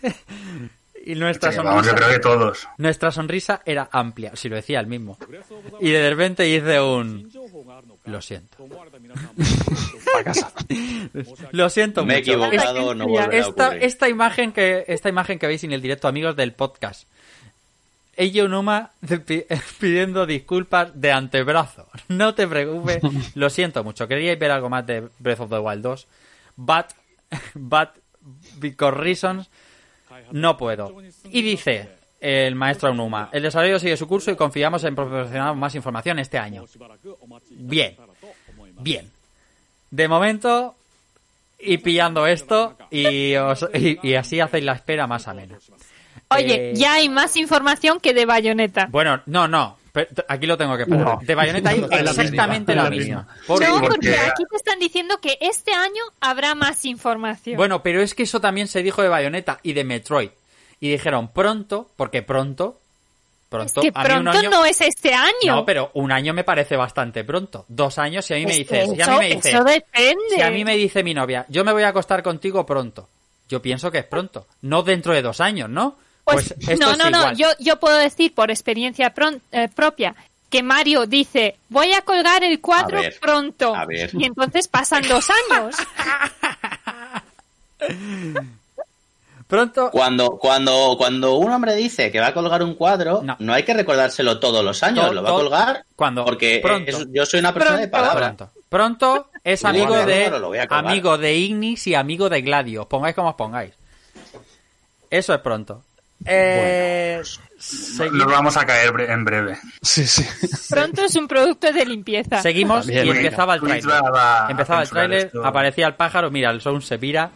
Speaker 1: y nuestra
Speaker 5: Sí, vamos, yo
Speaker 1: sonrisa,
Speaker 5: creo que todos.
Speaker 1: nuestra sonrisa era amplia, si lo decía él mismo. Y de repente hice un... Lo siento. Lo siento
Speaker 4: Me he
Speaker 1: mucho.
Speaker 4: equivocado, no volverá a
Speaker 1: esta,
Speaker 4: ocurrir.
Speaker 1: esta imagen que esta imagen que veis en el directo, amigos del podcast. Eiji Onuma pi- pidiendo disculpas de antebrazo. No te preocupes. Lo siento mucho. Queríais ver algo más de Breath of the Wild 2. But, but, because reasons, no puedo. Y dice el maestro Onuma, el desarrollo sigue su curso y confiamos en proporcionar más información este año. Bien. Bien. De momento, y pillando esto, y, os- y, y así hacéis la espera más amena.
Speaker 9: Oye,
Speaker 1: Eh,
Speaker 9: ya hay más información que de Bayonetta.
Speaker 1: Bueno, no, no. Pero aquí lo tengo que.
Speaker 3: No.
Speaker 1: De Bayonetta hay
Speaker 3: Es la misma,
Speaker 1: exactamente la misma.
Speaker 3: misma.
Speaker 1: ¿Por
Speaker 9: no, porque aquí te están diciendo que este año habrá más información.
Speaker 1: Bueno, pero es que eso también se dijo de Bayonetta y de Metroid. Y dijeron pronto, porque pronto. Pronto.
Speaker 9: que
Speaker 1: a mí un
Speaker 9: pronto
Speaker 1: año-
Speaker 9: no es este año.
Speaker 1: No, pero un año me parece bastante pronto. Dos años, si a mí me
Speaker 9: Es
Speaker 1: dices.
Speaker 9: que
Speaker 1: si a mí
Speaker 9: eso-
Speaker 1: me dices.
Speaker 9: eso depende.
Speaker 1: Si a mí me dice mi novia, yo me voy a acostar contigo pronto. Yo pienso que es pronto. No dentro de dos años, ¿no?
Speaker 9: Pues,
Speaker 1: esto
Speaker 9: no,
Speaker 1: es
Speaker 9: no, no,
Speaker 1: igual.
Speaker 9: yo, yo puedo decir por experiencia pron- eh, propia que Mario dice, voy a colgar el cuadro
Speaker 4: A ver,
Speaker 9: pronto.
Speaker 4: a ver.
Speaker 9: Y entonces pasan dos años.
Speaker 1: Pronto.
Speaker 4: Cuando, cuando, cuando un hombre dice que va a colgar un cuadro, no, hay que recordárselo todos los años,
Speaker 1: To-
Speaker 4: lo va a colgar
Speaker 1: cuando
Speaker 4: porque
Speaker 1: pronto.
Speaker 4: es- yo soy una persona de
Speaker 9: Pronto.
Speaker 4: palabra.
Speaker 1: Pronto. Pronto es amigo de amigo de Ignis y amigo de Gladio. Pongáis como os pongáis. Eso es pronto. Eh,
Speaker 5: Nos vamos a caer bre- en breve.
Speaker 3: Sí, sí.
Speaker 9: Pronto es un producto de limpieza.
Speaker 1: Seguimos
Speaker 3: Bien,
Speaker 1: y empezaba el tráiler.
Speaker 5: a
Speaker 1: Empezaba el tráiler, aparecía el pájaro, mira, el sound se pira,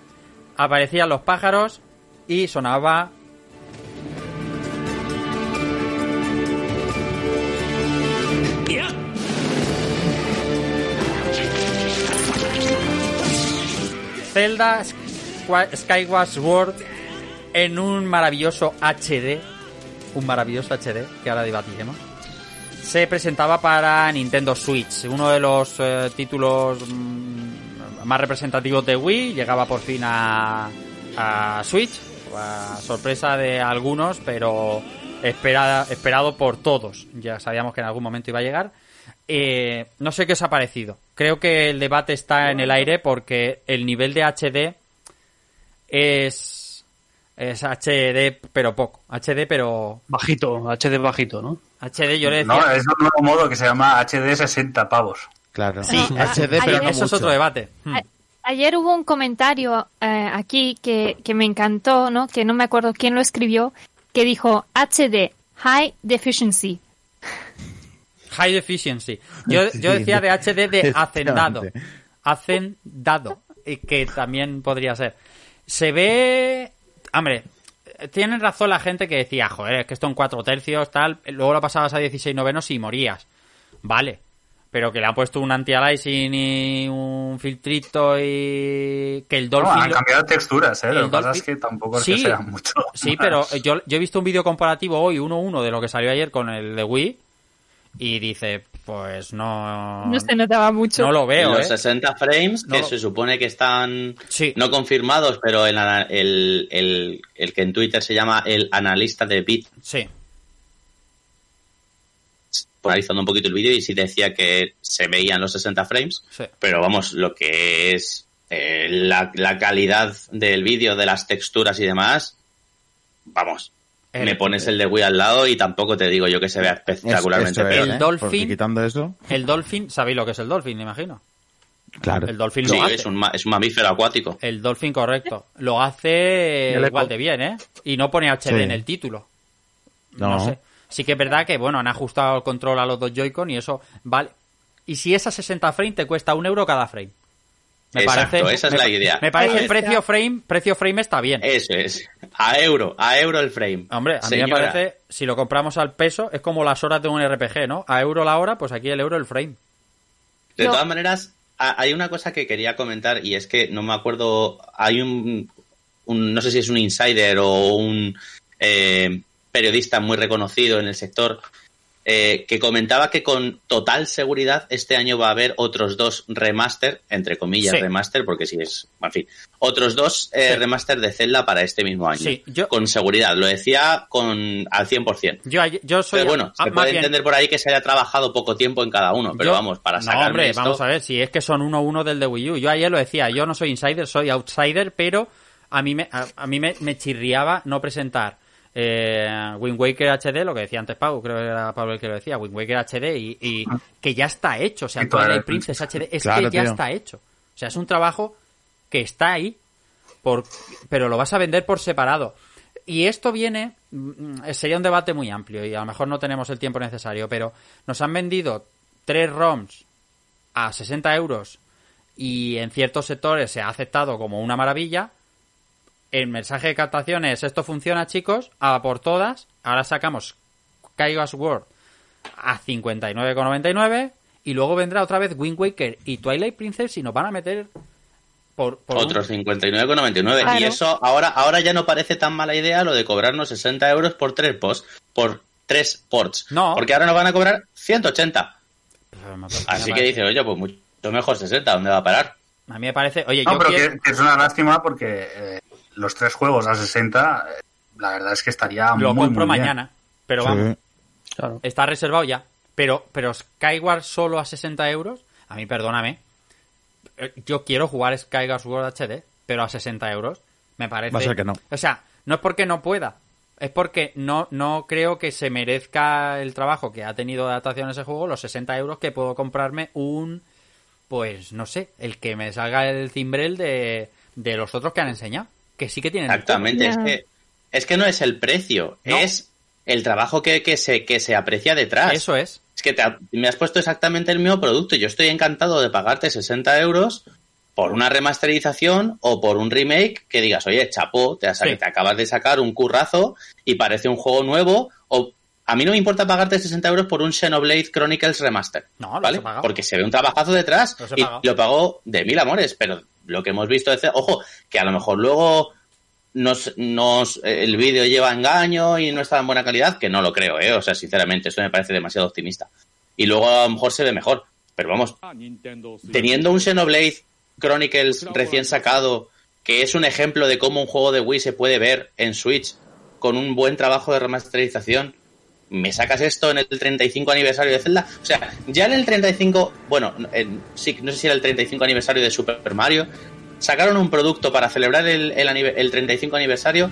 Speaker 1: aparecían los pájaros y sonaba Zelda Skyward Sword en un maravilloso HD, un maravilloso HD que ahora debatiremos. Se presentaba para Nintendo Switch, uno de los eh, títulos mm, más representativos de Wii, llegaba por fin a, Switch, sorpresa de algunos, pero espera- esperado por todos. Ya sabíamos que en algún momento iba a llegar. Eh, no sé qué os ha parecido. Creo que el debate está en el aire porque el nivel de HD es es HD pero poco, HD pero
Speaker 3: bajito, HD bajito, ¿no?
Speaker 1: HD yo le decía.
Speaker 5: No, es un nuevo modo que se llama HD 60 pavos.
Speaker 8: Claro.
Speaker 9: Sí,
Speaker 8: HD, pero no
Speaker 1: eso es
Speaker 8: mucho.
Speaker 1: otro debate.
Speaker 9: A- Ayer hubo un comentario eh, aquí que, que me encantó, ¿no? Que no me acuerdo quién lo escribió, que dijo HD, High Deficiency.
Speaker 1: High efficiency. Yo, yo decía de HD de hacendado. Hacendado. Y que también podría ser. Se ve. Hombre, tienen razón la gente que decía, joder, es que esto en 4 tercios, tal. Luego lo pasabas a 16 novenos y morías. Vale. Pero que le han puesto un anti-aliasing y un filtrito y. Que el
Speaker 5: No,
Speaker 1: Dolphin.
Speaker 5: han cambiado texturas, ¿eh? Lo que pasa es que tampoco es
Speaker 1: Sí,
Speaker 5: que sean mucho.
Speaker 1: Sí, pero yo, yo he visto un vídeo comparativo hoy, 1-1, de lo que salió ayer con el de Wii. Y dice, pues no.
Speaker 9: No se notaba mucho.
Speaker 1: No lo veo,
Speaker 4: los
Speaker 1: ¿eh?
Speaker 4: 60 frames
Speaker 1: No
Speaker 4: que
Speaker 1: lo-
Speaker 4: se supone que están no confirmados, pero el, el, el que en Twitter se llama el analista de bit
Speaker 1: Sí.
Speaker 4: analizando un poquito el vídeo y sí decía que se veían los 60 frames,
Speaker 1: Sí.
Speaker 4: pero vamos, lo que es eh, la, la calidad del vídeo, de las texturas y demás, vamos,
Speaker 1: El-
Speaker 4: me pones el de Wii al lado y tampoco te digo yo que se vea espectacularmente
Speaker 8: es,
Speaker 4: peor.
Speaker 1: El
Speaker 8: ¿eh?
Speaker 1: Dolphin-
Speaker 8: Porque quitando eso,
Speaker 1: El Dolphin, ¿sabéis lo que es el Dolphin, me imagino?
Speaker 8: claro.
Speaker 1: El Dolphin
Speaker 4: Sí,
Speaker 1: lo hace.
Speaker 4: es un, es un mamífero acuático.
Speaker 1: El Dolphin, correcto. Lo hace
Speaker 4: El
Speaker 1: igual de bien, ¿eh? Y no pone HD
Speaker 8: Sí.
Speaker 1: en el título.
Speaker 8: No.
Speaker 1: No. sé. Sí que es verdad que, bueno, han ajustado el control a los dos Joy-Con y eso vale. Y si es a 60 frames, te cuesta un euro cada frame. Me
Speaker 4: Exacto,
Speaker 1: parece,
Speaker 4: esa es
Speaker 1: me-
Speaker 4: la idea.
Speaker 1: Me parece
Speaker 4: Ahí
Speaker 1: precio frame, precio frame está bien.
Speaker 4: Eso es. A euro, a euro el frame.
Speaker 1: Hombre, a mí me parece, si lo compramos al peso, es como las horas de un RPG, ¿no? A euro la hora, pues aquí el euro el frame.
Speaker 4: De
Speaker 1: No.
Speaker 4: todas maneras, ha- hay una cosa que quería comentar y es que no me acuerdo, hay un, un- no sé si es un insider o un eh, periodista muy reconocido en el sector eh, que comentaba que con total seguridad este año va a haber otros dos remaster, entre comillas
Speaker 1: Sí.
Speaker 4: remaster, porque si es, en fin, otros dos eh,
Speaker 1: Sí.
Speaker 4: remaster de Zelda para este mismo año.
Speaker 1: Sí, yo-
Speaker 4: Con seguridad, lo decía con al 100%.
Speaker 1: Yo, yo soy...
Speaker 4: Pero bueno,
Speaker 1: ah,
Speaker 4: se puede
Speaker 1: bien-
Speaker 4: entender por ahí que se haya trabajado poco tiempo en cada uno, pero
Speaker 1: Yo-
Speaker 4: vamos, para
Speaker 1: No,
Speaker 4: sacarme
Speaker 1: hombre,
Speaker 4: esto-
Speaker 1: vamos a ver, si es que son uno uno del de Wii U. Yo ayer lo decía, yo no soy insider, soy outsider, pero a mí me, a, a mí me, me chirriaba no presentar eh, Wind Waker HD, lo que decía antes Pau, creo que era Pablo el que lo decía, Wind Waker HD, y, y que ya está hecho, o sea,
Speaker 5: toda
Speaker 1: Twilight Princess HD, es
Speaker 8: Claro,
Speaker 1: que ya
Speaker 8: tío.
Speaker 1: está hecho. O sea, es un trabajo que está ahí, por, pero lo vas a vender por separado. Y esto viene, mm, sería un debate muy amplio y a lo mejor no tenemos el tiempo necesario, pero nos han vendido tres ROMs a 60 euros y en ciertos sectores se ha aceptado como una maravilla. El mensaje de captación es esto funciona chicos, a por todas. Ahora sacamos Kaiga's World a 59,99 y luego vendrá otra vez Wind Waker y Twilight Princess y nos van a meter por, por un-
Speaker 4: Otros 59,99.
Speaker 1: Claro.
Speaker 4: Y eso ahora, ahora ya no parece tan mala idea lo de cobrarnos 60 euros por tres posts, por tres ports.
Speaker 1: No.
Speaker 4: Porque ahora nos van a cobrar 180. Así
Speaker 1: me
Speaker 4: que dice, oye, pues mucho mejor 60, ¿dónde va a parar?
Speaker 1: A mí me parece, oye,
Speaker 5: No,
Speaker 1: yo
Speaker 5: pero
Speaker 1: quiero-
Speaker 5: que, que es una lástima porque eh, los tres juegos a 60, eh, la verdad es que estaría
Speaker 1: lo
Speaker 5: muy,
Speaker 1: compro
Speaker 5: muy bien.
Speaker 1: mañana, pero
Speaker 8: Sí.
Speaker 1: vamos, está reservado ya. Pero, pero Skyward solo a 60 euros, a mí perdóname, eh, yo quiero jugar Skyward Sword HD, pero a 60 euros, me parece...
Speaker 8: Va a ser que no.
Speaker 1: O sea, no es porque no pueda, es porque no, no creo que se merezca el trabajo que ha tenido de adaptación ese juego, los 60 euros que puedo comprarme un, pues no sé, el que me salga el cimbrel de, de los otros que han enseñado, que sí que tienen... el.
Speaker 4: Exactamente. Es que, es que no es el precio,
Speaker 1: No.
Speaker 4: es el trabajo que, que, se, que se aprecia detrás.
Speaker 1: Eso es.
Speaker 4: Es que te ha- me has puesto exactamente el mismo producto. Yo estoy encantado de pagarte 60 euros por una remasterización o por un remake que digas, oye, chapó, te, has-
Speaker 1: Sí.
Speaker 4: te acabas de sacar un currazo y parece un juego nuevo. O a mí no me importa pagarte 60 euros por un Xenoblade Chronicles Remaster.
Speaker 1: No,
Speaker 4: ¿vale? Porque se ve un trabajazo detrás y lo pagó de mil amores, pero lo que hemos visto es, ojo, que a lo mejor luego nos, nos el vídeo lleva engaño y no está en buena calidad, que no lo creo, ¿eh? O sea, sinceramente, eso me parece demasiado optimista. Y luego a lo mejor se ve mejor. Pero vamos, teniendo un Xenoblade Chronicles recién sacado, que es un ejemplo de cómo un juego de Wii se puede ver en Switch, con un buen trabajo de remasterización, me sacas esto en el 35 aniversario de Zelda. O sea, ya en el 35, bueno, en, sí, no sé si era el 35 aniversario de Super Mario, sacaron un producto para celebrar el, el, el 35 aniversario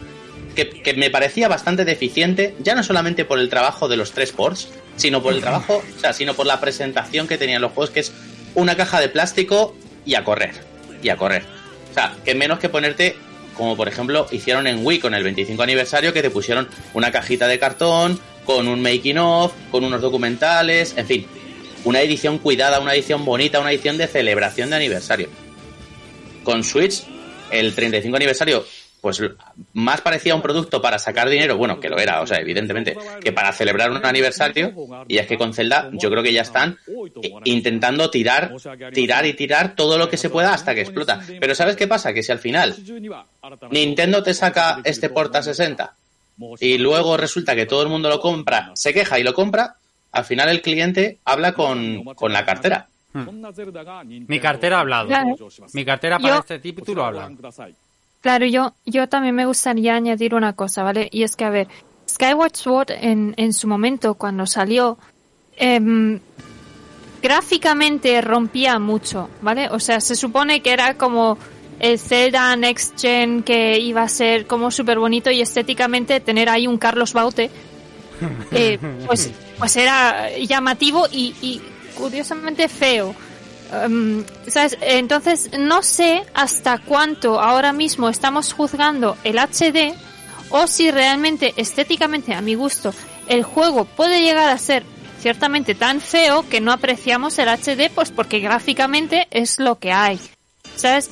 Speaker 4: que, que, me parecía bastante deficiente, ya no solamente por el trabajo de los tres ports, sino por el trabajo, o sea, sino por la presentación que tenían los juegos, que es una caja de plástico y a correr, y a correr. O sea, que menos que ponerte como por ejemplo hicieron en Wii con el 25 aniversario, que te pusieron una cajita de cartón, con un making of, con unos documentales, en fin, una edición cuidada, una edición bonita, una edición de celebración de aniversario. Con Switch, el 35 aniversario pues más parecía un producto para sacar dinero, bueno, que lo era, o sea, evidentemente, que para celebrar un aniversario, y es que con Zelda yo creo que ya están intentando tirar, tirar y tirar todo lo que se pueda hasta que explota. Pero ¿sabes qué pasa? Que si al final Nintendo te saca este porta 60 y luego resulta que todo el mundo lo compra, se queja y lo compra, al final el cliente habla con, con la cartera.
Speaker 1: Hmm. Mi cartera ha hablado. Mi cartera para este título habla.
Speaker 9: Claro, yo, yo también me gustaría añadir una cosa, ¿vale? Y es que, a ver, Skyward Sword en, en su momento, cuando salió, eh, gráficamente rompía mucho, ¿vale? O sea, se supone que era como el Zelda Next Gen que iba a ser como súper bonito y estéticamente tener ahí un Carlos Baute, eh, pues, pues era llamativo y, y curiosamente feo. Um, ¿sabes? Entonces, no sé hasta cuánto ahora mismo estamos juzgando el HD o si realmente estéticamente, a mi gusto, el juego puede llegar a ser ciertamente tan feo que no apreciamos el HD, pues porque gráficamente es lo que hay. ¿Sabes?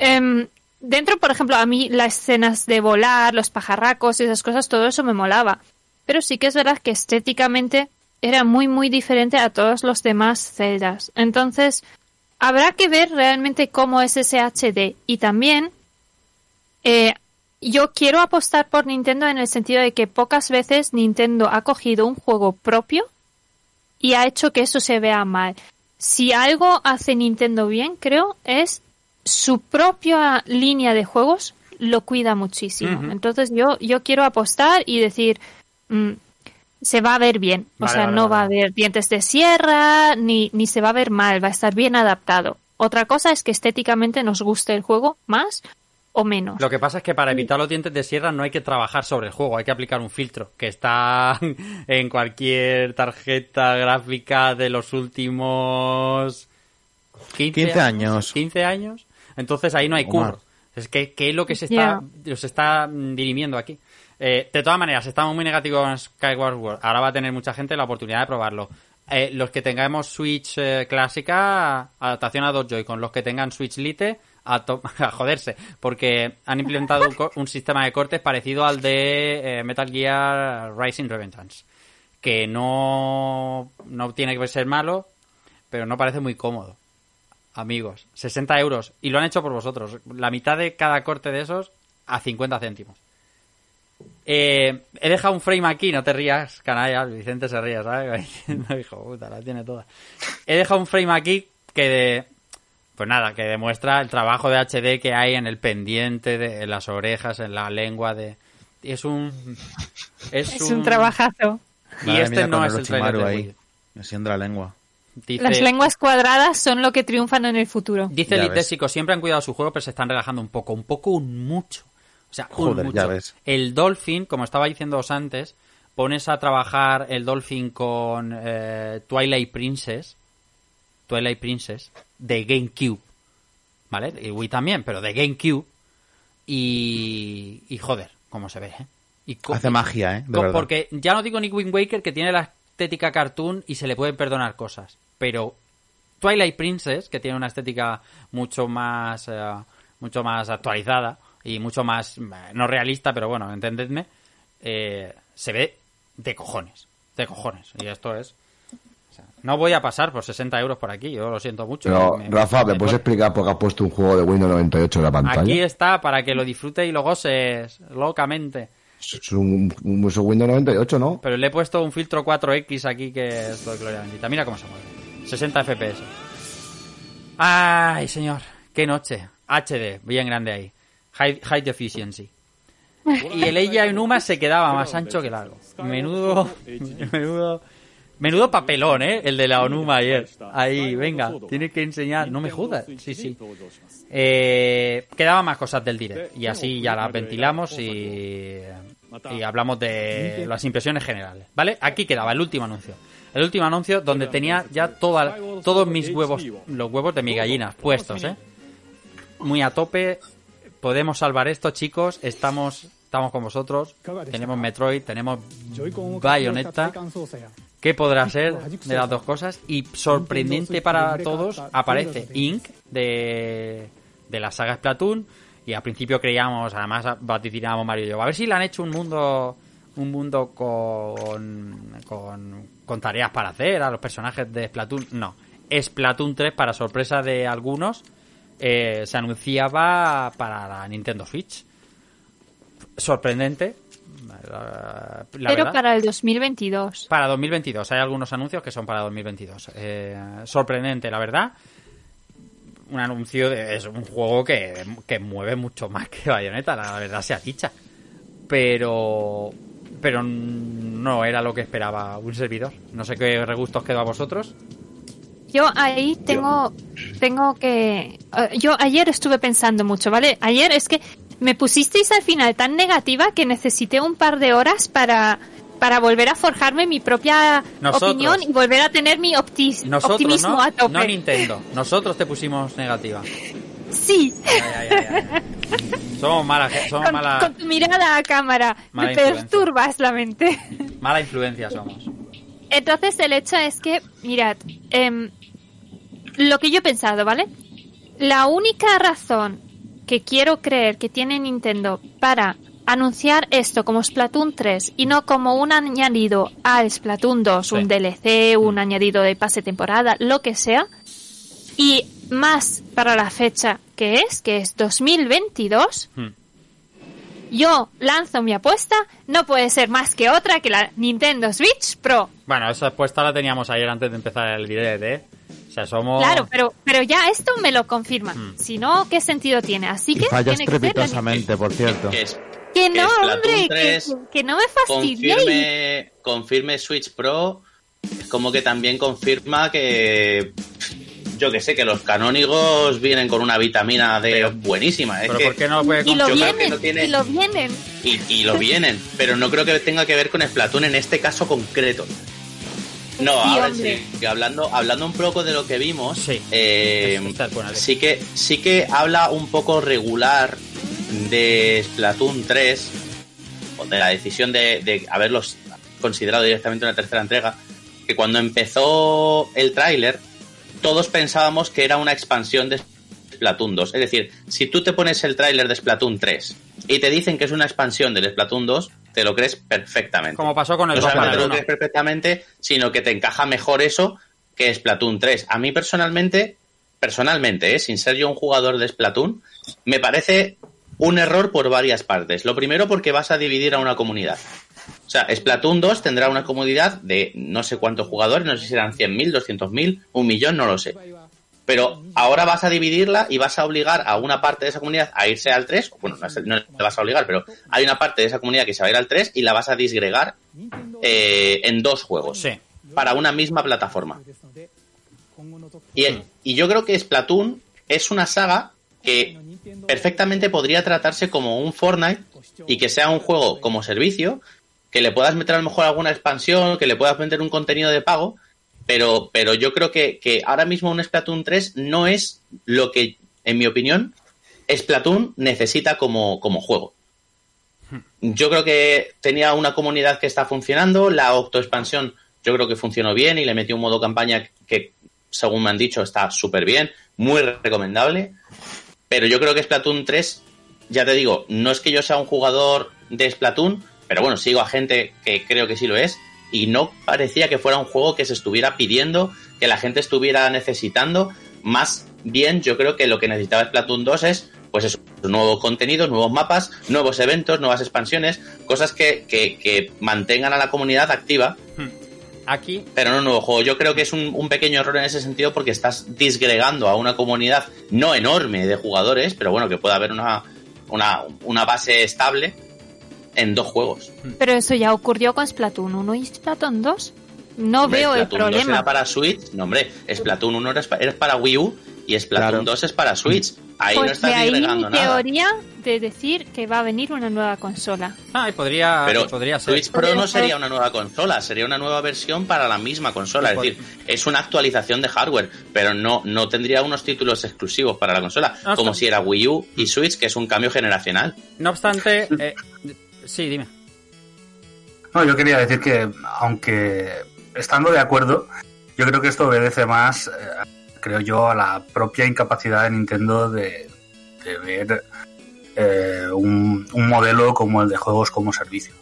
Speaker 9: Um, dentro, por ejemplo, a mí las escenas de volar, los pajarracos y esas cosas, todo eso me molaba. Pero sí que es verdad que estéticamente era muy muy diferente a todos los demás celdas. Entonces, habrá que ver realmente cómo es ese HD. Y también, eh, yo quiero apostar por Nintendo en el sentido de que pocas veces Nintendo ha cogido un juego propio y ha hecho que eso se vea mal. Si algo hace Nintendo bien, creo, es su propia línea de juegos lo cuida muchísimo. Entonces yo, yo quiero apostar y decir, mm, se va a ver bien. O sea, no va a haber dientes de sierra, ni, ni se va a ver mal, va a estar bien adaptado. Otra cosa es que estéticamente nos guste el juego más o menos.
Speaker 1: Lo que pasa es que para evitar los dientes de sierra no hay que trabajar sobre el juego, hay que aplicar un filtro que está en cualquier tarjeta gráfica de los últimos
Speaker 8: 15, años.
Speaker 1: 15 años. Entonces ahí no hay curro. Es que ¿qué es lo que se está, se está dirimiendo aquí? Eh, de todas maneras, estamos muy negativos con Skyward World. Ahora va a tener mucha gente la oportunidad de probarlo. Eh, los que tengamos Switch eh, clásica, adaptación a dos Joy-Con. Los que tengan Switch Lite, a, joderse. Porque han implementado un, sistema de cortes parecido al de Metal Gear Rising Revengeance. Que no, no tiene que ser malo, pero no parece muy cómodo. Amigos, 60 euros. Y lo han hecho por vosotros. La mitad de cada corte de esos a 50 céntimos. Eh, he dejado un frame aquí, no te rías, canalla, Vicente se ría, ¿sabes? hijo puta, la tiene toda. He dejado un frame aquí que de, pues nada, que demuestra el trabajo de HD que hay en el pendiente, de, en las orejas, en la lengua de... Es un...
Speaker 9: Es, un... trabajazo.
Speaker 1: Y este no es el trailer
Speaker 8: ahí, haciendo la lengua.
Speaker 9: Las lenguas cuadradas son lo que triunfan en el futuro.
Speaker 1: Dice el siempre han cuidado su juego, pero se están relajando un poco, un poco, un mucho. O sea, mucho. El Dolphin, como estaba diciéndoos antes, pones a trabajar el Dolphin con eh, Twilight Princess, Twilight Princess, de GameCube, ¿vale? Y Wii también, pero de GameCube, y, y joder, cómo se ve, ¿eh? Y
Speaker 8: Hace magia, ¿eh?
Speaker 1: porque ya no digo ni Wind Waker, que tiene la estética cartoon y se le pueden perdonar cosas, pero Twilight Princess, que tiene una estética mucho más, eh, mucho más actualizada, y mucho más, no realista, pero bueno, entendedme, eh, se ve de cojones, de cojones. Y esto es... no voy a pasar por 60 euros por aquí, yo lo siento mucho.
Speaker 10: Pero, Rafa, ¿me, puedes explicar por qué has puesto un juego de Windows 98 en la pantalla?
Speaker 1: Aquí está, para que lo disfrutes y lo goces locamente.
Speaker 10: Es un, Windows 98, ¿no?
Speaker 1: Pero le he puesto un filtro 4X aquí que es lo gloria bendita. Mira cómo se mueve. 60 FPS. Ay, señor. Qué noche. HD, bien grande ahí. High, high Deficiency. Y el ella Numa se quedaba más ancho que largo. Menudo, menudo, menudo papelón, ¿eh? El de la Onuma ayer. Ahí, venga, tienes que enseñar. No me jodas. Sí, sí. Eh, quedaban más cosas del direct y así ya las ventilamos y, y hablamos de las impresiones generales. ¿Vale? Aquí quedaba el último anuncio. El último anuncio donde tenía ya toda, todos mis huevos, los huevos de mi gallinas puestos, ¿eh? Muy a tope. Podemos salvar esto, chicos. Estamos, estamos con vosotros. Tenemos Metroid, tenemos Bayonetta. ¿Qué podrá ser de las dos cosas? Y sorprendente para todos, aparece Inc. de, de la saga Splatoon. Y al principio creíamos, además vaticinábamos Mario y yo, a ver si le han hecho un mundo un mundo con, con, con tareas para hacer a los personajes de Splatoon. No, Splatoon 3, para sorpresa de algunos, eh, se anunciaba para la Nintendo Switch. Sorprendente. la- la
Speaker 9: Pero
Speaker 1: verdad.
Speaker 9: para el 2022.
Speaker 1: Para 2022. Hay algunos anuncios que son para 2022. Eh, sorprendente, la verdad. Un anuncio de es un juego que, que mueve mucho más que Bayonetta, la verdad sea dicha. Pero pero no era lo que esperaba un servidor. No sé qué regustos quedó a vosotros.
Speaker 9: Yo ahí tengo, tengo que... eh, yo ayer estuve pensando mucho, ¿vale? Ayer es que me pusisteis al final tan negativa que necesité un par de horas para, para volver a forjarme mi propia
Speaker 1: Nosotros.
Speaker 9: opinión y volver a tener mi optis-
Speaker 1: Nosotros,
Speaker 9: optimismo
Speaker 1: ¿no?
Speaker 9: a tope.
Speaker 1: No Nintendo. Nosotros te pusimos negativa.
Speaker 9: Sí.
Speaker 1: Ay, ay, ay, ay. Somos mala, ge- somos
Speaker 9: Con,
Speaker 1: mala,
Speaker 9: con tu mirada a cámara.
Speaker 1: Mala
Speaker 9: me
Speaker 1: influencia.
Speaker 9: perturbas la mente.
Speaker 1: mala influencia somos.
Speaker 9: Entonces el hecho es que, mirad, em, lo que yo he pensado, ¿vale? La única razón que quiero creer que tiene Nintendo para anunciar esto como Splatoon 3 y no como un añadido a Splatoon 2, un DLC, un añadido de pase temporada, lo que sea, y más para la fecha que es, que es 2022,
Speaker 1: Hmm.
Speaker 9: yo lanzo mi apuesta, no puede ser más que otra que la Nintendo Switch Pro.
Speaker 1: Bueno, esa apuesta la teníamos ayer antes de empezar el direct, ¿eh? O sea, somos...
Speaker 9: Claro, pero, pero ya esto me lo confirma.
Speaker 1: Hmm.
Speaker 9: Si no, ¿qué sentido tiene? Así
Speaker 8: Y
Speaker 9: que
Speaker 8: falla
Speaker 9: tiene que ser la
Speaker 8: estrepitosamente, por cierto.
Speaker 4: Que, es-.
Speaker 9: Que no,
Speaker 4: Splatoon
Speaker 9: hombre, que,
Speaker 4: 3
Speaker 9: que no me fastidiéis.
Speaker 4: confirme, confirme Switch Pro, como que también confirma que yo que sé, que los canónigos vienen con una vitamina D buenísima. Es
Speaker 1: Pero
Speaker 4: que
Speaker 1: ¿por qué no puede
Speaker 9: Y lo vienen,
Speaker 4: no tiene-
Speaker 9: y lo vienen.
Speaker 4: y, y lo vienen, pero no creo que tenga que ver con Splatoon en este caso concreto. No,
Speaker 9: Sí,
Speaker 4: ahora
Speaker 9: hombre.
Speaker 4: sí, que hablando, hablando un poco de lo que vimos,
Speaker 1: Sí.
Speaker 4: eh,
Speaker 1: Alex.
Speaker 4: sí que sí que habla un poco regular de Splatoon 3 o de la decisión de, de haberlos considerado directamente una tercera entrega, que cuando empezó el tráiler todos pensábamos que era una expansión de Splatoon 2. Es decir, si tú te pones el tráiler de Splatoon 3 y te dicen que es una expansión del Splatoon 2, te lo crees perfectamente.
Speaker 1: Como pasó con el
Speaker 4: no
Speaker 1: 2
Speaker 4: solamente
Speaker 1: para
Speaker 4: te lo
Speaker 1: 1.
Speaker 4: crees perfectamente, sino que te encaja mejor eso que Splatoon 3. A mí personalmente, personalmente, ¿eh? sin ser yo un jugador de Splatoon, me parece un error por varias partes. Lo primero porque vas a dividir a una comunidad. O sea, Splatoon 2 tendrá una comunidad de no sé cuántos jugadores, no sé si serán 100.000, 200.000, un millón, no lo sé. Pero ahora vas a dividirla y vas a obligar a una parte de esa comunidad a irse al 3. Bueno, no, le vas a obligar, pero hay una parte de esa comunidad que se va a ir al 3 y la vas a disgregar eh, en dos juegos.
Speaker 1: Sí.
Speaker 4: Para una misma plataforma. Y, y yo creo que Splatoon es una saga que perfectamente podría tratarse como un Fortnite y que sea un juego como servicio, que le puedas meter a lo mejor alguna expansión, que le puedas meter un contenido de pago, pero, pero yo creo que, que ahora mismo un Splatoon 3 no es lo que, en mi opinión, Splatoon necesita como, como juego. Yo creo que tenía una comunidad que está funcionando, la autoexpansión yo creo que funcionó bien y le metió un modo campaña que, según me han dicho, está súper bien, muy recomendable. Pero yo creo que Splatoon 3, ya te digo, no es que yo sea un jugador de Splatoon, pero bueno, sigo a gente que creo que sí lo es, y no parecía que fuera un juego que se estuviera pidiendo, que la gente estuviera necesitando. Más bien, yo creo que lo que necesitaba Splatoon 2 es, pues eso, nuevos contenidos, nuevos mapas, nuevos eventos, nuevas expansiones, cosas que, que, que mantengan a la comunidad activa
Speaker 1: Aquí,
Speaker 4: pero no un nuevo juego. Yo creo que es un, un pequeño error en ese sentido porque estás disgregando a una comunidad no enorme de jugadores, pero bueno, que pueda haber una, una, una base estable en dos juegos.
Speaker 9: Pero eso ya ocurrió con Splatoon 1 y Splatoon 2. No
Speaker 4: Hombre,
Speaker 9: veo el
Speaker 4: Splatoon 2
Speaker 9: problema.
Speaker 4: era para Switch. No, hombre, Splatoon 1 era pa- era para Wii U y Splatoon 2 es para Switch. Ahí no
Speaker 9: pues
Speaker 4: estás
Speaker 9: de ahí mi
Speaker 4: disgregando nada.
Speaker 9: teoría de decir que va a venir una nueva consola.
Speaker 1: Ah, y podría,
Speaker 4: Pero
Speaker 1: podría ser.
Speaker 4: Switch Pro no sería una nueva consola, sería una nueva versión para la misma consola. Es decir, es una actualización de hardware, pero no, no tendría unos títulos exclusivos para la consola,
Speaker 1: Ah,
Speaker 4: como
Speaker 1: está.
Speaker 4: si era Wii U y Switch, que es un cambio generacional.
Speaker 1: No obstante, eh, sí, dime.
Speaker 5: No, yo quería decir que, aunque estando de acuerdo, yo creo que esto obedece más, eh, creo yo, a la propia incapacidad de Nintendo de, de ver eh, un, un modelo como el de juegos como servicio.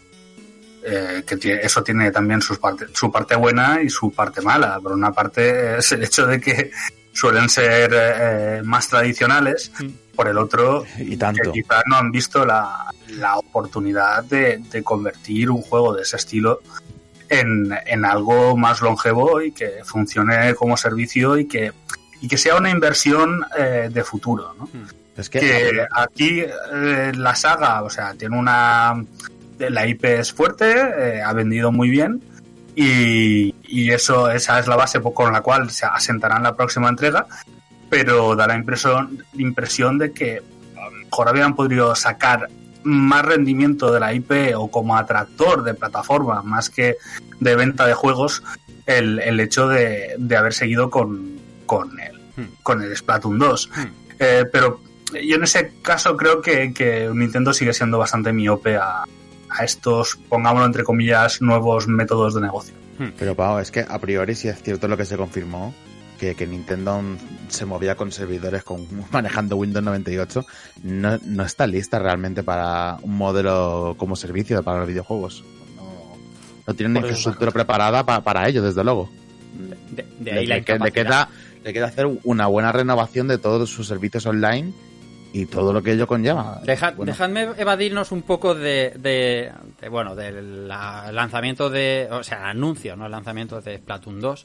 Speaker 5: Eh, que eso tiene también sus parte, su parte buena y su parte mala. Por una parte es el hecho de que suelen ser eh, más tradicionales, por el otro
Speaker 8: Y tanto.
Speaker 5: que quizás no han visto la, la oportunidad de, de convertir un juego de ese estilo en, en algo más longevo y que funcione como servicio y que, y que sea una inversión eh, de futuro. ¿no?
Speaker 8: Es que,
Speaker 5: que aquí eh, la saga, o sea, tiene una. La IP es fuerte, eh, ha vendido muy bien. Y, y eso, esa es la base con la cual se asentará en la próxima entrega. Pero da la impresión, impresión de que a lo mejor habían podido sacar más rendimiento de la IP o como atractor de plataforma más que de venta de juegos el, el hecho de, de haber seguido con, con, el, con el Splatoon 2. Eh, pero yo en ese caso creo que, que Nintendo sigue siendo bastante miope a, a estos, pongámoslo entre comillas, nuevos métodos de negocio.
Speaker 8: Pero Pau, es que a priori sí es cierto lo que se confirmó, que, que Nintendo se movía con servidores con, manejando Windows 98, no, no está lista realmente para un modelo como servicio para los videojuegos. No, no tiene una infraestructura preparada pa- para ello, desde luego.
Speaker 1: De, de
Speaker 8: Le-
Speaker 1: ahí la
Speaker 8: le, que- le
Speaker 1: incapacidad.
Speaker 8: queda, le queda hacer una buena renovación de todos sus servicios online y todo lo que ello conlleva.
Speaker 1: Deja-
Speaker 8: Bueno,
Speaker 1: Dejadme evadirnos un poco de, de- de, bueno, del la- lanzamiento de, o sea, el anuncio, no el lanzamiento de Splatoon 2.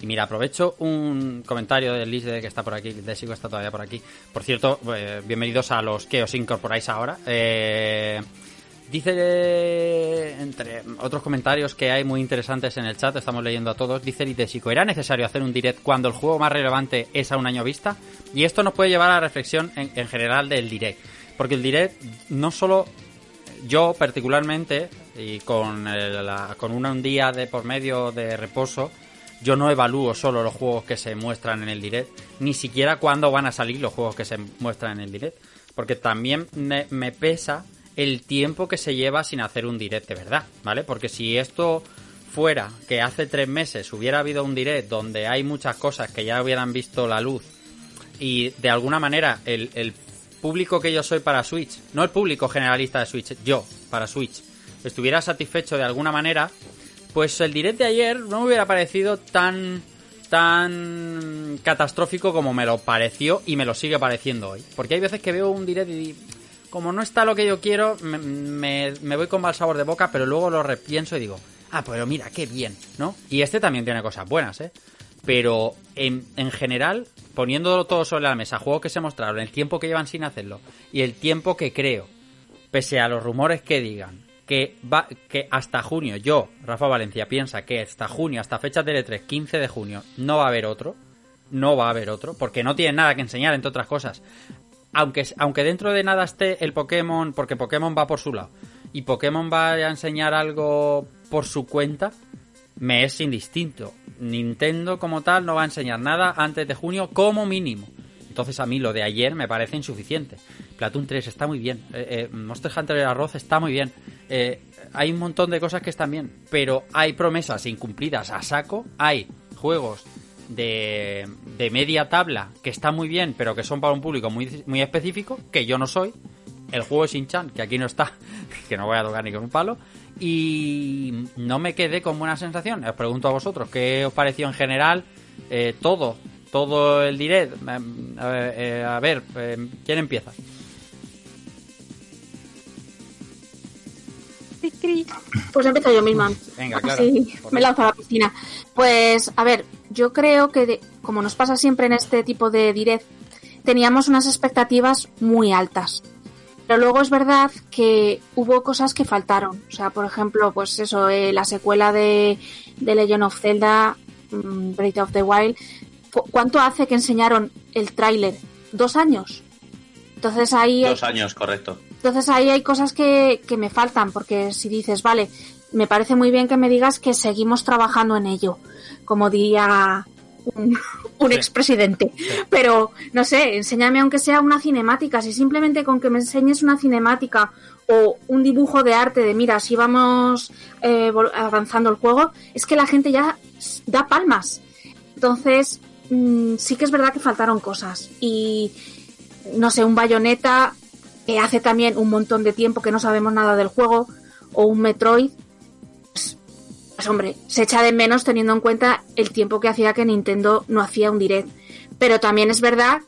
Speaker 1: Y mira, aprovecho un comentario de Liz de que está por aquí, de Sigo está todavía por aquí. Por cierto, eh, bienvenidos a los que os incorporáis ahora. Eh, dice, entre otros comentarios que hay muy interesantes en el chat, estamos leyendo a todos, dice Litesico, ¿era necesario hacer un direct cuando el juego más relevante es a un año vista? Y esto nos puede llevar a la reflexión en, en general del direct. Porque el direct no solo yo particularmente, y con, el- la- con un día de por medio de reposo, yo no evalúo solo los juegos que se muestran en el direct, ni siquiera cuándo van a salir los juegos que se muestran en el direct, porque también me, pesa el tiempo que se lleva sin hacer un direct de verdad, ¿vale? Porque si esto fuera que hace tres meses hubiera habido un direct donde hay muchas cosas que ya hubieran visto la luz y de alguna manera el público que yo soy para Switch, no el público generalista de Switch, yo para Switch, estuviera satisfecho de alguna manera, pues el direct de ayer no me hubiera parecido tan tan catastrófico como me lo pareció y me lo sigue pareciendo hoy. Porque hay veces que veo un direct y como no está lo que yo quiero, me, me- voy con mal sabor de boca, pero luego lo repienso y digo, ah, pero mira, qué bien, ¿no? Y este también tiene cosas buenas, ¿eh? Pero en, en general, poniéndolo todo sobre la mesa, juegos que se mostraron, el tiempo que llevan sin hacerlo y el tiempo que creo, pese a los rumores que digan, que va que hasta junio, yo, Rafa Valencia, piensa que hasta junio, hasta fecha de 3 15 de junio, no va a haber otro, no va a haber otro, porque no tienen nada que enseñar, entre otras cosas. Aunque, aunque dentro de nada esté el Pokémon, porque Pokémon va por su lado, y Pokémon va a enseñar algo por su cuenta, me es indistinto. Nintendo como tal no va a enseñar nada antes de junio como mínimo. Entonces a mí lo de ayer me parece insuficiente. Platoon 3 está muy bien. Eh, eh, Monster Hunter el arroz está muy bien. Eh, hay un montón de cosas que están bien. Pero hay promesas incumplidas a saco. Hay juegos de, de media tabla que están muy bien, pero que son para un público muy, muy específico, que yo no soy. El juego Shin-Chan, que aquí no está, que no voy a tocar ni con un palo. Y no me quedé con buena sensación. Os pregunto a vosotros, ¿qué os pareció en general eh, todo? Todo el direct. A ver, eh, a ver, eh, ¿quién empieza?
Speaker 7: Pues empiezo yo misma.
Speaker 1: Venga, claro.
Speaker 7: Así me lanzo a la piscina. Pues, a ver, yo creo que, de- como nos pasa siempre en este tipo de direct, teníamos unas expectativas muy altas. Pero luego es verdad que hubo cosas que faltaron. O sea, por ejemplo, pues eso, eh, la secuela de, de Legend of Zelda, mm, Breath of the Wild. ¿Cu- ¿Cuánto hace que enseñaron el tráiler? ¿Dos años? Entonces ahí,
Speaker 4: Dos años, correcto.
Speaker 7: entonces ahí hay cosas que, que me faltan, porque si dices, vale, me parece muy bien que me digas que seguimos trabajando en ello, como diría un, un expresidente. Pero, no sé, enséñame aunque sea una cinemática. Si simplemente con que me enseñes una cinemática o un dibujo de arte de, mira, así vamos eh, avanzando el juego, es que la gente ya da palmas. Entonces, mm, sí que es verdad que faltaron cosas. Y, no sé, un bayoneta que hace también un montón de tiempo que no sabemos nada del juego, o un Metroid, pues, pues, hombre, se echa de menos teniendo en cuenta el tiempo que hacía que Nintendo no hacía un direct. Pero también es verdad,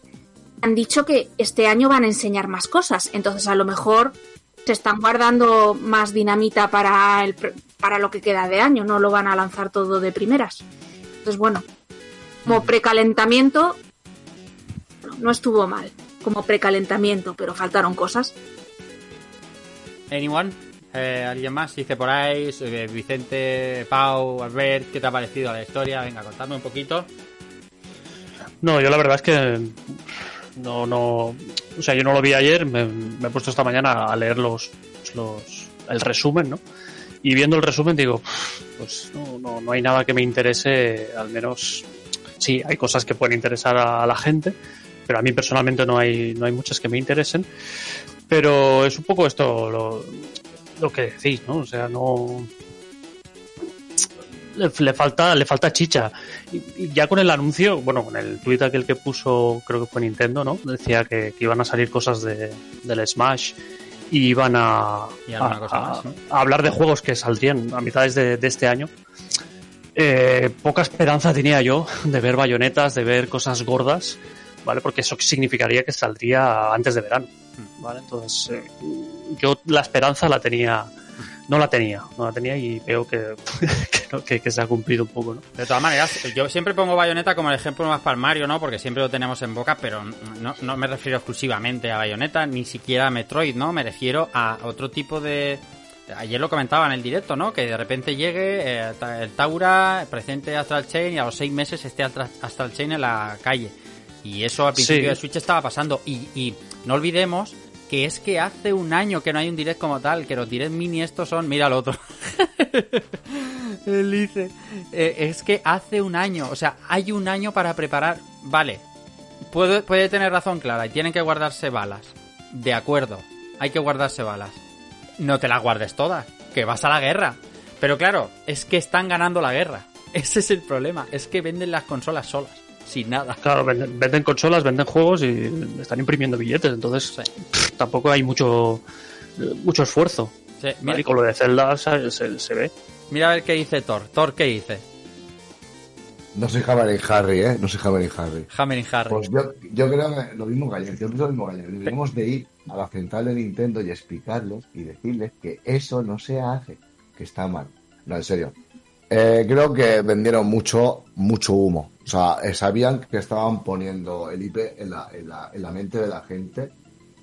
Speaker 7: han dicho que este año van a enseñar más cosas, entonces a lo mejor se están guardando más dinamita para, el, para lo que queda de año, no lo van a lanzar todo de primeras. Entonces, bueno, como precalentamiento, no, no estuvo mal, como precalentamiento, pero faltaron cosas.
Speaker 1: Anyone? Eh, ¿Alguien más? Dice por ahí, eh, Vicente, Pau, Albert, ¿qué te ha parecido la historia? Venga, contadme un poquito.
Speaker 3: No, yo la verdad es que no, no, o sea, yo no lo vi ayer, me, me he puesto esta mañana a leer los, los, el resumen, ¿no? Y viendo el resumen digo, pues no, no, no hay nada que me interese, al menos, sí, hay cosas que pueden interesar a, la gente, pero a mí personalmente no hay, no hay muchas que me interesen, pero es un poco esto lo, lo que decís, ¿no? O sea, no, le, le falta le falta chicha y, y ya con el anuncio bueno con el tweet aquel que puso creo que fue Nintendo no decía que, que iban a salir cosas de, del Smash y iban a,
Speaker 1: Y más, ¿no?
Speaker 3: a hablar de juegos que saldrían a mitades de, de este año Eh, poca esperanza tenía yo de ver bayonetas de ver cosas gordas vale porque eso significaría que saldría antes de verano vale entonces eh, yo la esperanza la tenía no la tenía, no la tenía y veo que, que, se ha cumplido un poco, ¿no?
Speaker 1: De todas maneras, yo siempre pongo Bayonetta como el ejemplo más palmario, ¿no? Porque siempre lo tenemos en boca, pero no, no me refiero exclusivamente a Bayonetta, ni siquiera a Metroid, ¿no? Me refiero a otro tipo de... Ayer lo comentaba en el directo, ¿no? Que de repente llegue eh, el Taura, presente Astral Chain y a los seis meses esté Astra- Astral Chain en la calle. Y eso al principio
Speaker 3: Sí.
Speaker 1: de Switch estaba pasando. Y, y no olvidemos que es que hace un año que no hay un direct como tal, que los direct mini estos son... Mira el otro. Él dice, eh, es que hace un año, o sea, hay un año para preparar. Vale, puede, puede tener razón Clara, y tienen que guardarse balas. De acuerdo, hay que guardarse balas. No te las guardes todas, que vas a la guerra. Pero claro, es que están ganando la guerra. Ese es el problema, es que venden las consolas solas, sin nada.
Speaker 3: Claro, venden, venden consolas, venden juegos y están imprimiendo billetes, entonces pff, tampoco hay mucho mucho esfuerzo.
Speaker 1: Sí, mira,
Speaker 3: Y con lo de Zelda se, se- se ve.
Speaker 1: mira a ver qué dice Thor. Thor, ¿qué dice?
Speaker 10: No soy Hammer y Harry, ¿eh? No soy Hammer y Harry.
Speaker 1: Hammer y Harry.
Speaker 10: Pues yo, yo creo que lo mismo que ayer, yo pienso lo mismo que ayer. Deberíamos de ir a la central de Nintendo y explicarles y decirles que eso no se hace, que está mal. No, en serio. Eh, creo que vendieron mucho, mucho humo. O sea, eh, sabían que estaban poniendo el IP en la, en, la, en la mente de la gente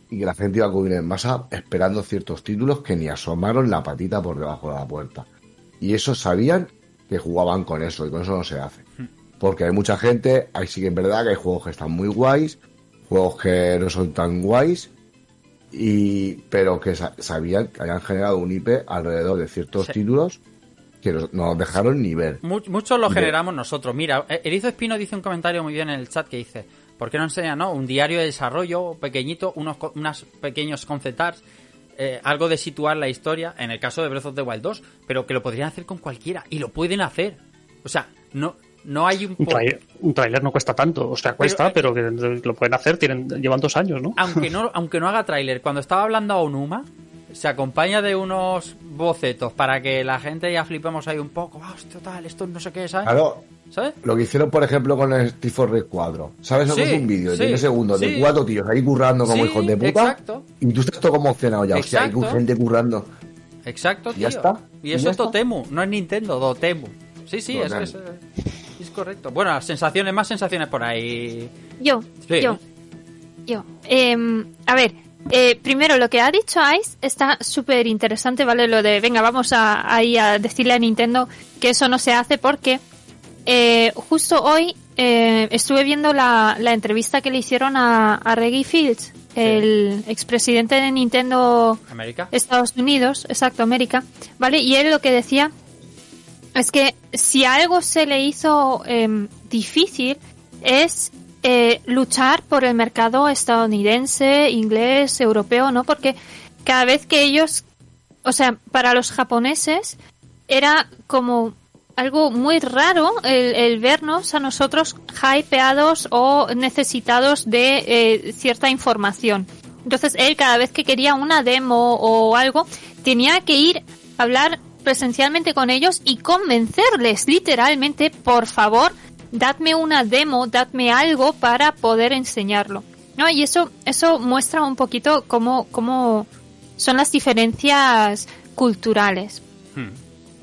Speaker 10: y que la gente iba a acudir en masa esperando ciertos títulos que ni asomaron la patita por debajo de la puerta. Y eso sabían que jugaban con eso y con eso no se hace. Porque hay mucha gente, ahí sí que es verdad que hay juegos que están muy guays, juegos que no son tan guays, y pero que sa- sabían que habían generado un IP alrededor de ciertos
Speaker 1: Sí.
Speaker 10: títulos que nos- no nos dejaron ni ver.
Speaker 1: Mu- Muchos lo
Speaker 10: De-
Speaker 1: generamos nosotros. Mira, eh, Erizo Espino dice un comentario muy bien en el chat que dice, ¿por qué no enseñan no? un diario de desarrollo pequeñito, unos, unos pequeños concept arts, eh, algo de situar la historia, en el caso de Breath of the Wild 2, pero que lo podrían hacer con cualquiera, y lo pueden hacer. O sea, no, no hay un...
Speaker 3: Un,
Speaker 1: por-
Speaker 3: trai- un tráiler no cuesta tanto, o sea, cuesta, pero, que lo pueden hacer, tienen llevan dos años, ¿no?
Speaker 1: aunque no aunque no haga tráiler, cuando estaba hablando a Onuma, se acompaña de unos bocetos para que la gente ya flipemos ahí un poco. Ah, hostia, tal, esto no sé qué, ¿sabes?
Speaker 10: Claro,
Speaker 1: ¿Sabes?
Speaker 10: lo que hicieron, por ejemplo, con el for Red 4. ¿Sabes?
Speaker 1: Sí,
Speaker 10: es un vídeo de
Speaker 1: sí,
Speaker 10: 10 segundos
Speaker 1: sí.
Speaker 10: de cuatro tíos ahí currando como
Speaker 1: Sí,
Speaker 10: hijos de puta.
Speaker 1: exacto.
Speaker 10: Y tú estás todo conmocionado ya. O sea, hay
Speaker 1: Exacto.
Speaker 10: gente currando.
Speaker 1: Exacto, tío.
Speaker 10: Ya está.
Speaker 1: Y
Speaker 10: Y
Speaker 1: eso
Speaker 10: ya
Speaker 1: es Dotemu, no es Nintendo, Dotemu. Sí, sí, es,
Speaker 10: Dotemu.
Speaker 1: es, es correcto. Bueno, las sensaciones, más sensaciones por ahí.
Speaker 9: Yo,
Speaker 1: Sí.
Speaker 9: yo, yo. Em, a ver, Eh, primero, lo que ha dicho Ice está súper interesante, ¿vale? Lo de, venga, vamos a, ahí a decirle a Nintendo que eso no se hace porque eh, justo hoy eh, estuve viendo la, la, entrevista que le hicieron a, a Reggie Fields, el expresidente de Nintendo
Speaker 1: América.
Speaker 9: Estados Unidos, exacto, América, ¿vale? Y él lo que decía es que si algo se le hizo eh, difícil es eh, luchar por el mercado estadounidense, inglés, europeo, ¿no? Porque cada vez que ellos, o sea, para los japoneses era como algo muy raro el, el vernos a nosotros hypeados o necesitados de eh, cierta información. Entonces él cada vez que quería una demo o algo tenía que ir a hablar presencialmente con ellos y convencerles literalmente, por favor, dadme una demo, dadme algo para poder enseñarlo. ¿No? Y eso, eso muestra un poquito cómo, cómo son las diferencias culturales.
Speaker 1: Hmm.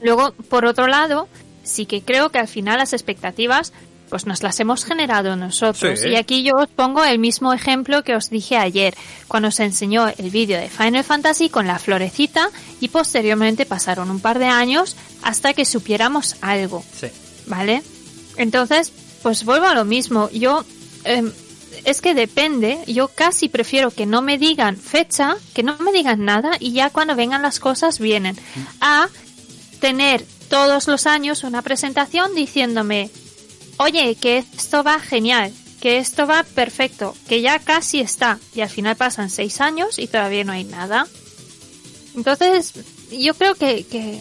Speaker 9: Luego, por otro lado, sí que creo que al final las expectativas pues nos las hemos generado nosotros.
Speaker 1: Sí.
Speaker 9: Y aquí yo os pongo el mismo ejemplo que os dije ayer, cuando se enseñó el vídeo de Final Fantasy con la florecita y posteriormente pasaron un par de años hasta que supiéramos algo.
Speaker 1: Sí.
Speaker 9: ¿Vale? Entonces, pues vuelvo a lo mismo. Yo, eh, es que depende. Yo casi prefiero que no me digan fecha, que no me digan nada y ya cuando vengan las cosas vienen. A tener todos los años una presentación diciéndome, oye, que esto va genial, que esto va perfecto, que ya casi está. Y al final pasan seis años y todavía no hay nada. Entonces, yo creo que, que,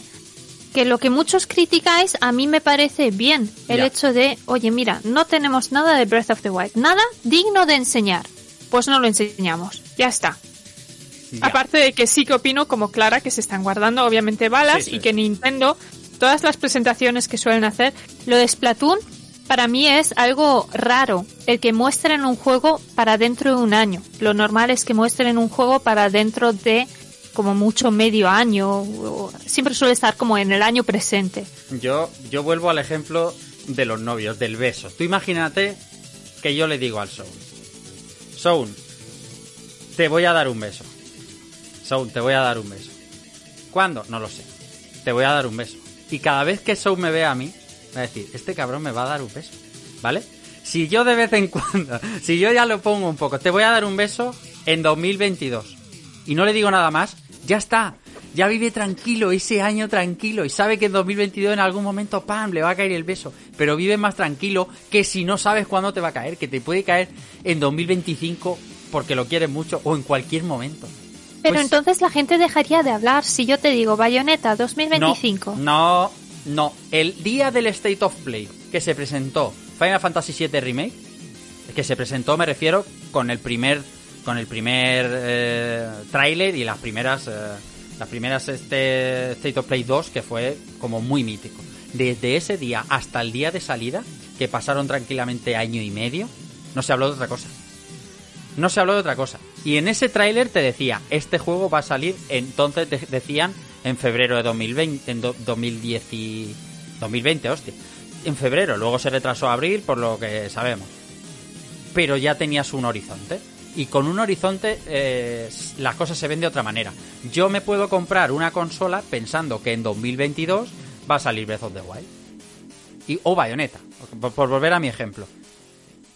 Speaker 9: que lo que muchos criticáis a mí me parece bien. El
Speaker 1: Ya.
Speaker 9: hecho de, oye, mira, no tenemos nada de Breath of the Wild, nada digno de enseñar. Pues no lo enseñamos. Ya está.
Speaker 14: Aparte de que sí que opino, como Clara, que se están guardando obviamente balas
Speaker 1: Sí, sí.
Speaker 14: y que Nintendo, todas las presentaciones que suelen hacer,
Speaker 9: Lo de Splatoon para mí es algo raro, el que muestren un juego para dentro de un año. Lo normal es que muestren un juego para dentro de como mucho medio año. Siempre suele estar como en el año presente.
Speaker 1: Yo, yo vuelvo al ejemplo de los novios, del beso. Tú imagínate que yo le digo al Soul, Soul, te voy a dar un beso. Soul, te voy a dar un beso. ¿Cuándo? No lo sé. Te voy a dar un beso. Y cada vez que Soul me vea a mí, va a decir, este cabrón me va a dar un beso. ¿Vale? Si yo de vez en cuando, si yo ya lo pongo un poco, te voy a dar un beso en 2022 y no le digo nada más, ya está. Ya vive tranquilo, ese año tranquilo, y sabe que en 2022 en algún momento, ¡pam!, le va a caer el beso. Pero vive más tranquilo que si no sabes cuándo te va a caer, que te puede caer en 2025 porque lo quieres mucho o en cualquier momento.
Speaker 9: Pero
Speaker 1: Pues-
Speaker 9: entonces la gente dejaría de hablar si yo te digo Bayonetta 2025.
Speaker 1: No, no. El día del State of Play que se presentó Final Fantasy VII Remake, que se presentó, me refiero, con el primer, con el primer eh, tráiler y las primeras, eh, las primeras este State of Play 2 que fue como muy mítico. Desde ese día hasta el día de salida, que pasaron tranquilamente año y medio, no se habló de otra cosa. No se habló de otra cosa. Y en ese tráiler te decía, este juego va a salir, entonces te decían, en febrero de 2020, en do- 2010 y- 2020, hostia. En febrero, luego se retrasó a abril, por lo que sabemos. Pero ya tenías un horizonte. Y con un horizonte eh, las cosas se ven de otra manera. Yo me puedo comprar una consola pensando que en 2022 va a salir Breath of the Wild. Y, o Bayonetta, por, por volver a mi ejemplo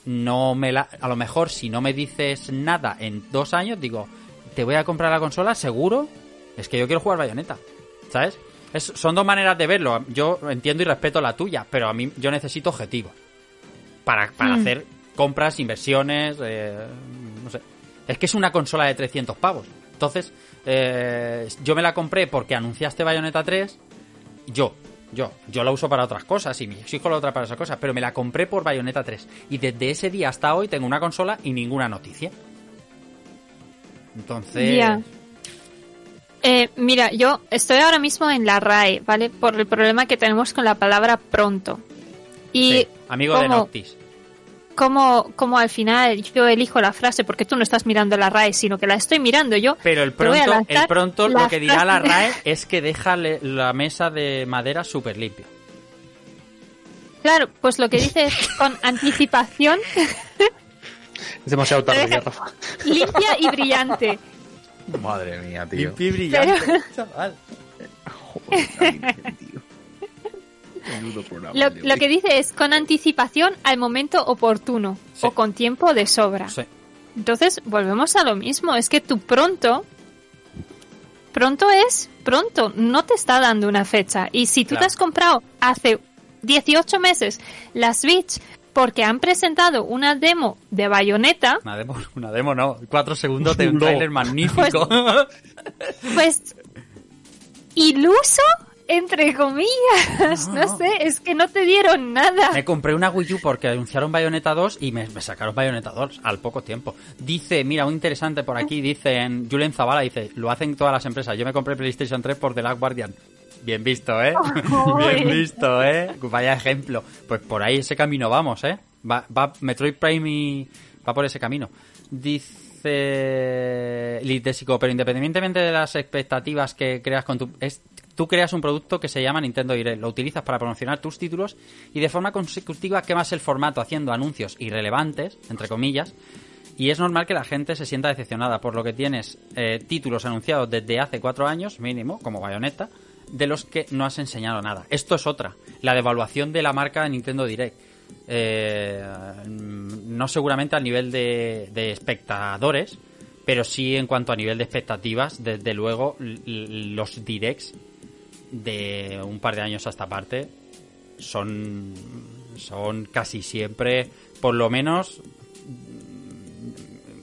Speaker 1: no me la, a lo mejor si no me dices nada en dos años, digo, te voy a comprar la consola, seguro, es que yo quiero jugar bayoneta, ¿sabes? Es- son dos maneras de verlo. Yo entiendo y respeto la tuya, pero a mí yo necesito objetivos para, para
Speaker 9: Mm.
Speaker 1: hacer compras, inversiones, eh, no sé. Es que es una consola de 300 pavos. Entonces, eh, yo me la compré porque anunciaste Bayonetta 3. Yo, yo, yo la uso para otras cosas y mi hijo la otra para esas cosas, pero me la compré por Bayonetta 3. Y desde ese día hasta hoy tengo una consola y ninguna noticia. Entonces.
Speaker 9: Eh, mira, yo estoy ahora mismo en la RAE, ¿vale? Por el problema que tenemos con la palabra pronto. Y
Speaker 1: sí, amigo de Noctis.
Speaker 9: como, como al final yo elijo la frase, porque tú no estás mirando la RAE, sino que la estoy mirando yo.
Speaker 1: Pero el pronto, el pronto lo que dirá la RAE es que deja la mesa de madera súper limpia.
Speaker 9: Claro, pues lo que dice es con anticipación
Speaker 3: Es demasiado tarde ya, Rafa.
Speaker 9: limpia y brillante.
Speaker 8: Madre mía, tío.
Speaker 1: Brillante,
Speaker 9: Pero-
Speaker 1: chaval.
Speaker 9: Lo, lo que dice es con anticipación al momento oportuno o con tiempo de sobra.
Speaker 1: Sí.
Speaker 9: Entonces, volvemos a lo mismo. Es que tú pronto. Pronto es pronto. No te está dando una fecha. Y si tú
Speaker 1: Claro.
Speaker 9: te has comprado hace 18 meses la Switch porque han presentado una demo de bayoneta,
Speaker 1: Una demo, una demo no. Cuatro segundos de un
Speaker 3: No.
Speaker 1: trailer magnífico.
Speaker 9: pues. iluso, entre comillas. No,
Speaker 1: No.
Speaker 9: sé, es que no te dieron nada.
Speaker 1: Me compré una Wii U porque anunciaron Bayonetta 2 y me, me sacaron Bayonetta 2 al poco tiempo. Dice, mira, un interesante por aquí, dice en Julen Zavala, dice, lo hacen todas las empresas. Yo me compré PlayStation 3 por The Last Guardian. Bien visto, ¿eh? Bien visto, ¿eh? Vaya ejemplo. Pues por ahí ese camino vamos, ¿eh? Va, va Metroid Prime y va por ese camino. Dice Litesico, pero independientemente de las expectativas que creas con tu... Es, tú creas un producto que se llama Nintendo Direct, lo utilizas para promocionar tus títulos y de forma consecutiva quemas el formato haciendo anuncios irrelevantes, entre comillas, y es normal que la gente se sienta decepcionada, por lo que tienes eh, títulos anunciados desde hace cuatro años, mínimo, como Bayonetta, de los que no has enseñado nada. Esto es otra, la devaluación de la marca Nintendo Direct. Eh, no seguramente al nivel de, de espectadores, pero sí en cuanto a nivel de expectativas, desde luego los directs de un par de años a esta parte son, son casi siempre, por lo menos,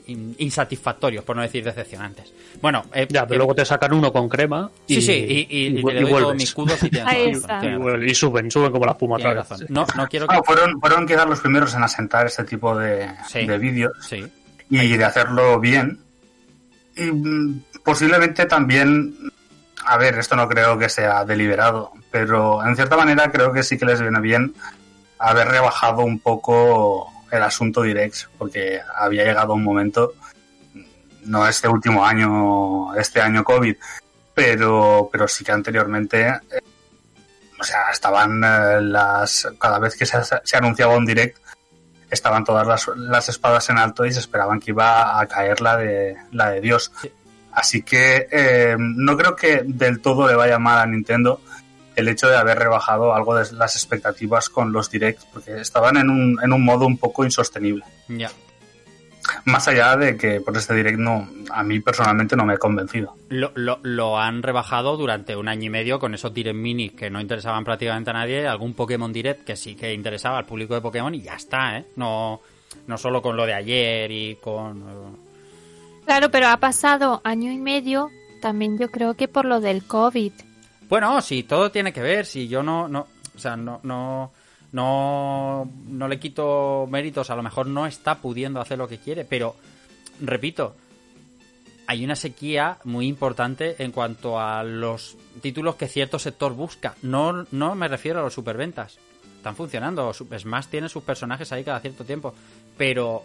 Speaker 1: insatisfactorios, por no decir decepcionantes. Bueno, eh,
Speaker 3: Ya, pero luego te sacan uno con crema. Y,
Speaker 1: Sí, sí, y, y- y
Speaker 3: vu-
Speaker 1: le doy todo
Speaker 3: vuelves.
Speaker 1: mi escudo si tienes
Speaker 9: Ahí
Speaker 1: razón,
Speaker 9: está.
Speaker 1: tienes
Speaker 3: Y, y suben, suben como la espuma otra vez.
Speaker 1: razón. No, no quiero que...
Speaker 5: Ah, fueron, fueron quizás los primeros en asentar este tipo de,
Speaker 1: Sí.
Speaker 5: de vídeos
Speaker 1: Sí,
Speaker 5: y de hacerlo bien. Y mm, posiblemente también, a ver, esto no creo que sea deliberado, pero en cierta manera creo que sí que les viene bien haber rebajado un poco el asunto Direct, porque había llegado un momento, no este último año, este año COVID, pero, pero sí que anteriormente, eh, o sea, estaban eh, las, cada vez que se, se anunciaba un Direct, estaban todas las, las espadas en alto y se esperaban que iba a caer la de, la de Dios. Así que eh, no creo que del todo le vaya mal a Nintendo el hecho de haber rebajado algo de las expectativas con los directs, porque estaban en un, en un modo un poco insostenible.
Speaker 1: ya.
Speaker 5: Más allá de que por este direct no, a mí personalmente no me ha convencido.
Speaker 1: Lo, lo, lo han rebajado durante un año y medio con esos Direct Mini que no interesaban prácticamente a nadie, algún Pokémon Direct que sí que interesaba al público de Pokémon y ya está, ¿eh? No, no solo con lo de ayer y con...
Speaker 9: Claro, pero ha pasado año y medio también yo creo que por lo del COVID.
Speaker 1: Bueno, sí, todo tiene que ver, si yo no... no o sea, no... no no, no le quito méritos, a lo mejor no está pudiendo hacer lo que quiere, pero repito, hay una sequía muy importante en cuanto a los títulos que cierto sector busca. No, no me refiero a los superventas. Están funcionando. Smash tiene sus personajes ahí cada cierto tiempo. Pero.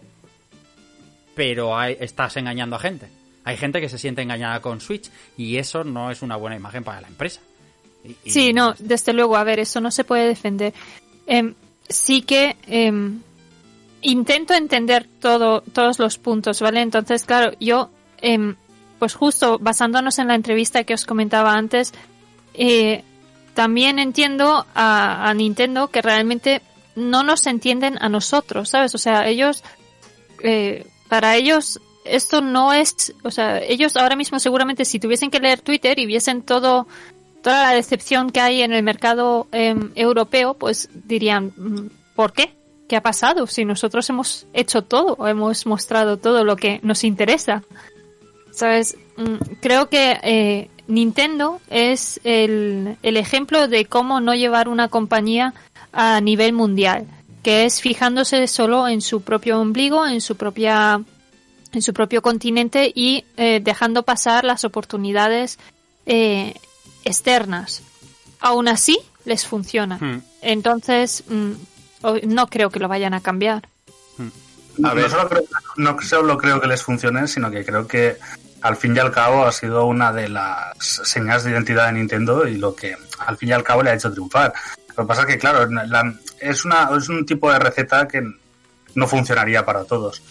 Speaker 1: Pero hay- estás engañando a gente. Hay gente que se siente engañada con Switch. Y eso no es una buena imagen para la empresa.
Speaker 9: Sí, no, desde luego, a ver, eso no se puede defender. Em, sí que em, intento entender todo, todos los puntos, ¿vale? Entonces, claro, yo, em, pues justo basándonos en la entrevista que os comentaba antes, eh, también entiendo a, a Nintendo que realmente no nos entienden a nosotros, ¿sabes? O sea, ellos, eh, para ellos esto no es, o sea, ellos ahora mismo seguramente si tuviesen que leer Twitter y viesen todo toda la decepción que hay en el mercado em, europeo, pues dirían, mm, ¿por qué? ¿Qué ha pasado? Si nosotros hemos hecho todo, hemos mostrado todo lo que nos interesa. ¿Sabes? Mm, Creo que eh, Nintendo es el, el ejemplo de cómo no llevar una compañía a nivel mundial, que es fijándose solo en su propio ombligo, en su propia en su propio continente y eh, dejando pasar las oportunidades eh, externas. Aún así, les funciona.
Speaker 1: Hmm.
Speaker 9: Entonces, mm, o- no creo que lo vayan a cambiar.
Speaker 5: No, no solo creo, no solo creo que les funcione, sino que creo que al fin y al cabo ha sido una de las señas de identidad de Nintendo y lo que al fin y al cabo le ha hecho triunfar. Lo que pasa es que, claro, la- es, una, es un tipo de receta que no funcionaría para todos.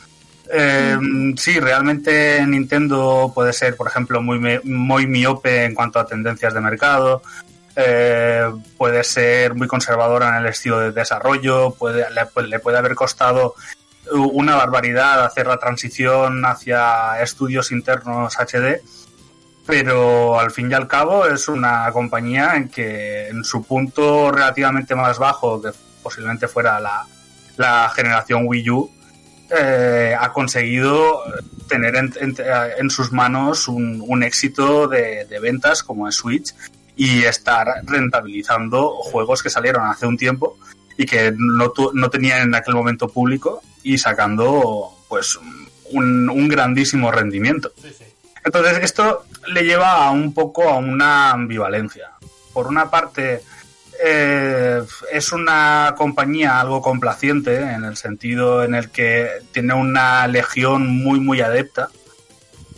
Speaker 5: Eh, sí, realmente Nintendo puede ser, por ejemplo, muy, muy miope en cuanto a tendencias de mercado. eh, puede ser muy conservadora en el estilo de desarrollo. Puede, le, pu- le puede haber costado una barbaridad hacer la transición hacia estudios internos HD. Pero al fin y al cabo es una compañía en que en su punto relativamente más bajo, que posiblemente fuera la generación Wii U, eh, ha conseguido tener en, en- en sus manos un, un éxito de, de ventas como es Switch y estar rentabilizando juegos que salieron hace un tiempo y que no, no tenían en aquel momento público y sacando pues un, un grandísimo rendimiento. Entonces esto le lleva a un poco a una ambivalencia. Por una parte, eh, es una compañía algo complaciente en el sentido en el que tiene una legión muy muy adepta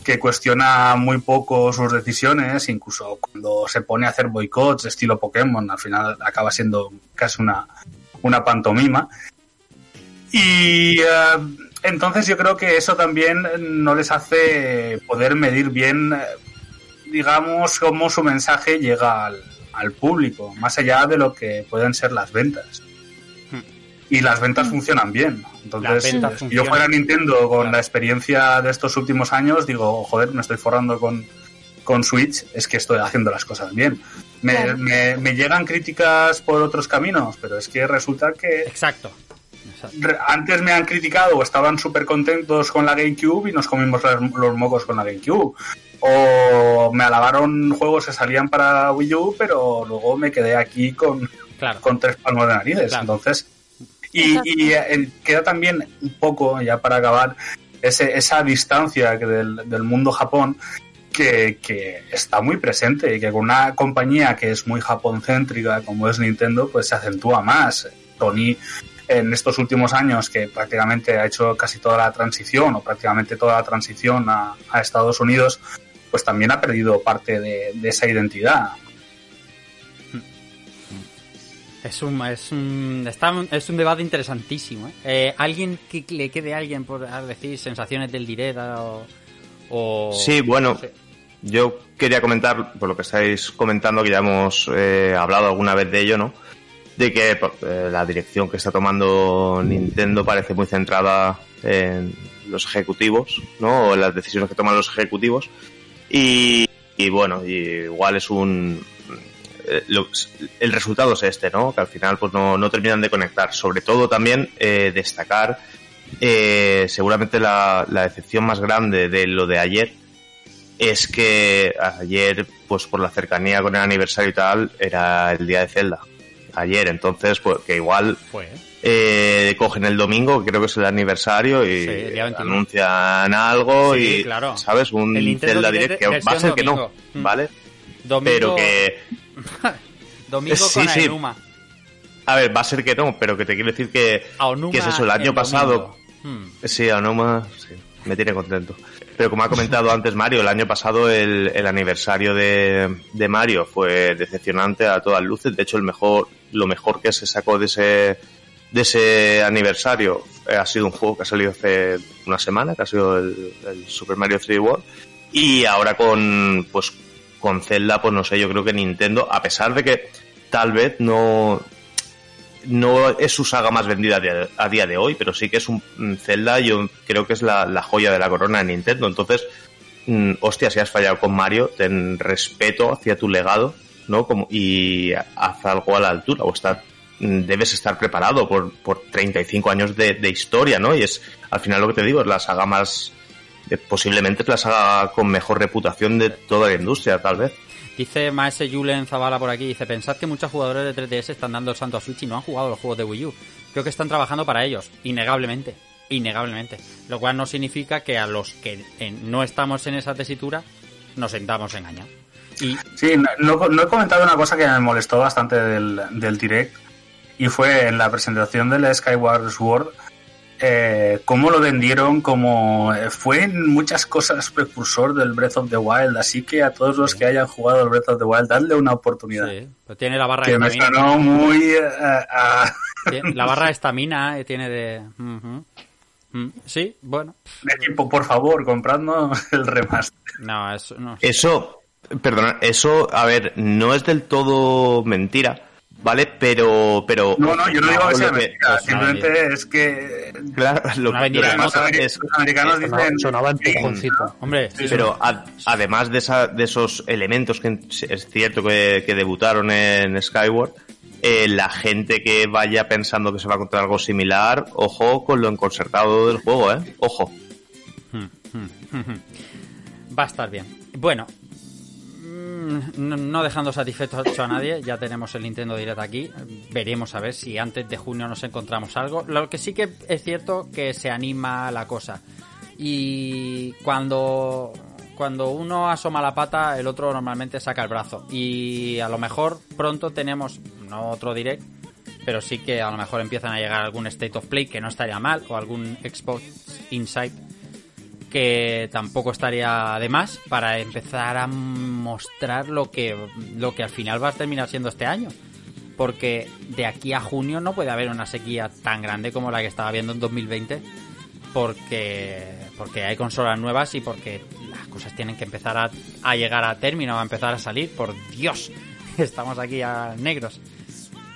Speaker 5: que cuestiona muy poco sus decisiones, incluso cuando se pone a hacer boicots estilo Pokémon, al final acaba siendo casi una, una pantomima. Y eh, entonces yo creo que eso también no les hace poder medir bien, eh, digamos, cómo su mensaje llega al, al público, más allá de lo que pueden ser las ventas. Y las ventas funcionan bien. Entonces, yo fuera Nintendo con la experiencia de estos últimos años, digo, joder, me estoy forrando con, con Switch, es que estoy haciendo las cosas bien. Me,
Speaker 1: Claro.
Speaker 5: me- me llegan críticas por otros caminos, pero es que resulta que...
Speaker 1: Exacto.
Speaker 5: Antes me han criticado o estaban súper contentos con la GameCube y nos comimos las- los mocos con la GameCube. O me alabaron juegos que salían para Wii U, pero luego me quedé aquí con, con tres palmos de narices. Entonces, y, y, eh, queda también un poco, ya para acabar, ese, esa distancia que del, del mundo Japón que, que está muy presente y que con una compañía que es muy japoncéntrica como es Nintendo, pues se acentúa más. Tony en estos últimos años que prácticamente ha hecho casi toda la transición o prácticamente toda la transición a, a Estados Unidos, pues también ha perdido parte de, de esa identidad.
Speaker 1: Es un, es un, está, es un debate interesantísimo. ¿eh? Eh, ¿Alguien que le quede a alguien por a decir sensaciones del direct o, o-
Speaker 6: Sí, bueno, yo quería comentar, por lo que estáis comentando, que ya hemos eh, hablado alguna vez de ello, ¿no? De que eh, la dirección que está tomando Nintendo parece muy centrada en los ejecutivos, ¿no? O en las decisiones que toman los ejecutivos. Y, y bueno, y igual es un... eh, el resultado es este, ¿no? Que al final pues no, no terminan de conectar. Sobre todo también eh, destacar eh, seguramente la, la decepción más grande de lo de ayer es que ayer, pues por la cercanía con el aniversario y tal, era el día de Zelda. Ayer, entonces, pues que igual
Speaker 1: Fue.
Speaker 6: eh, cogen el domingo, creo que es el aniversario, y
Speaker 1: Sí, el día 21.
Speaker 6: anuncian algo
Speaker 1: Sí,
Speaker 6: y,
Speaker 1: claro.
Speaker 6: ¿sabes? Un Zelda
Speaker 1: Direct
Speaker 6: que va a ser que no.
Speaker 1: Mm.
Speaker 6: ¿vale?
Speaker 1: Domingo-
Speaker 6: Pero que...
Speaker 1: Domingo
Speaker 6: Sí,
Speaker 1: con
Speaker 6: sí.
Speaker 1: Aenuma.
Speaker 6: A ver, va a ser que no, pero que te quiero decir que,
Speaker 1: Aonuma
Speaker 6: que es eso, el año
Speaker 1: el
Speaker 6: pasado...
Speaker 1: Hmm.
Speaker 6: Sí, Aonuma, sí, me tiene contento. Pero como ha comentado antes Mario, el año pasado el, el aniversario de, de Mario fue decepcionante a todas luces. De hecho, el mejor, lo mejor que se sacó de ese, de ese aniversario eh, ha sido un juego que ha salido hace una semana, que ha sido el, el Super Mario 3D World. Y ahora con, pues, con Zelda, pues no sé, yo creo que Nintendo, a pesar de que tal vez no, no es su saga más vendida a día de hoy, pero sí que es un Zelda, yo creo que es la, la joya de la corona de Nintendo. Entonces, mm, hostia, si has fallado con Mario, ten respeto hacia tu legado, ¿no? Como, y haz algo a la altura, o estar, mm, debes estar preparado por, por 35 años de, de historia, ¿no? Y es, al final lo que te digo, es la saga más, eh, posiblemente es la saga con mejor reputación de toda la industria, tal vez.
Speaker 1: Dice Maese Julen Zavala por aquí, dice, pensad que muchos jugadores de 3DS están dando el santo a Switch y no han jugado los juegos de Wii U. Creo que están trabajando para ellos, innegablemente, innegablemente. Lo cual no significa que a los que eh, no estamos en esa tesitura nos sentamos engañados. Y
Speaker 5: Sí, no, he comentado una cosa que me molestó bastante del, del Direct y fue en la presentación del Skyward Sword eh, cómo lo vendieron como eh, fue en muchas cosas precursor del Breath of the Wild, así que a todos los que hayan jugado el Breath of the Wild, dadle una oportunidad.
Speaker 1: pues tiene la barra de
Speaker 5: que me
Speaker 1: estamina.
Speaker 5: sonó muy... eh, a-
Speaker 1: La barra de estamina eh, tiene de... Mm, sí, bueno.
Speaker 5: Equipo, por favor, compradnos el remaster.
Speaker 1: No, eso no.
Speaker 6: Eso, perdona, eso, a ver, no es del todo mentira, ¿vale? Pero, pero.
Speaker 5: No, no, yo no digo que sea
Speaker 6: que-
Speaker 5: mentira, simplemente es que.
Speaker 6: Claro, lo, que
Speaker 5: los,
Speaker 6: es-
Speaker 5: los americanos
Speaker 3: Sonaba,
Speaker 5: dicen.
Speaker 3: sonaba empujoncito.
Speaker 1: Hombre,
Speaker 6: Pero ad- además de, esa, de esos elementos que es cierto que, que debutaron en Skyward, eh, la gente que vaya pensando que se va a encontrar algo similar, ojo con lo enconcertado del juego, ¿eh? Ojo.
Speaker 1: Va a estar bien. Bueno, no, dejando satisfecho a nadie, ya tenemos el Nintendo Direct aquí. Veremos a ver si antes de junio nos encontramos algo. Lo que sí que es cierto que se anima la cosa. Y cuando, cuando uno asoma la pata, el otro normalmente saca el brazo. Y a lo mejor pronto tenemos, no otro Direct, pero sí que a lo mejor empiezan a llegar algún State of Play que no estaría mal, o algún Xbox Insight que tampoco estaría de más para empezar a mostrar lo que, lo que al final va a terminar siendo este año. Porque de aquí a junio no puede haber una sequía tan grande como la que estaba viendo en 2020. Porque, porque hay consolas nuevas y porque las cosas tienen que empezar a, llegar a término, a empezar a salir. Por Dios, estamos aquí a negros.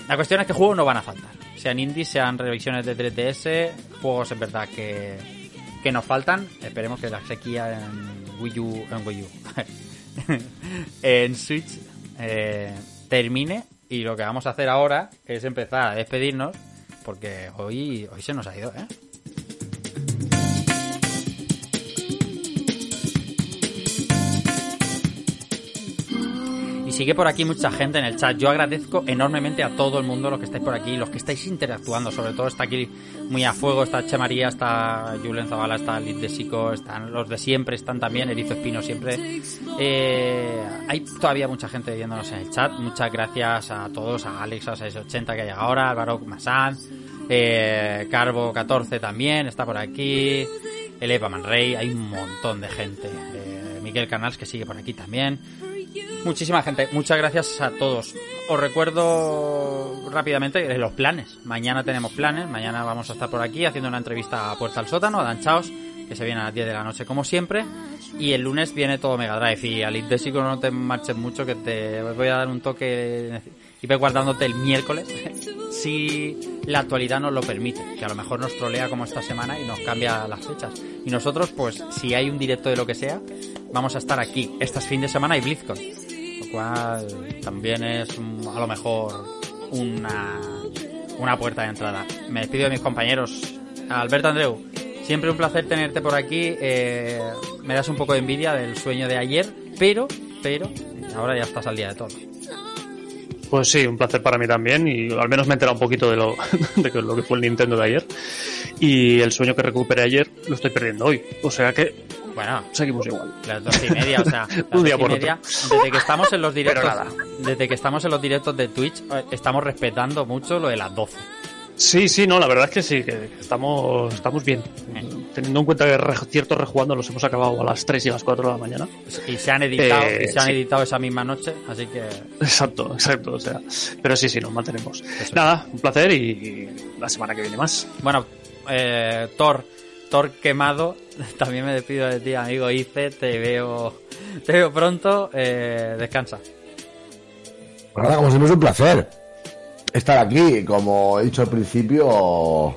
Speaker 1: La cuestión es que juegos no van a faltar. Sean indies, sean revisiones de 3DS, juegos en verdad que, que nos faltan. Esperemos que la sequía en Wii U, en Wii U, en Switch eh, termine. Y lo que vamos a hacer ahora es empezar a despedirnos, porque hoy, hoy se nos ha ido, ¿eh? Sigue por aquí mucha gente en el chat. Yo agradezco enormemente a todo el mundo los que estáis por aquí, los que estáis interactuando. Sobre todo está aquí muy a fuego, está Che María, está Julen Zavala, está Liz de Sico, están los de siempre, están también Erizo Espino siempre. Eh, hay todavía mucha gente viéndonos en el chat. Muchas gracias a todos, a Alex, a 680 que llega ahora, Álvaro Masán, eh, Carbo 14 también está por aquí, el Eva Manrey, hay un montón de gente. Eh, Miguel Canals que sigue por aquí también. Muchísima gente, muchas gracias a todos. Os recuerdo rápidamente eh, los planes. Mañana tenemos planes, mañana vamos a estar por aquí haciendo una entrevista a Puerta al Sótano, a Dan Chaos, que se viene a las 10 de la noche como siempre. Y el lunes viene todo Mega Drive. Y al Indesico no te marches mucho, que te voy a dar un toque y ve guardándote el miércoles, si la actualidad nos lo permite. Que a lo mejor nos trolea como esta semana y nos cambia las fechas. Y nosotros, pues, si hay un directo de lo que sea, vamos a estar aquí. Este fin de semana y BlizzCon. Lo cual también es mm, a lo mejor una, una puerta de entrada. Me despido de mis compañeros. Alberto Andreu, siempre un placer tenerte por aquí. Eh, me das un poco de envidia del sueño de ayer, pero, pero, ahora ya estás al día de todo.
Speaker 3: Pues sí, un placer para mí también y al menos me he enterado un poquito de lo, de que- lo que fue el Nintendo de ayer. Y el sueño que recuperé ayer lo estoy perdiendo hoy. O sea que
Speaker 1: Bueno,
Speaker 3: seguimos igual.
Speaker 1: las dos y media, o sea, las
Speaker 3: Un día
Speaker 1: y
Speaker 3: por
Speaker 1: media, desde que estamos en los directos, desde que estamos en los directos de Twitch, eh, estamos respetando mucho lo de las 12.
Speaker 3: Sí, sí, no, la verdad es que sí, que estamos, estamos bien. Teniendo en cuenta que re- ciertos rejugando los hemos acabado a las 3 y a las 4 de la mañana.
Speaker 1: Y se han editado,
Speaker 3: Eh,
Speaker 1: y se han
Speaker 3: sí.
Speaker 1: editado esa misma noche, así que
Speaker 3: Exacto, exacto, o sea. Pero sí, sí, nos mantenemos. Nada, un placer y la semana que viene más.
Speaker 1: Bueno, eh, Thor, Thor quemado, también me despido de ti, amigo Ice, te veo, te veo pronto, eh, descansa.
Speaker 10: Pues nada, como siempre es un placer estar aquí. Como he dicho al principio,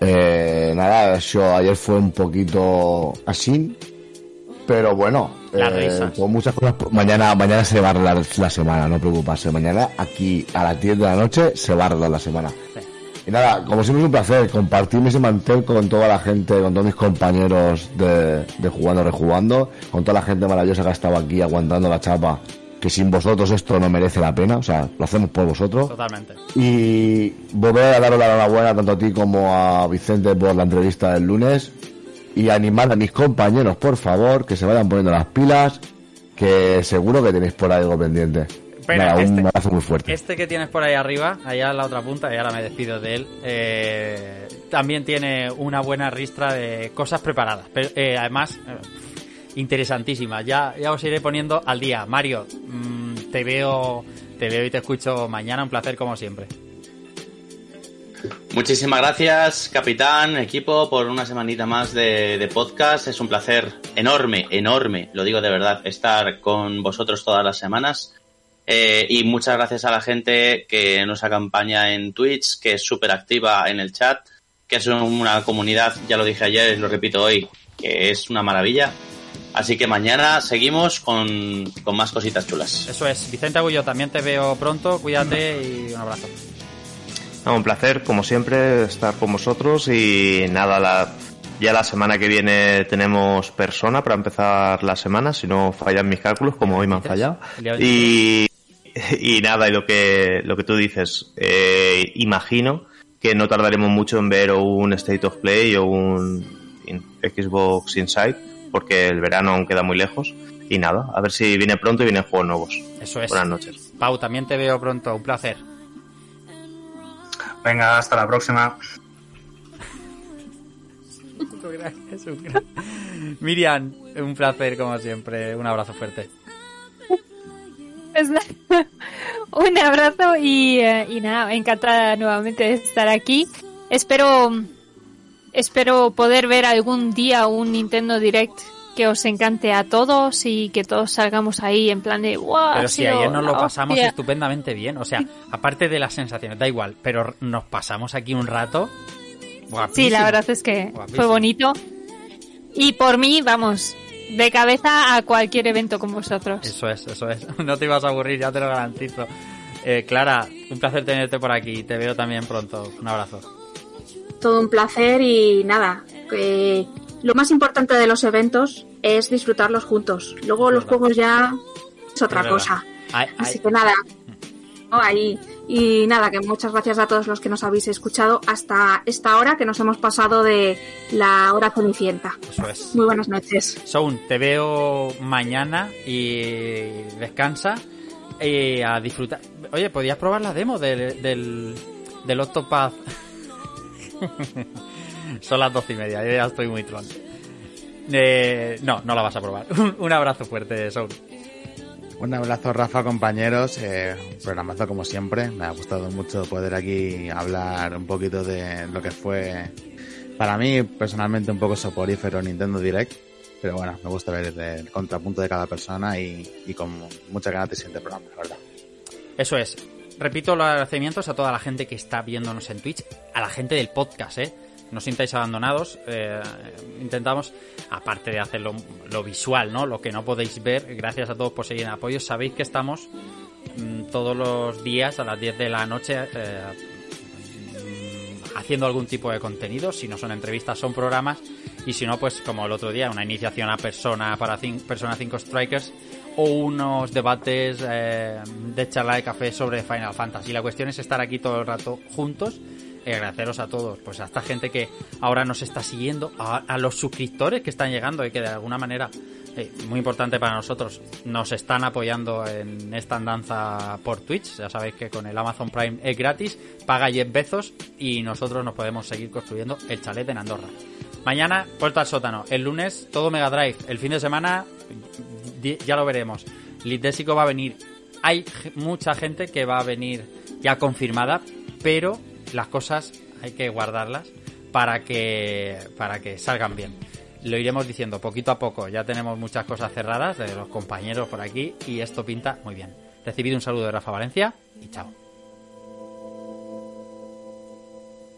Speaker 10: eh, nada, yo ayer fue un poquito así, pero bueno, eh, con muchas cosas. Mañana, mañana se va a arreglar la semana, no preocuparse. Mañana aquí a las 10 de la noche se va a arreglar la semana. Y nada, como siempre es un placer compartirme ese mantel con toda la gente, con todos mis compañeros de, de Jugando Rejugando, con toda la gente maravillosa que ha estado aquí aguantando la chapa, que sin vosotros esto no merece la pena, o sea, lo hacemos por vosotros.
Speaker 1: Totalmente.
Speaker 10: Y volver a daros la enhorabuena tanto a ti como a Vicente por la entrevista del lunes y animar a mis compañeros, por favor, que se vayan poniendo las pilas, que seguro que tenéis por ahí algo pendiente. Nada, un
Speaker 1: este-
Speaker 10: abrazo muy fuerte.
Speaker 1: Este que tienes por ahí arriba, allá en la otra punta, y ahora me despido de él, eh, también tiene una buena ristra de cosas preparadas. Pero, eh, además, eh, interesantísimas. Ya, ya os iré poniendo al día. Mario, mm, te veo te veo y te escucho mañana. Un placer como siempre.
Speaker 4: Muchísimas gracias, capitán, equipo, por una semanita más de, podcast. Es un placer enorme, enorme, lo digo de verdad, estar con vosotros todas las semanas. Eh, y muchas gracias a la gente que nos acompaña en Twitch, que es súper activa en el chat, que es una comunidad, ya lo dije ayer, lo repito hoy, que es una maravilla. Así que mañana seguimos con, con más cositas chulas.
Speaker 1: Eso es. Vicente Agullo, también te veo pronto. Cuídate y un abrazo.
Speaker 6: un placer, como siempre, estar con vosotros y nada, la, ya la semana que viene tenemos persona para empezar la semana, si no fallan mis cálculos, como hoy me han fallado. Y, y nada, y lo que, lo que tú dices, eh, imagino que no tardaremos mucho en ver un State of Play o un Xbox Inside porque el verano aún queda muy lejos. Y nada, a ver si viene pronto y vienen juegos nuevos.
Speaker 1: Eso es.
Speaker 6: Buenas noches.
Speaker 1: Pau, también te veo pronto. Un placer.
Speaker 5: Venga, hasta la próxima.
Speaker 1: Miriam, un placer como siempre. Un abrazo fuerte.
Speaker 9: un abrazo y, eh, y nada, encantada nuevamente de estar aquí. Espero Espero poder ver algún día un Nintendo Direct que os encante a todos y que todos salgamos ahí en plan de wow.
Speaker 1: Pero si ayer nos lo pasamos estupendamente bien, o sea, aparte de las sensaciones, da igual, pero nos pasamos aquí un rato.
Speaker 9: Sí, la verdad es que fue bonito. Y por mí, vamos, de cabeza a cualquier evento con vosotros.
Speaker 1: Eso es, eso es. No te ibas a aburrir, ya te lo garantizo. Eh, Clara, un placer tenerte por aquí. Te veo también pronto. Un abrazo
Speaker 7: todo un placer y nada, lo más importante de los eventos es disfrutarlos juntos. Luego los juegos ya es otra cosa. Así que nada, ahí. Y nada, que muchas gracias a todos los que nos habéis escuchado hasta esta hora que nos hemos pasado de la hora cenicienta.
Speaker 1: Eso es.
Speaker 7: Muy buenas noches.
Speaker 1: Soun, te veo mañana y descansa y a disfrutar. Oye, ¿podías probar la demo del, del, del Octopath? Son las doce y media, yo ya estoy muy tron. Eh, no, no la vas a probar. Un, abrazo fuerte, Soul.
Speaker 8: Un abrazo, Rafa, compañeros. Eh, programazo como siempre. Me ha gustado mucho poder aquí hablar un poquito de lo que fue, para mí, personalmente, un poco soporífero Nintendo Direct. Pero bueno, me gusta ver el contrapunto de cada persona y, y con mucha ganas de siguiente programa, la verdad.
Speaker 1: Eso es. Repito los agradecimientos a toda la gente que está viéndonos en Twitch, a la gente del podcast, ¿eh? No sintáis abandonados. Eh, intentamos, aparte de hacer lo, visual, ¿no? Lo que no podéis ver, gracias a todos por seguir en apoyo. Sabéis que estamos mm, todos los días a las 10 de la noche eh, mm, haciendo algún tipo de contenido. Si no son entrevistas, son programas. Y si no, pues como el otro día, una iniciación a persona para Persona 5 Strikers o unos debates eh, de charla de café sobre Final Fantasy. La cuestión es estar aquí todo el rato juntos y agradeceros a todos, pues a esta gente que ahora nos está siguiendo, a, los suscriptores que están llegando y que de alguna manera, eh, muy importante para nosotros, nos están apoyando en esta andanza por Twitch. Ya sabéis que con el Amazon Prime es gratis, paga 10 Bezos y nosotros nos podemos seguir construyendo el chalet en Andorra. Mañana, puerta al sótano. El lunes, todo Mega Drive. El fin de semana, ya lo veremos. Litdesico va a venir. Hay mucha gente que va a venir ya confirmada, pero las cosas hay que guardarlas para que, para que salgan bien. Lo iremos diciendo poquito a poco. Ya tenemos muchas cosas cerradas de los compañeros por aquí y esto pinta muy bien. Recibido un saludo de Rafa Valencia y chao.